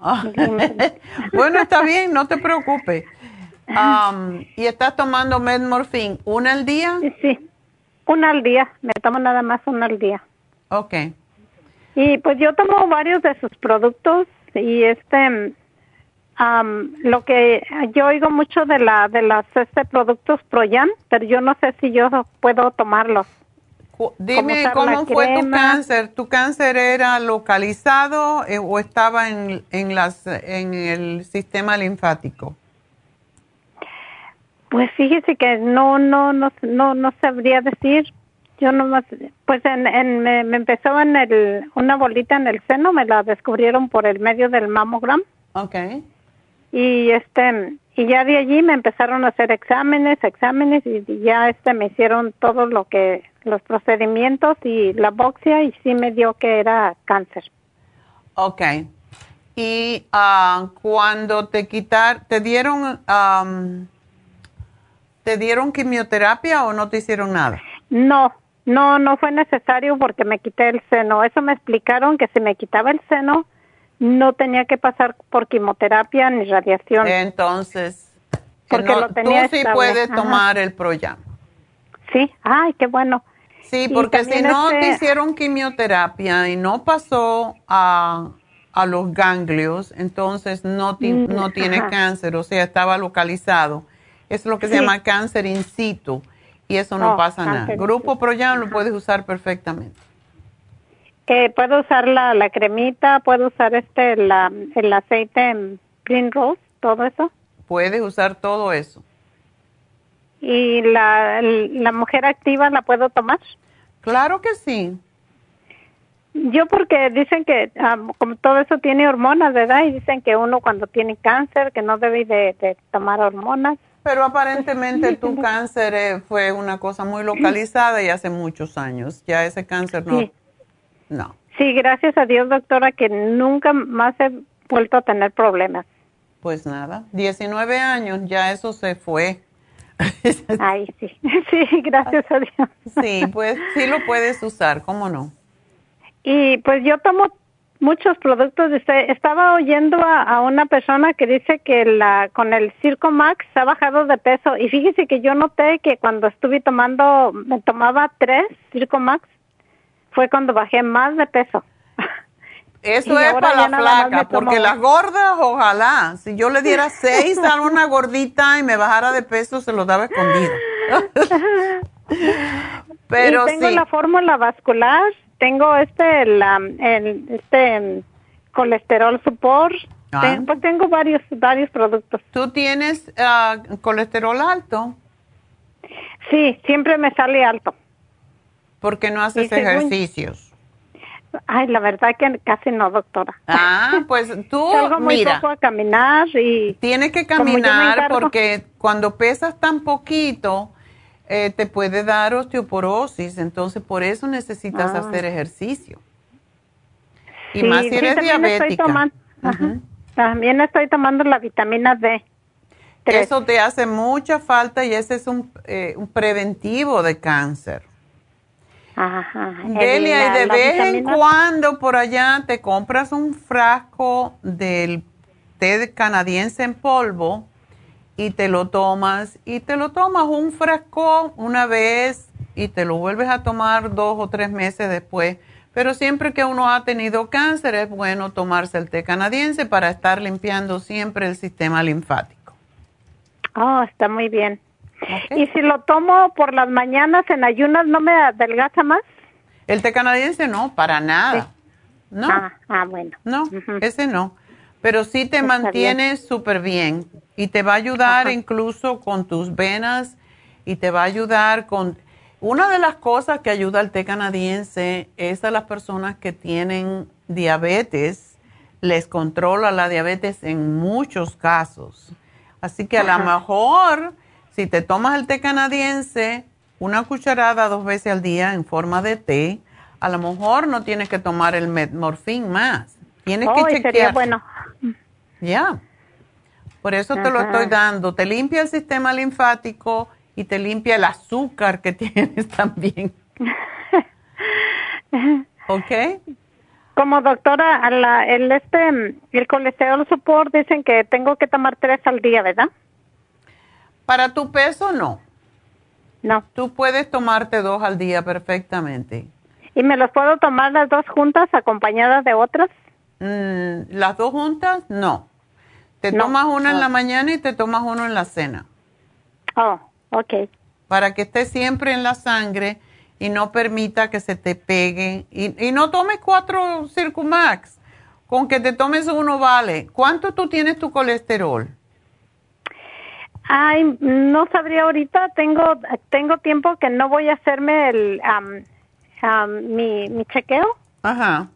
Ah, [LAUGHS] bueno, está bien, no te preocupes. ¿Y estás tomando Medmorphine una al día? Sí, una al día, me tomo nada más una al día. Ok. Y pues yo tomo varios de sus productos y este lo que yo oigo mucho de la de las este productos Proyan, pero yo no sé si yo puedo tomarlos. Dime cómo fue tu cáncer. ¿Tu cáncer era localizado eh, o estaba en, en, las, en el sistema linfático? Pues fíjese que no no no no no sabría decir. Yo nomás pues en, en me, me empezó en el una bolita en el seno, me la descubrieron por el medio del mamogram. Ok. y este y ya de allí me empezaron a hacer exámenes exámenes y y ya este me hicieron todo lo que los procedimientos y la boxia y sí me dio que era cáncer Ok. Y ah, cuando te quitar, ¿te dieron, am, ¿te dieron quimioterapia o no te hicieron nada? No, no, no fue necesario porque me quité el seno. Eso me explicaron que si me quitaba el seno no tenía que pasar por quimioterapia ni radiación. Entonces, que Porque no- lo tenía tú sí puedes Ajá. tomar el Proyam. Sí, ay, qué bueno. Sí, porque si no te este- hicieron quimioterapia y no pasó a, a los ganglios, entonces no, ti- Mm, no tiene cáncer, o sea, estaba localizado. Es lo que se llama cáncer in situ y eso no Oh, pasa nada. cáncer in Grupo Proyam lo puedes usar perfectamente. Eh, puedo usar la, la cremita, puedo usar este la, el aceite en Green Rose, todo eso. Puedes usar todo eso. Y la, la mujer activa la puedo tomar. Claro que sí. Yo porque dicen que ah, como todo eso tiene hormonas, ¿verdad? Y dicen que uno cuando tiene cáncer que no debe de, de tomar hormonas. Pero aparentemente tu [LAUGHS] cáncer eh, fue una cosa muy localizada y hace muchos años. Ya ese cáncer no. Sí. No. Sí, gracias a Dios, doctora, que nunca más he vuelto a tener problemas. Pues nada, 19 años, ya eso se fue. [LAUGHS] Ay, sí, [LAUGHS] sí, gracias a Dios. Sí, pues sí lo puedes usar, ¿cómo no? Y pues yo tomo muchos productos. Estaba oyendo a, a una persona que dice que la con el Circo Max ha bajado de peso. Y fíjese que yo noté que cuando estuve tomando, me tomaba tres Circo Max, fue cuando bajé más de peso. [LAUGHS] Eso Y es para la flaca, porque las gordas, ojalá. Si yo le diera [LAUGHS] seis a una gordita y me bajara de peso, se lo daba escondido. [LAUGHS] Pero y tengo sí. la fórmula vascular, tengo este, la, el, este mm, colesterol support. Ah. Ten- pues tengo varios, varios productos. ¿Tú tienes ah, colesterol alto? Sí, siempre me sale alto. Porque no haces según- ejercicios. Ay, la verdad que casi no, doctora. Ah, [LAUGHS] pues tú, Salgo muy mira. poco a caminar y... Tienes que caminar encargo- porque cuando pesas tan poquito eh, te puede dar osteoporosis, entonces por eso necesitas Ah. hacer ejercicio. Y Sí, más si sí, eres estoy diabética. tomando-. También estoy tomando la vitamina D. Eso te hace mucha falta y ese es un, eh, un preventivo de cáncer. Ajá. Delia, y de la- vez en cuando por allá te compras un frasco del té canadiense en polvo y te lo tomas y te lo tomas un frasco una vez y te lo vuelves a tomar dos o tres meses después. Pero siempre que uno ha tenido cáncer es bueno tomarse el té canadiense para estar limpiando siempre el sistema linfático. Oh, está muy bien. Y si lo tomo por las mañanas en ayunas, ¿no me adelgaza más? El té canadiense no, para nada. No. Ah, ah, bueno. No, ese no. Pero sí te Está mantiene súper bien y te va a ayudar incluso con tus venas y te va a ayudar con... Una de las cosas que ayuda al té canadiense es a las personas que tienen diabetes, les controla la diabetes en muchos casos. Así que a lo mejor si te tomas el té canadiense, una cucharada dos veces al día en forma de té, a lo mejor no tienes que tomar el metmorfín más. Tienes que Oh, chequear. sería bueno. Ya. Por eso te lo estoy dando. Te limpia el sistema linfático y te limpia el azúcar que [LAUGHS] tienes también. [LAUGHS] ¿Ok? Como doctora, la- el este, el colesterol support dicen que tengo que tomar tres al día, ¿verdad? Para tu peso, no. No. Tú puedes tomarte dos al día perfectamente. ¿Y me los puedo tomar las dos juntas acompañadas de otras? Mm, ¿Las dos juntas? No. Te No. tomas una en la mañana y te tomas uno en la cena. Oh, ok. Para que esté siempre en la sangre y no permita que se te pegue. Y, y no tomes cuatro Circumax. Con que te tomes uno vale. ¿Cuánto tú tienes tu colesterol? Ay, no sabría ahorita. Tengo tengo tiempo que no voy a hacerme el am, mi, mi chequeo. Ajá.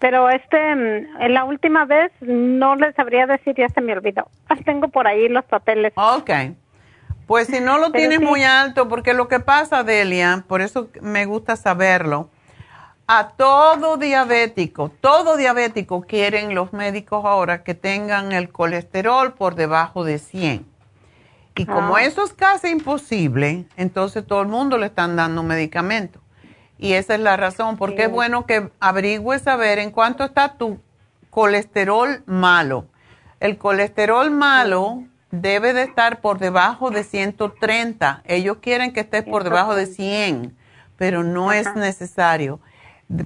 Pero este, mm, en la última vez no les sabría decir, ya se me olvidó. Tengo por ahí los papeles. Ok. Pues si no lo tienes sí. muy alto, porque lo que pasa, Delia, por eso me gusta saberlo, A todo diabético, todo diabético quieren los médicos ahora que tengan el colesterol por debajo de 100. Y como Ah. eso es casi imposible, entonces todo el mundo le están dando medicamento. Y esa es la razón, porque es bueno que averigües a ver en cuánto está tu colesterol malo. El colesterol malo debe de estar por debajo de 130. Ellos quieren que estés por debajo de 100, pero no es necesario.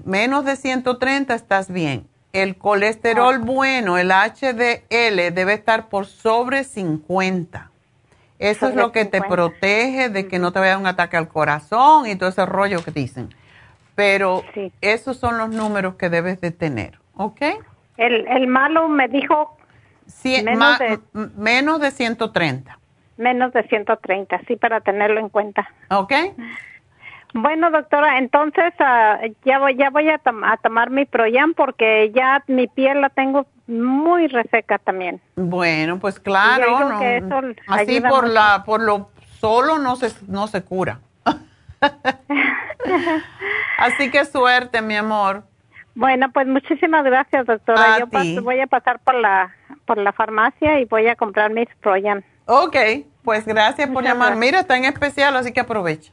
Menos de 130 estás bien. El colesterol bueno, el HDL, debe estar por sobre 50. Eso es lo que te 50. protege de que no te vaya un ataque al corazón y todo ese rollo que dicen. Pero esos son los números que debes de tener, ¿ok? El, el malo me dijo Cien- Menos ma- de- menos de 130, menos de 130, sí, para tenerlo en cuenta. ¿ok? Bueno, doctora, entonces ah, ya voy, ya voy a, tom- a tomar mi Proyan porque ya mi piel la tengo muy reseca también. Bueno, pues claro, no, así por mucho. la por lo solo no se no se cura. [LAUGHS] así que suerte, mi amor. Bueno, pues muchísimas gracias, doctora. A Yo voy a pasar por la por la farmacia y voy a comprar mis Proyan. Ok, pues gracias por Muchas llamar. gracias. Mira, está en especial, así que aprovecha.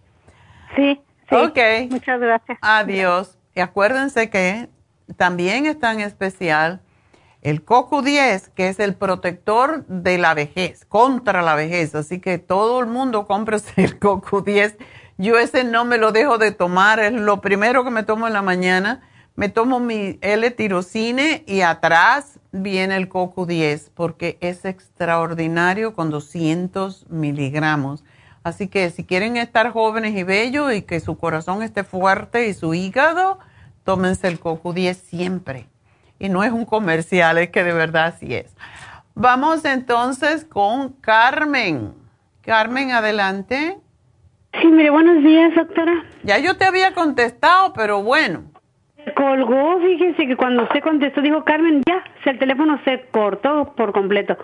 Sí, sí. Ok. Muchas gracias. Adiós. Y acuérdense que también está en especial el CoQ10, que es el protector de la vejez, contra la vejez. Así que todo el mundo compre el CoQ10. Yo ese no me lo dejo de tomar, es lo primero que me tomo en la mañana. Me tomo mi L-tirocine y atrás viene el CoQ10 porque es extraordinario con 200 miligramos. Así que si quieren estar jóvenes y bellos y que su corazón esté fuerte y su hígado, tómense el CoQ10 siempre. Y no es un comercial, es que de verdad así es. Vamos entonces con Carmen. Carmen, adelante. Sí, mire, buenos días, doctora. Ya yo te había contestado, pero bueno. Colgó, fíjese que cuando usted contestó dijo, Carmen, ya, el teléfono se cortó por completo.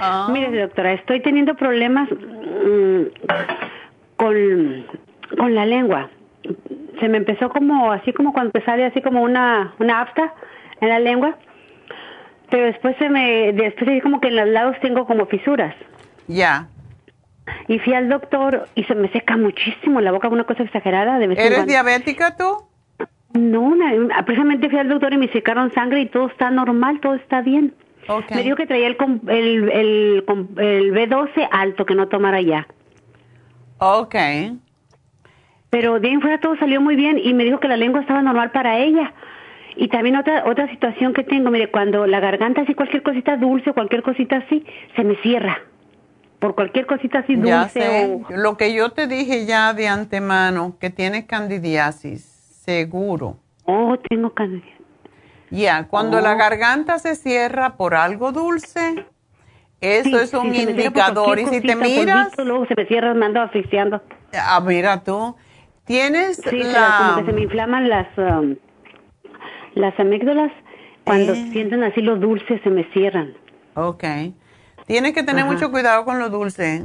Ah. Mire, doctora, estoy teniendo problemas mm, con, con la lengua. Se me empezó como, así como cuando te sale así como una, una afta en la lengua, pero después se me, después como que en los lados tengo como fisuras. Ya. Y fui al doctor y se me seca muchísimo la boca, una cosa exagerada. De vez ¿Eres diabética tú? No, precisamente fui al doctor y me sacaron sangre y todo está normal, todo está bien. Me dijo que traía el, el, el, com- el B12 alto, que no tomara ya. Ok. Pero de ahí en fuera todo salió muy bien y me dijo que la lengua estaba normal para ella. Y también otra otra situación que tengo, mire, cuando la garganta así cualquier cosita dulce, cualquier cosita así, se me cierra. Por cualquier cosita así dulce Ya sé. o Lo que yo te dije ya de antemano, que tienes candidiasis, seguro. Oh, tengo candidiasis. Ya, cuando Oh. la garganta se cierra por algo dulce, eso Sí, es un sí, indicador. Y si te miras, polvito, luego se me cierra, me ando asfixiando. ah, mira tú, tienes Sí, pero la... como que se me inflaman las um, las amígdalas cuando Eh. sienten así lo dulce se me cierran. Ok. Tienes que tener Ajá. mucho cuidado con lo dulce,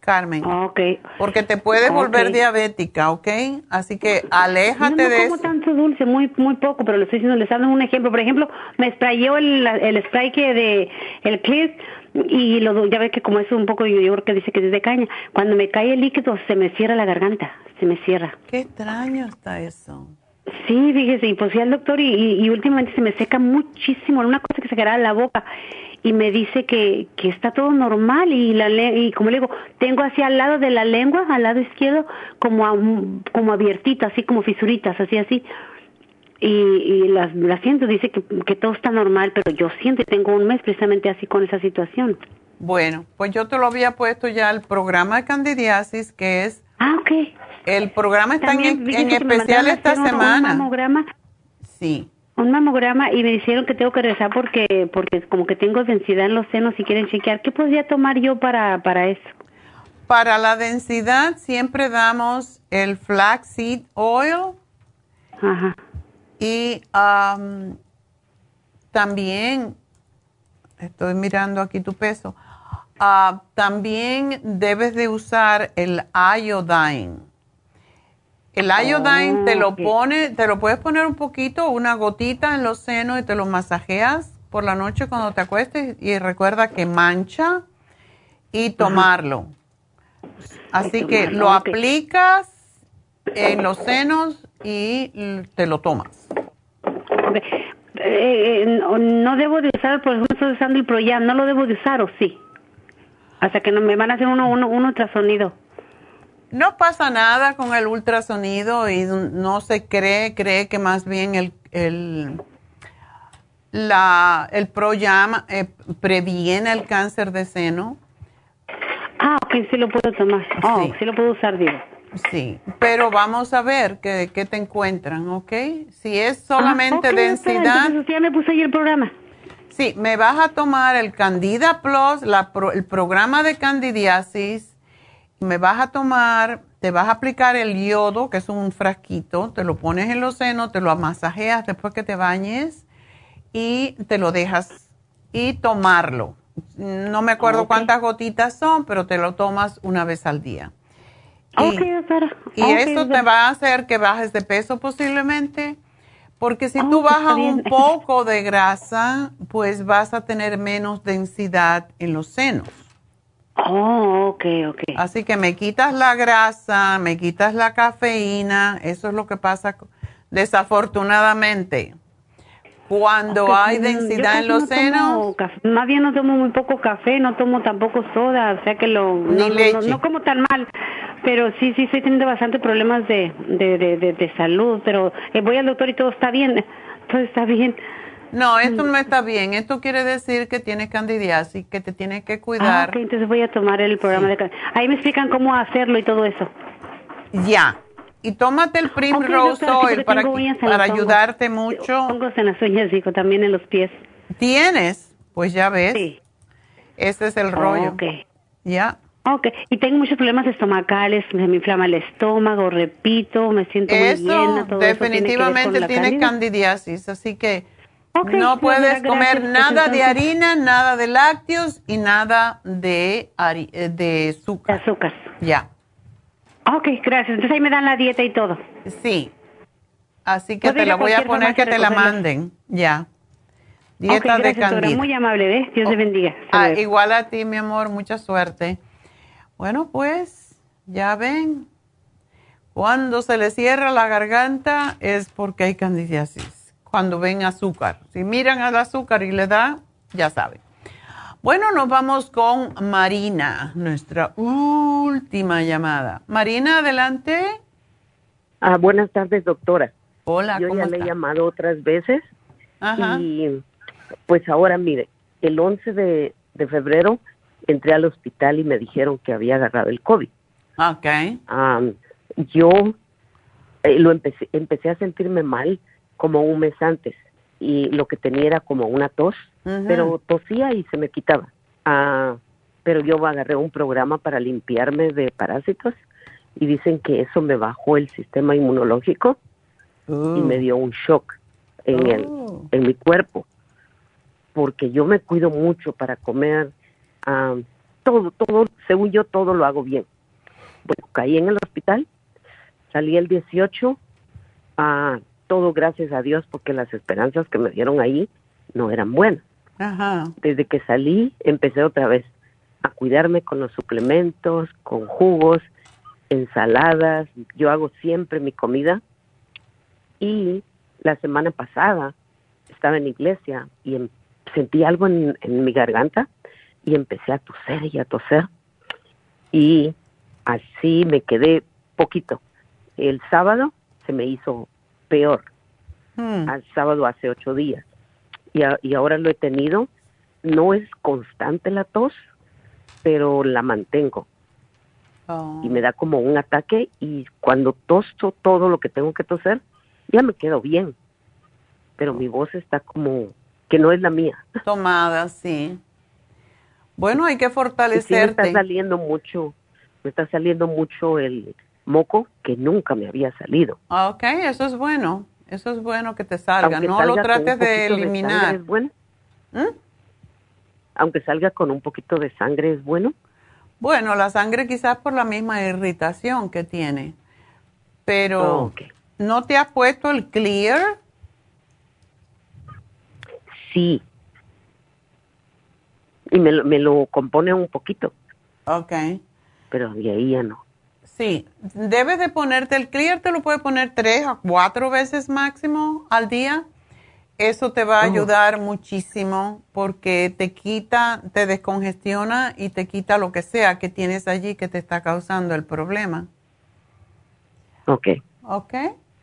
Carmen. Ok. Porque te puedes volver diabética, ¿ok? Así que aléjate no, no de como eso. tanto dulce, muy muy poco, pero le estoy diciendo, les dando un ejemplo. Por ejemplo, me sprayó el, el spray que de el Clear y lo ya ve que como es un poco yo, yo creo que dice que es de caña. Cuando me cae el líquido se me cierra la garganta, se me cierra. Qué extraño está eso. Sí, fíjese, y pues fui al doctor y, y, y últimamente se me seca muchísimo, una cosa que se queda en la boca y me dice que, que está todo normal y la y como le digo, tengo así al lado de la lengua, al lado izquierdo, como a como abiertito, así como fisuritas, así así. Y, y las, las siento, dice que, que todo está normal, pero yo siento tengo un mes precisamente así con esa situación. Bueno, pues yo te lo había puesto ya el programa de candidiasis, que es... Ah, ok. El programa está en, También, en especial esta semana. Un mamograma. Sí. Un mamograma y me dijeron que tengo que regresar porque porque como que tengo densidad en los senos y quieren chequear. ¿Qué podría tomar yo para para eso? Para la densidad siempre damos el flaxseed oil. Ajá. Y am, también, estoy mirando aquí tu peso, ah, también debes de usar el iodine. El iodine te lo pone, te lo puedes poner un poquito, una gotita en los senos y te lo masajeas por la noche cuando te acuestes y recuerda que mancha y tomarlo. Así que lo aplicas en los senos y te lo tomas. Eh, no, debo de usar, por ejemplo, estoy usando el Proyam, ¿no lo debo de usar o sí? Hasta que no me van a hacer uno, uno, un ultrasonido. No pasa nada con el ultrasonido y no se cree, cree que más bien el, el, la, el Proyam eh, previene el cáncer de seno. Ah, ok, sí lo puedo tomar. Oh, sí. lo puedo usar, digo. Sí, pero vamos a ver qué, te encuentran, ¿ok? Si es solamente densidad. ya me puse ahí el programa. Sí, me vas a tomar el Candida Plus, la, el programa de candidiasis, me vas a tomar, te vas a aplicar el yodo, que es un frasquito, te lo pones en los senos, te lo masajeas después que te bañes y te lo dejas y tomarlo. No me acuerdo cuántas gotitas son, pero te lo tomas una vez al día. Y, y eso te va a hacer que bajes de peso posiblemente, porque si tú bajas un [LAUGHS] poco de grasa, pues vas a tener menos densidad en los senos. Oh, ok, ok. Así que me quitas la grasa, me quitas la cafeína, eso es lo que pasa desafortunadamente. Cuando hay densidad en los senos. más bien no tomo muy poco café, no tomo tampoco soda, o sea que lo. no, No, como tan mal, pero sí, sí, estoy teniendo bastante problemas de, de, de, de, salud, pero eh, voy al doctor y todo está bien, todo está bien. No, esto no está bien. Esto quiere decir que tienes candidiasis, que te tienes que cuidar. Ah, entonces voy a tomar el programa de Ahí me explican cómo hacerlo y todo eso. Ya. Y tómate el Primrose Oil para, para ayudarte mucho. Hongos en las uñas, digo, también en los pies. ¿Tienes? Pues ya ves. Sí. Ese es el rollo. ok. Ya. Ok, y tengo muchos problemas estomacales, me inflama el estómago, repito, me siento muy llena. Todo definitivamente tiene, candidiasis, así que no puedes comer nada de harina, nada de lácteos y nada de, eh, de azúcar. De azúcar. Ya. Ok, gracias. Entonces ahí me dan la dieta y todo. Sí. Así que te la voy a poner que te la manden. Ya. Dieta de candida. Muy amable, ¿eh? Dios te bendiga. Ah, igual a ti, mi amor. Mucha suerte. Bueno, pues ya ven. Cuando se le cierra la garganta es porque hay candidiasis. Cuando ven azúcar. Si miran al azúcar y le da, ya saben. Bueno, nos vamos con Marina, nuestra última llamada. Marina, adelante. Ah, buenas tardes, doctora. Hola, Yo ya le he llamado otras veces. Ajá. Y pues ahora, mire, el 11 de, febrero entré al hospital y me dijeron que había agarrado el COVID. Ok. yo eh, lo empecé, empecé a sentirme mal como un mes antes y lo que tenía era como una tos, pero tosía y se me quitaba. Ah, pero yo agarré un programa para limpiarme de parásitos y dicen que eso me bajó el sistema inmunológico y me oh. dio un shock en, el, oh. en mi cuerpo, porque yo me cuido mucho para comer, ah, todo, todo, según yo todo lo hago bien. Bueno, caí en el hospital, salí el 18, ah, todo gracias a Dios porque las esperanzas que me dieron ahí no eran buenas. Desde que salí empecé otra vez a cuidarme con los suplementos, con jugos, ensaladas. Yo hago siempre mi comida. Y la semana pasada estaba en la iglesia y em, sentí algo en, en mi garganta y empecé a toser y a toser. Y así me quedé poquito. El sábado se me hizo peor hmm. al sábado hace ocho días. Y, y ahora lo he tenido. No es constante la tos, pero la mantengo. Oh. Y me da como un ataque y cuando tosto todo lo que tengo que toser, ya me quedo bien. Pero mi voz está como que no es la mía. [LAUGHS] Tomada, sí. Bueno, hay que fortalecerte. me está saliendo mucho, me está saliendo mucho el, moco que nunca me había salido. Ah, ok, eso es bueno. Eso es bueno que te salga. no lo trates de eliminar. ¿Es bueno? ¿Mm? Aunque salga con un poquito de sangre, ¿es bueno? Bueno, la sangre quizás por la misma irritación que tiene. Pero, ¿no te has puesto el clear? Sí. Y me, lo- me lo compone un poquito, Ok. pero de ahí ya no. Sí, debes de ponerte el clear, te lo puedes poner tres a cuatro veces máximo al día. Eso te va a ayudar muchísimo porque te quita, te descongestiona y te quita lo que sea que tienes allí que te está causando el problema. Ok. ¿Ok?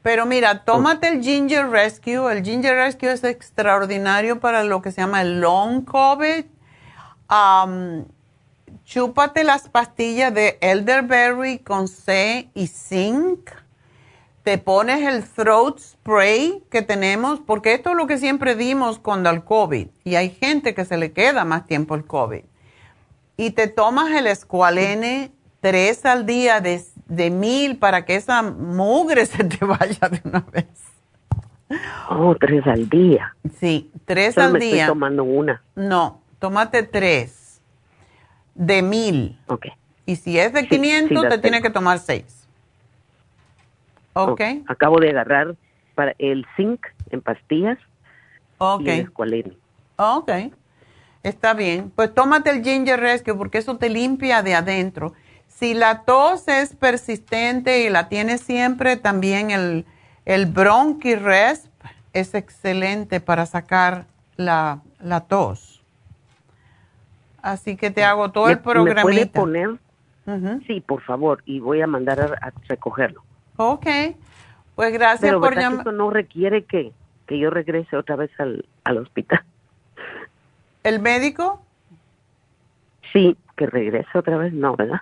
Pero mira, tómate el Ginger Rescue. El Ginger Rescue es extraordinario para lo que se llama el long COVID. Chúpate las pastillas de elderberry con C y zinc. Te pones el throat spray que tenemos, porque esto es lo que siempre dimos cuando el COVID. Y hay gente que se le queda más tiempo el COVID. Y te tomas el escualene tres al día de, de mil para que esa mugre [LAUGHS] se te vaya de una vez. Oh, tres al día. Sí, tres Solo al me día. estoy tomando una. No, tómate tres de mil. Ok. Y si es de Sí, 500, sí, te tengo. que tomar seis. Ok. Acabo de agarrar para el zinc en pastillas Ok. y el. Ok. Está bien. Pues tómate el Ginger Rescue porque eso te limpia de adentro. Si la tos es persistente y la tienes siempre, también el, el Bronchi Resp es excelente para sacar la, la tos. Así que te hago todo ¿Me- el ¿Me puede poner? Sí, por favor, y voy a mandar a, a recogerlo. Ok. Pues gracias Pero por ¿verdad que llamar. eso no requiere que, que yo regrese otra vez al, al hospital. ¿El médico? Sí, que regrese otra vez, no, ¿verdad?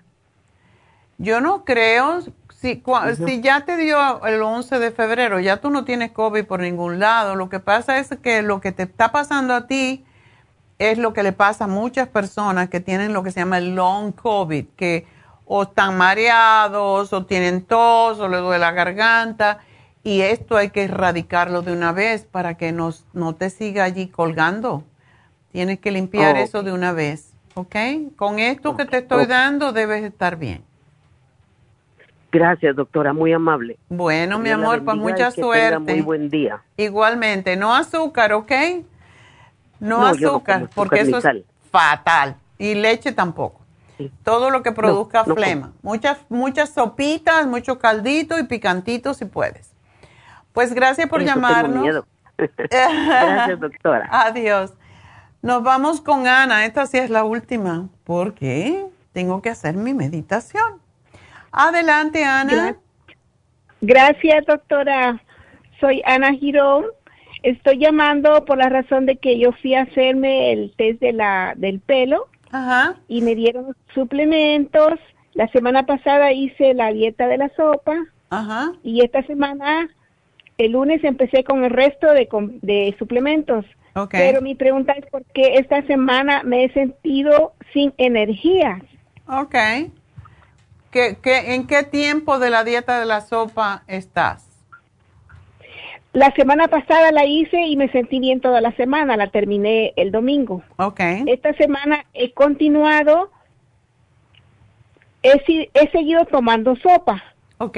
Yo no creo, si, cua- Ujú. si ya te dio el 11 de febrero, ya tú no tienes COVID por ningún lado. Lo que pasa es que lo que te está pasando a ti es lo que le pasa a muchas personas que tienen lo que se llama el long COVID, que o están mareados, o tienen tos, o le duele la garganta. Y esto hay que erradicarlo de una vez para que nos, no te siga allí colgando. Tienes que limpiar Oh, eso de una vez, ¿ok? Con esto que te estoy dando debes estar bien. Gracias, doctora, muy amable. Bueno, mi amor, pues mucha suerte. muy buen día. Igualmente, no azúcar, ¿ok? No, No, yo no azúcar, porque eso es fatal. Y leche tampoco. Todo lo que produzca no flema. Muchas, muchas sopitas, mucho caldito y picantito si puedes. Pues gracias por Eso tengo llamarnos. miedo. [LAUGHS] Gracias, doctora. Adiós. Nos vamos con Ana. Esta sí es la última, porque tengo que hacer mi meditación. Adelante, Ana. Gracias, doctora. Soy Ana Girón. Estoy llamando por la razón de que yo fui a hacerme el test de la del pelo y me dieron suplementos. La semana pasada hice la dieta de la sopa y esta semana, el lunes, empecé con el resto de, de suplementos. Ok. Pero mi pregunta es por qué esta semana me he sentido sin energía. Ok. ¿Qué, qué, en qué tiempo de la dieta de la sopa estás? La semana pasada la hice y me sentí bien toda la semana, la terminé el domingo. Ok. Esta semana he continuado, he, he seguido tomando sopa. Ok.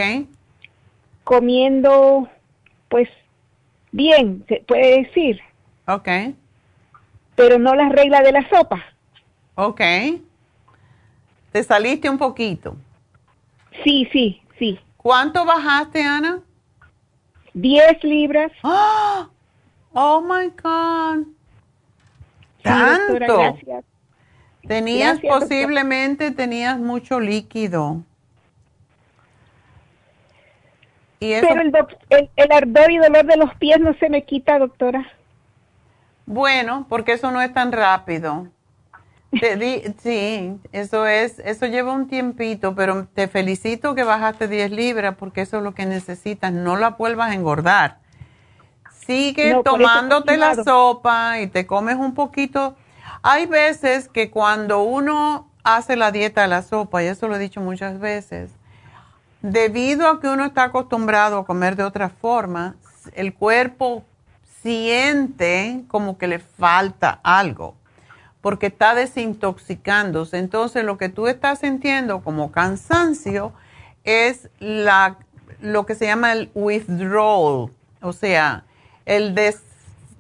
Comiendo, pues, bien, se puede decir, Ok. pero no las reglas de la sopa. Ok. Te saliste un poquito. Sí, sí, sí. ¿Cuánto bajaste, Ana? 10 libras. ¡Ah! [GASPS] Oh my God. Sí, doctora, ¿Tanto? gracias. Tenías Gracias, doctora. posiblemente, tenías mucho líquido. Y eso, Pero el, el ardor y dolor de los pies no se me quita, doctora. bueno, porque eso no es tan rápido. Te di- sí, eso es, eso lleva un tiempito, pero te felicito que bajaste 10 libras porque eso es lo que necesitas. No la vuelvas a engordar. Sigue No, tomándote la sopa y te comes un poquito. Hay veces que cuando uno hace la dieta de la sopa, y eso lo he dicho muchas veces, debido a que uno está acostumbrado a comer de otra forma, el cuerpo siente como que le falta algo, porque está desintoxicándose. Entonces lo que tú estás sintiendo como cansancio es lo que se llama el withdrawal, o sea, el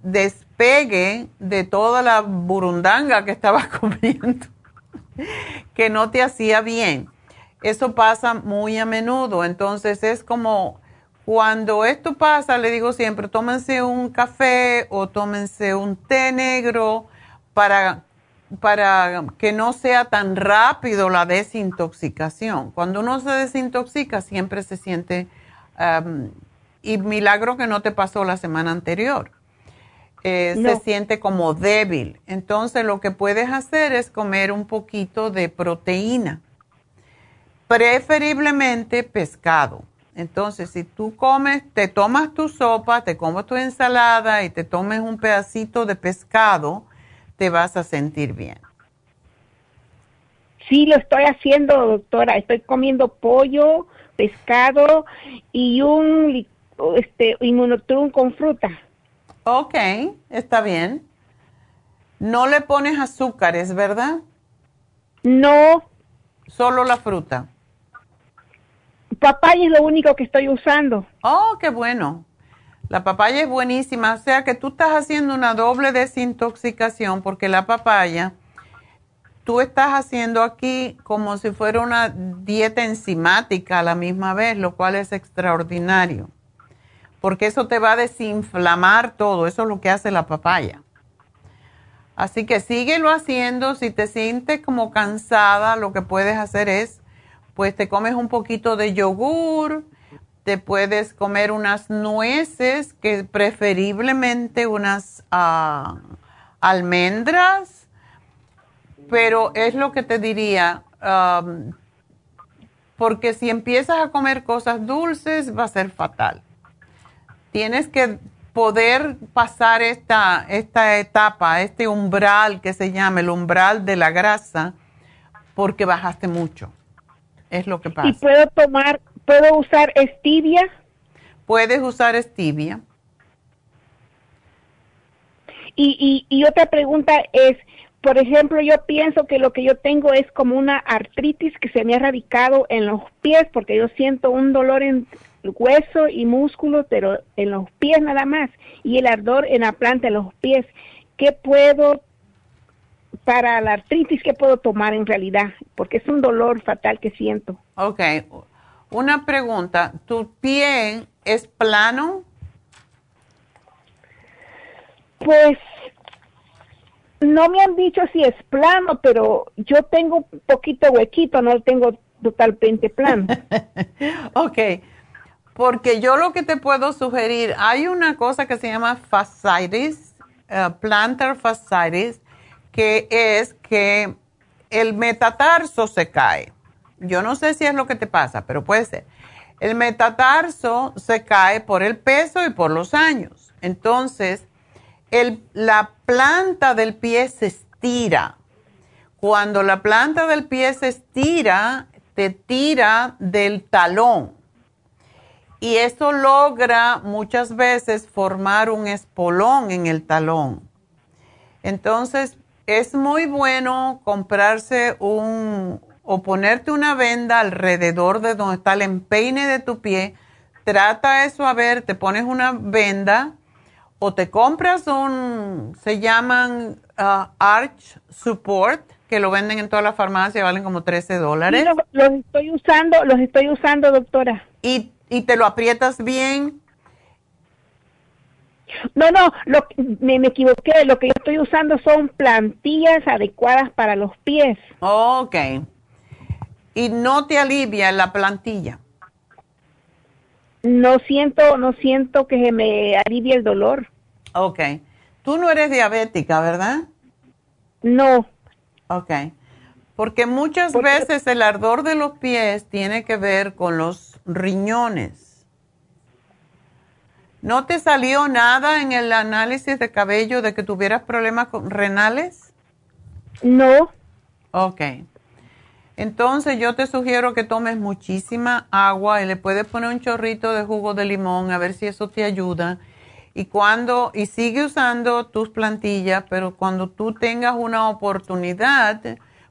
despegue de toda la burundanga que estabas [LAUGHS] comiendo, que no te hacía bien. Eso pasa muy a menudo, entonces es como cuando esto pasa, le digo siempre, tómense un café o tómense un té negro para, para que no sea tan rápido la desintoxicación. Cuando uno se desintoxica siempre se siente, y milagro que no te pasó la semana anterior, eh, se siente como débil. Entonces lo que puedes hacer es comer un poquito de proteína, preferiblemente pescado entonces, si tú comes, te tomas tu sopa, te comes tu ensalada y te tomes un pedacito de pescado, te vas a sentir bien. Sí, lo estoy haciendo, doctora. Estoy comiendo pollo, pescado y un este inmunotrum con fruta. Ok, está bien. No le pones azúcares, ¿verdad? No. Solo la fruta papaya es lo único que estoy usando. Oh, qué bueno. La papaya es buenísima, o sea que tú estás haciendo una doble desintoxicación porque la papaya, tú estás haciendo aquí como si fuera una dieta enzimática a la misma vez, lo cual es extraordinario, porque eso te va a desinflamar todo, eso es lo que hace la papaya. Así que síguelo haciendo, si te sientes como cansada, lo que puedes hacer es pues te comes un poquito de yogur, te puedes comer unas nueces, que preferiblemente unas ah, almendras, pero es lo que te diría, porque si empiezas a comer cosas dulces va a ser fatal. Tienes que poder pasar esta, esta etapa, este umbral que se llama el umbral de la grasa, porque bajaste mucho. Es lo que pasa. ¿Y puedo tomar, puedo usar stevia? Puedes usar stevia. Y, y, y otra pregunta es, por ejemplo, yo pienso que lo que yo tengo es como una artritis que se me ha radicado en los pies, porque yo siento un dolor en hueso y músculo, pero en los pies nada más, y el ardor en la planta de los pies. ¿Qué puedo para la artritis que puedo tomar en realidad, porque es un dolor fatal que siento. Ok, una pregunta, ¿tu pie es plano? Pues no me han dicho si es plano, pero yo tengo un poquito huequito, no tengo totalmente plano. [LAUGHS] ok, porque yo lo que te puedo sugerir, hay una cosa que se llama fasciitis, uh, plantar fasciitis, que es que el metatarso se cae. Yo no sé si es lo que te pasa, pero puede ser. El metatarso se cae por el peso y por los años. Entonces, la planta del pie se estira. Cuando la planta del pie se estira, te tira del talón. Y eso logra muchas veces formar un espolón en el talón. Entonces, es muy bueno comprarse un o ponerte una venda alrededor de donde está el empeine de tu pie. Trata eso a ver, te pones una venda o te compras un, se llaman uh, Arch Support, que lo venden en toda la farmacia, valen como 13 dólares. los, estoy usando, los estoy usando, doctora. Y, y te lo aprietas bien no, no, lo, me, me, equivoqué. Lo que yo estoy usando son plantillas adecuadas para los pies. Ok. ¿Y no te alivia la plantilla? No siento, no siento que me alivie el dolor. Ok. Tú no eres diabética, ¿verdad? No. Ok. Porque muchas veces el ardor de los pies tiene que ver con los riñones. ¿No te salió nada en el análisis de cabello de que tuvieras problemas renales? No. Ok. Entonces yo te sugiero que tomes muchísima agua y le puedes poner un chorrito de jugo de limón a ver si eso te ayuda. Y cuando, y sigue usando tus plantillas, pero cuando tú tengas una oportunidad,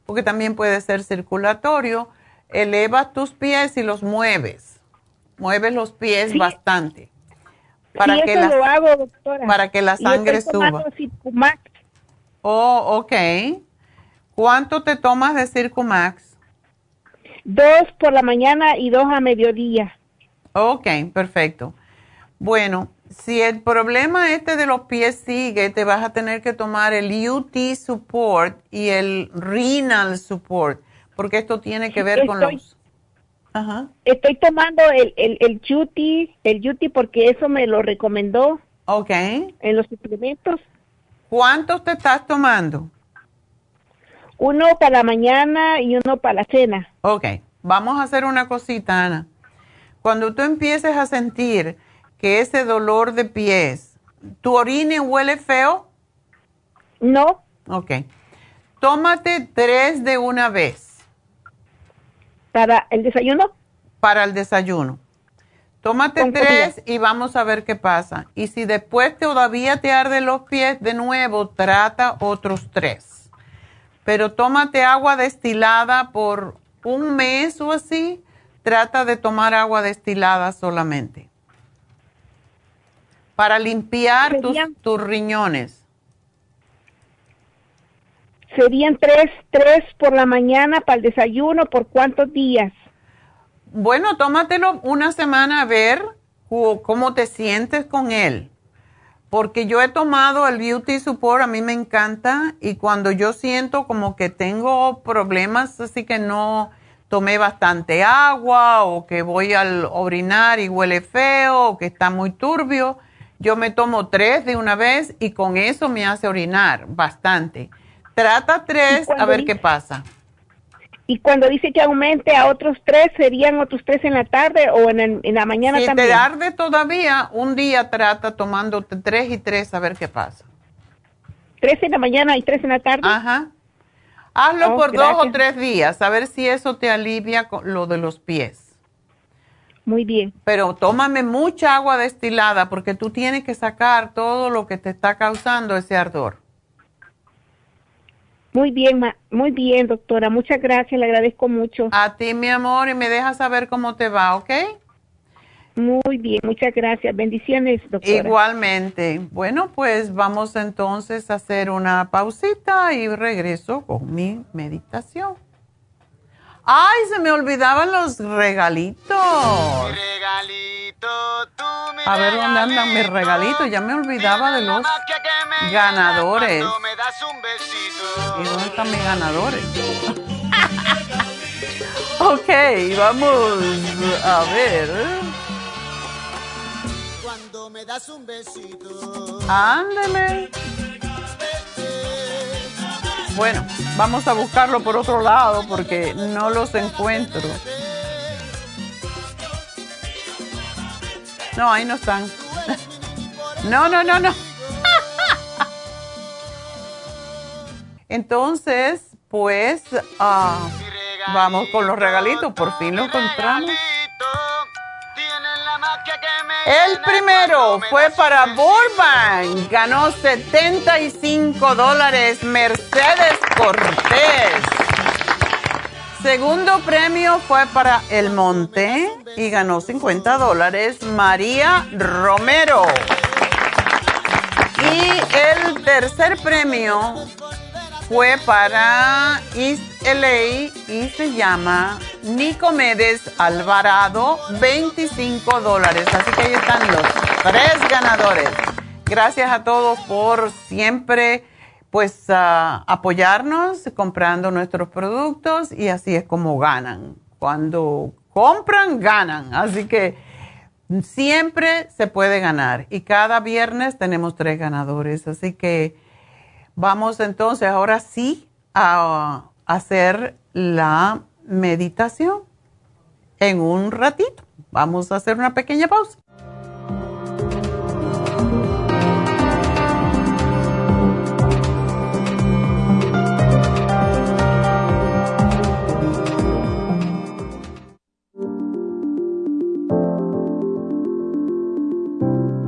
porque también puede ser circulatorio, elevas tus pies y los mueves mueves los pies bastante. Para sí, que eso la, lo hago, doctora. Para que la sangre suba. Circumax. Oh, ok. ¿Cuánto te tomas de Circumax? Dos por la mañana y dos a mediodía. Ok, perfecto. Bueno, si el problema este de los pies sigue, te vas a tener que tomar el UT Support y el Renal Support, porque esto tiene que ver con los... Ajá. Estoy tomando el, el, el Juti, el Juti porque eso me lo recomendó. Ok. En los suplementos. ¿Cuántos te estás tomando? Uno para la mañana y uno para la cena. Ok, vamos a hacer una cosita, Ana. Cuando tú empieces a sentir que ese dolor de pies, ¿tu orine huele feo? No. Ok. Tómate tres de una vez. ¿Para el desayuno? Para el desayuno. Tómate tres y vamos a ver qué pasa. Y si después todavía te arden los pies de nuevo, trata otros tres. Pero tómate agua destilada por un mes o así. Trata de tomar agua destilada solamente. Para limpiar tus, riñones. Serían tres, tres por la mañana para el desayuno, ¿por cuántos días? Bueno, tómatelo una semana a ver cómo te sientes con él. Porque yo he tomado el Beauty Support, a mí me encanta, y cuando yo siento como que tengo problemas, así que no tomé bastante agua, o que voy al orinar y huele feo, o que está muy turbio, yo me tomo tres de una vez y con eso me hace orinar bastante. Trata tres a ver qué pasa. Y cuando dice que aumente a otros tres, ¿serían otros tres en la tarde o en, el- en la mañana si también? te arde todavía, un día trata tomándote tres y tres a ver qué pasa. ¿Tres en la mañana y tres en la tarde? Ajá. Hazlo Oh, por dos o tres días, a ver si eso te alivia con lo de los pies. Muy bien. Pero tómame mucha agua destilada porque tú tienes que sacar todo lo que te está causando ese ardor. Muy bien, ma- muy bien, doctora. Muchas gracias, le agradezco mucho. A ti, mi amor, y me dejas saber cómo te va, ¿ok? Muy bien, muchas gracias. Bendiciones, doctora. Igualmente. Bueno, pues vamos entonces a hacer una pausita y regreso con mi meditación. Ay, se me olvidaban los regalitos. A ver dónde andan mis regalitos. Ya me olvidaba de los ganadores. ¿Y dónde están mis ganadores? [LAUGHS] ok, vamos a ver. Cuando me das un besito. Ándele. Bueno, vamos a buscarlo por otro lado porque no los encuentro. No, ahí no están. No, no, no, no. Entonces, pues, ah, vamos con los regalitos. Por fin lo encontramos. El primero fue para Burbank. Ganó 75 dólares Mercedes Cortés. Segundo premio fue para El Monte y ganó 50 dólares María Romero. Y el tercer premio fue para East LA y se llama Nicomedes Alvarado, 25 dólares. Así que ahí están los tres ganadores. Gracias a todos por siempre pues apoyarnos comprando nuestros productos y así es como ganan. Cuando compran, ganan. Así que siempre se puede ganar y cada viernes tenemos tres ganadores. Así que vamos entonces ahora sí a hacer la meditación en un ratito. Vamos a hacer una pequeña pausa.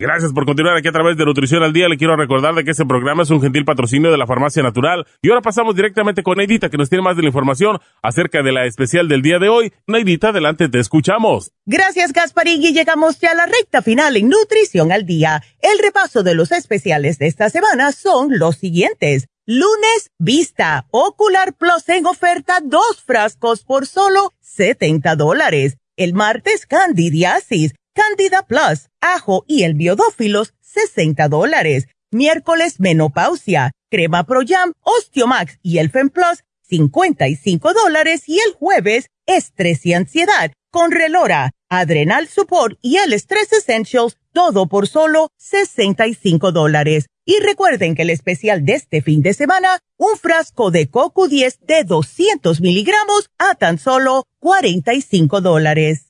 Gracias por continuar aquí a través de Nutrición al Día. Le quiero recordar de que este programa es un gentil patrocinio de la Farmacia Natural. Y ahora pasamos directamente con Neidita, que nos tiene más de la información acerca de la especial del día de hoy. Neidita, adelante, te escuchamos. Gracias, Gasparín, y llegamos ya a la recta final en Nutrición al Día. El repaso de los especiales de esta semana son los siguientes. Lunes, Vista, Ocular Plus en oferta, dos frascos por solo 70 dólares. El martes, Candidiasis Candida Plus, ajo y el biodófilos, 60 dólares. Miércoles, menopausia, crema Pro Jam, Osteomax y el Fem Plus, 55 dólares. Y el jueves, estrés y ansiedad, con Relora, Adrenal Support y el Stress Essentials, todo por solo 65 dólares. Y recuerden que el especial de este fin de semana, un frasco de Coco 10 de 200 miligramos a tan solo 45 dólares.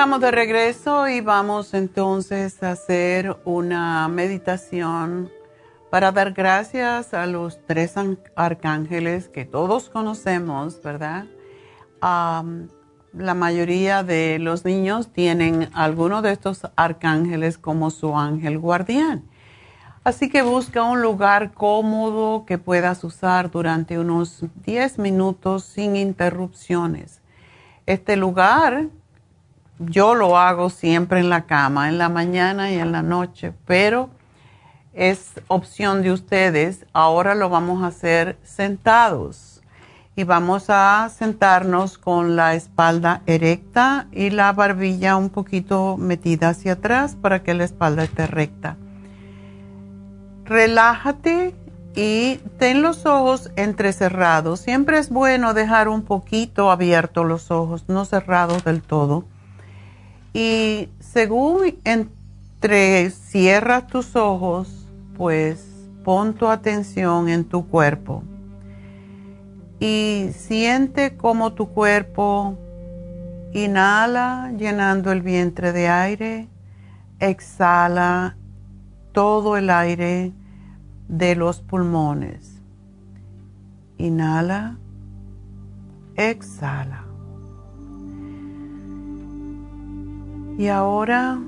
Estamos de regreso y vamos entonces a hacer una meditación para dar gracias a los tres arcángeles que todos conocemos, ¿verdad? la mayoría de los niños tienen alguno de estos arcángeles como su ángel guardián. Así que busca un lugar cómodo que puedas usar durante unos 10 minutos sin interrupciones. Este lugar yo lo hago siempre en la cama, en la mañana y en la noche, pero es opción de ustedes. Ahora lo vamos a hacer sentados y vamos a sentarnos con la espalda erecta y la barbilla un poquito metida hacia atrás para que la espalda esté recta. Relájate y ten los ojos entrecerrados. Siempre es bueno dejar un poquito abiertos los ojos, no cerrados del todo y según entre cierras tus ojos, pues pon tu atención en tu cuerpo y siente como tu cuerpo inhala llenando el vientre de aire, exhala todo el aire de los pulmones. Inhala, exhala. Y ahora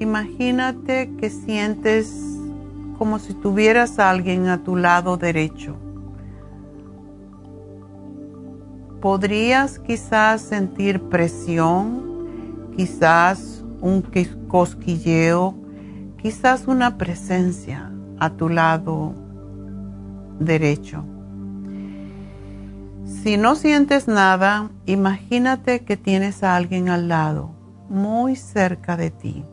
imagínate que sientes como si tuvieras a alguien a tu lado derecho. Podrías quizás sentir presión, quizás un cosquilleo, quizás una presencia a tu lado derecho. Si no sientes nada, imagínate que tienes a alguien al lado, muy cerca de ti.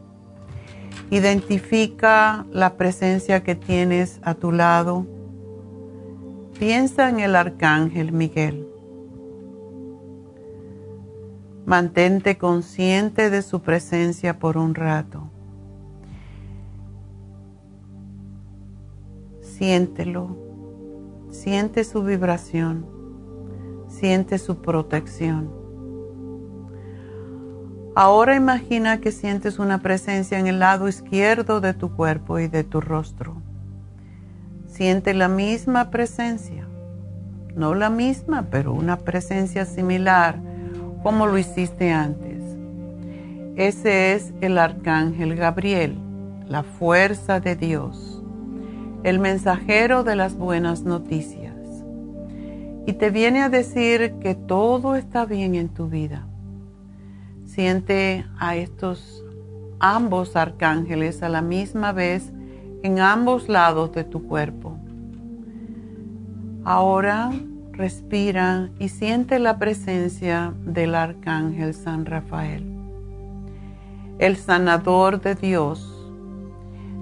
Identifica la presencia que tienes a tu lado. Piensa en el arcángel Miguel. Mantente consciente de su presencia por un rato. Siéntelo, siente su vibración, siente su protección. Ahora imagina que sientes una presencia en el lado izquierdo de tu cuerpo y de tu rostro. Siente la misma presencia, no la misma, pero una presencia similar como lo hiciste antes. Ese es el arcángel Gabriel, la fuerza de Dios, el mensajero de las buenas noticias. Y te viene a decir que todo está bien en tu vida. Siente a estos ambos arcángeles a la misma vez en ambos lados de tu cuerpo. Ahora respira y siente la presencia del arcángel San Rafael, el sanador de Dios.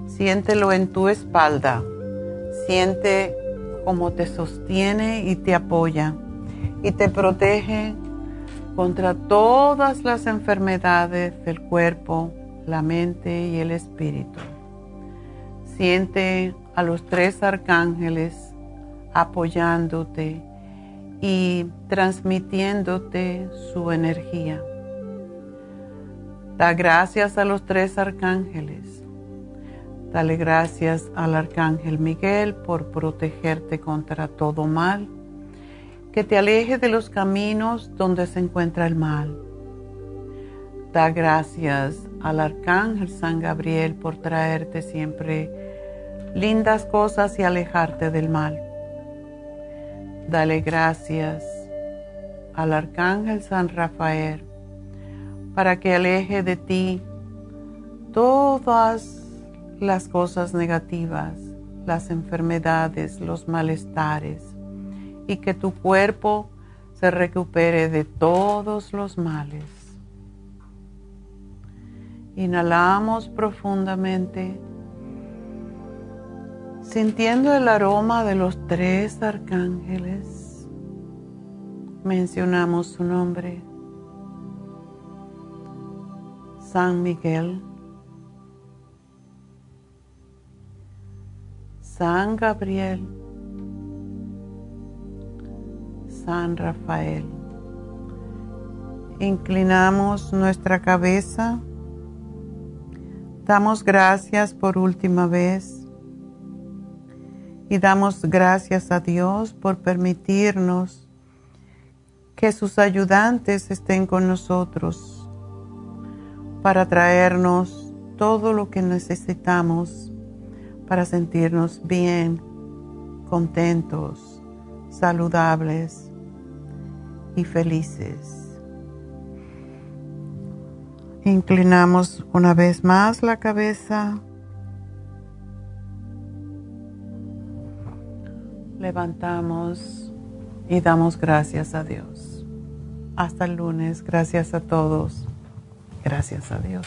Siéntelo en tu espalda, siente cómo te sostiene y te apoya y te protege contra todas las enfermedades del cuerpo, la mente y el espíritu. Siente a los tres arcángeles apoyándote y transmitiéndote su energía. Da gracias a los tres arcángeles. Dale gracias al arcángel Miguel por protegerte contra todo mal, que te aleje de los caminos donde se encuentra el mal. Da gracias al arcángel San Gabriel por traerte siempre lindas cosas y alejarte del mal. Dale gracias al Arcángel San Rafael para que aleje de ti todas las cosas negativas, las enfermedades, los malestares y que tu cuerpo se recupere de todos los males. Inhalamos profundamente sintiendo el aroma de los tres arcángeles, mencionamos su nombre. San Miguel, San Gabriel, San Rafael. Inclinamos nuestra cabeza, damos gracias por última vez. Y damos gracias a Dios por permitirnos que sus ayudantes estén con nosotros para traernos todo lo que necesitamos para sentirnos bien, contentos, saludables y felices. Inclinamos una vez más la cabeza levantamos y damos gracias a Dios. Hasta el lunes, gracias a todos. Gracias a Dios.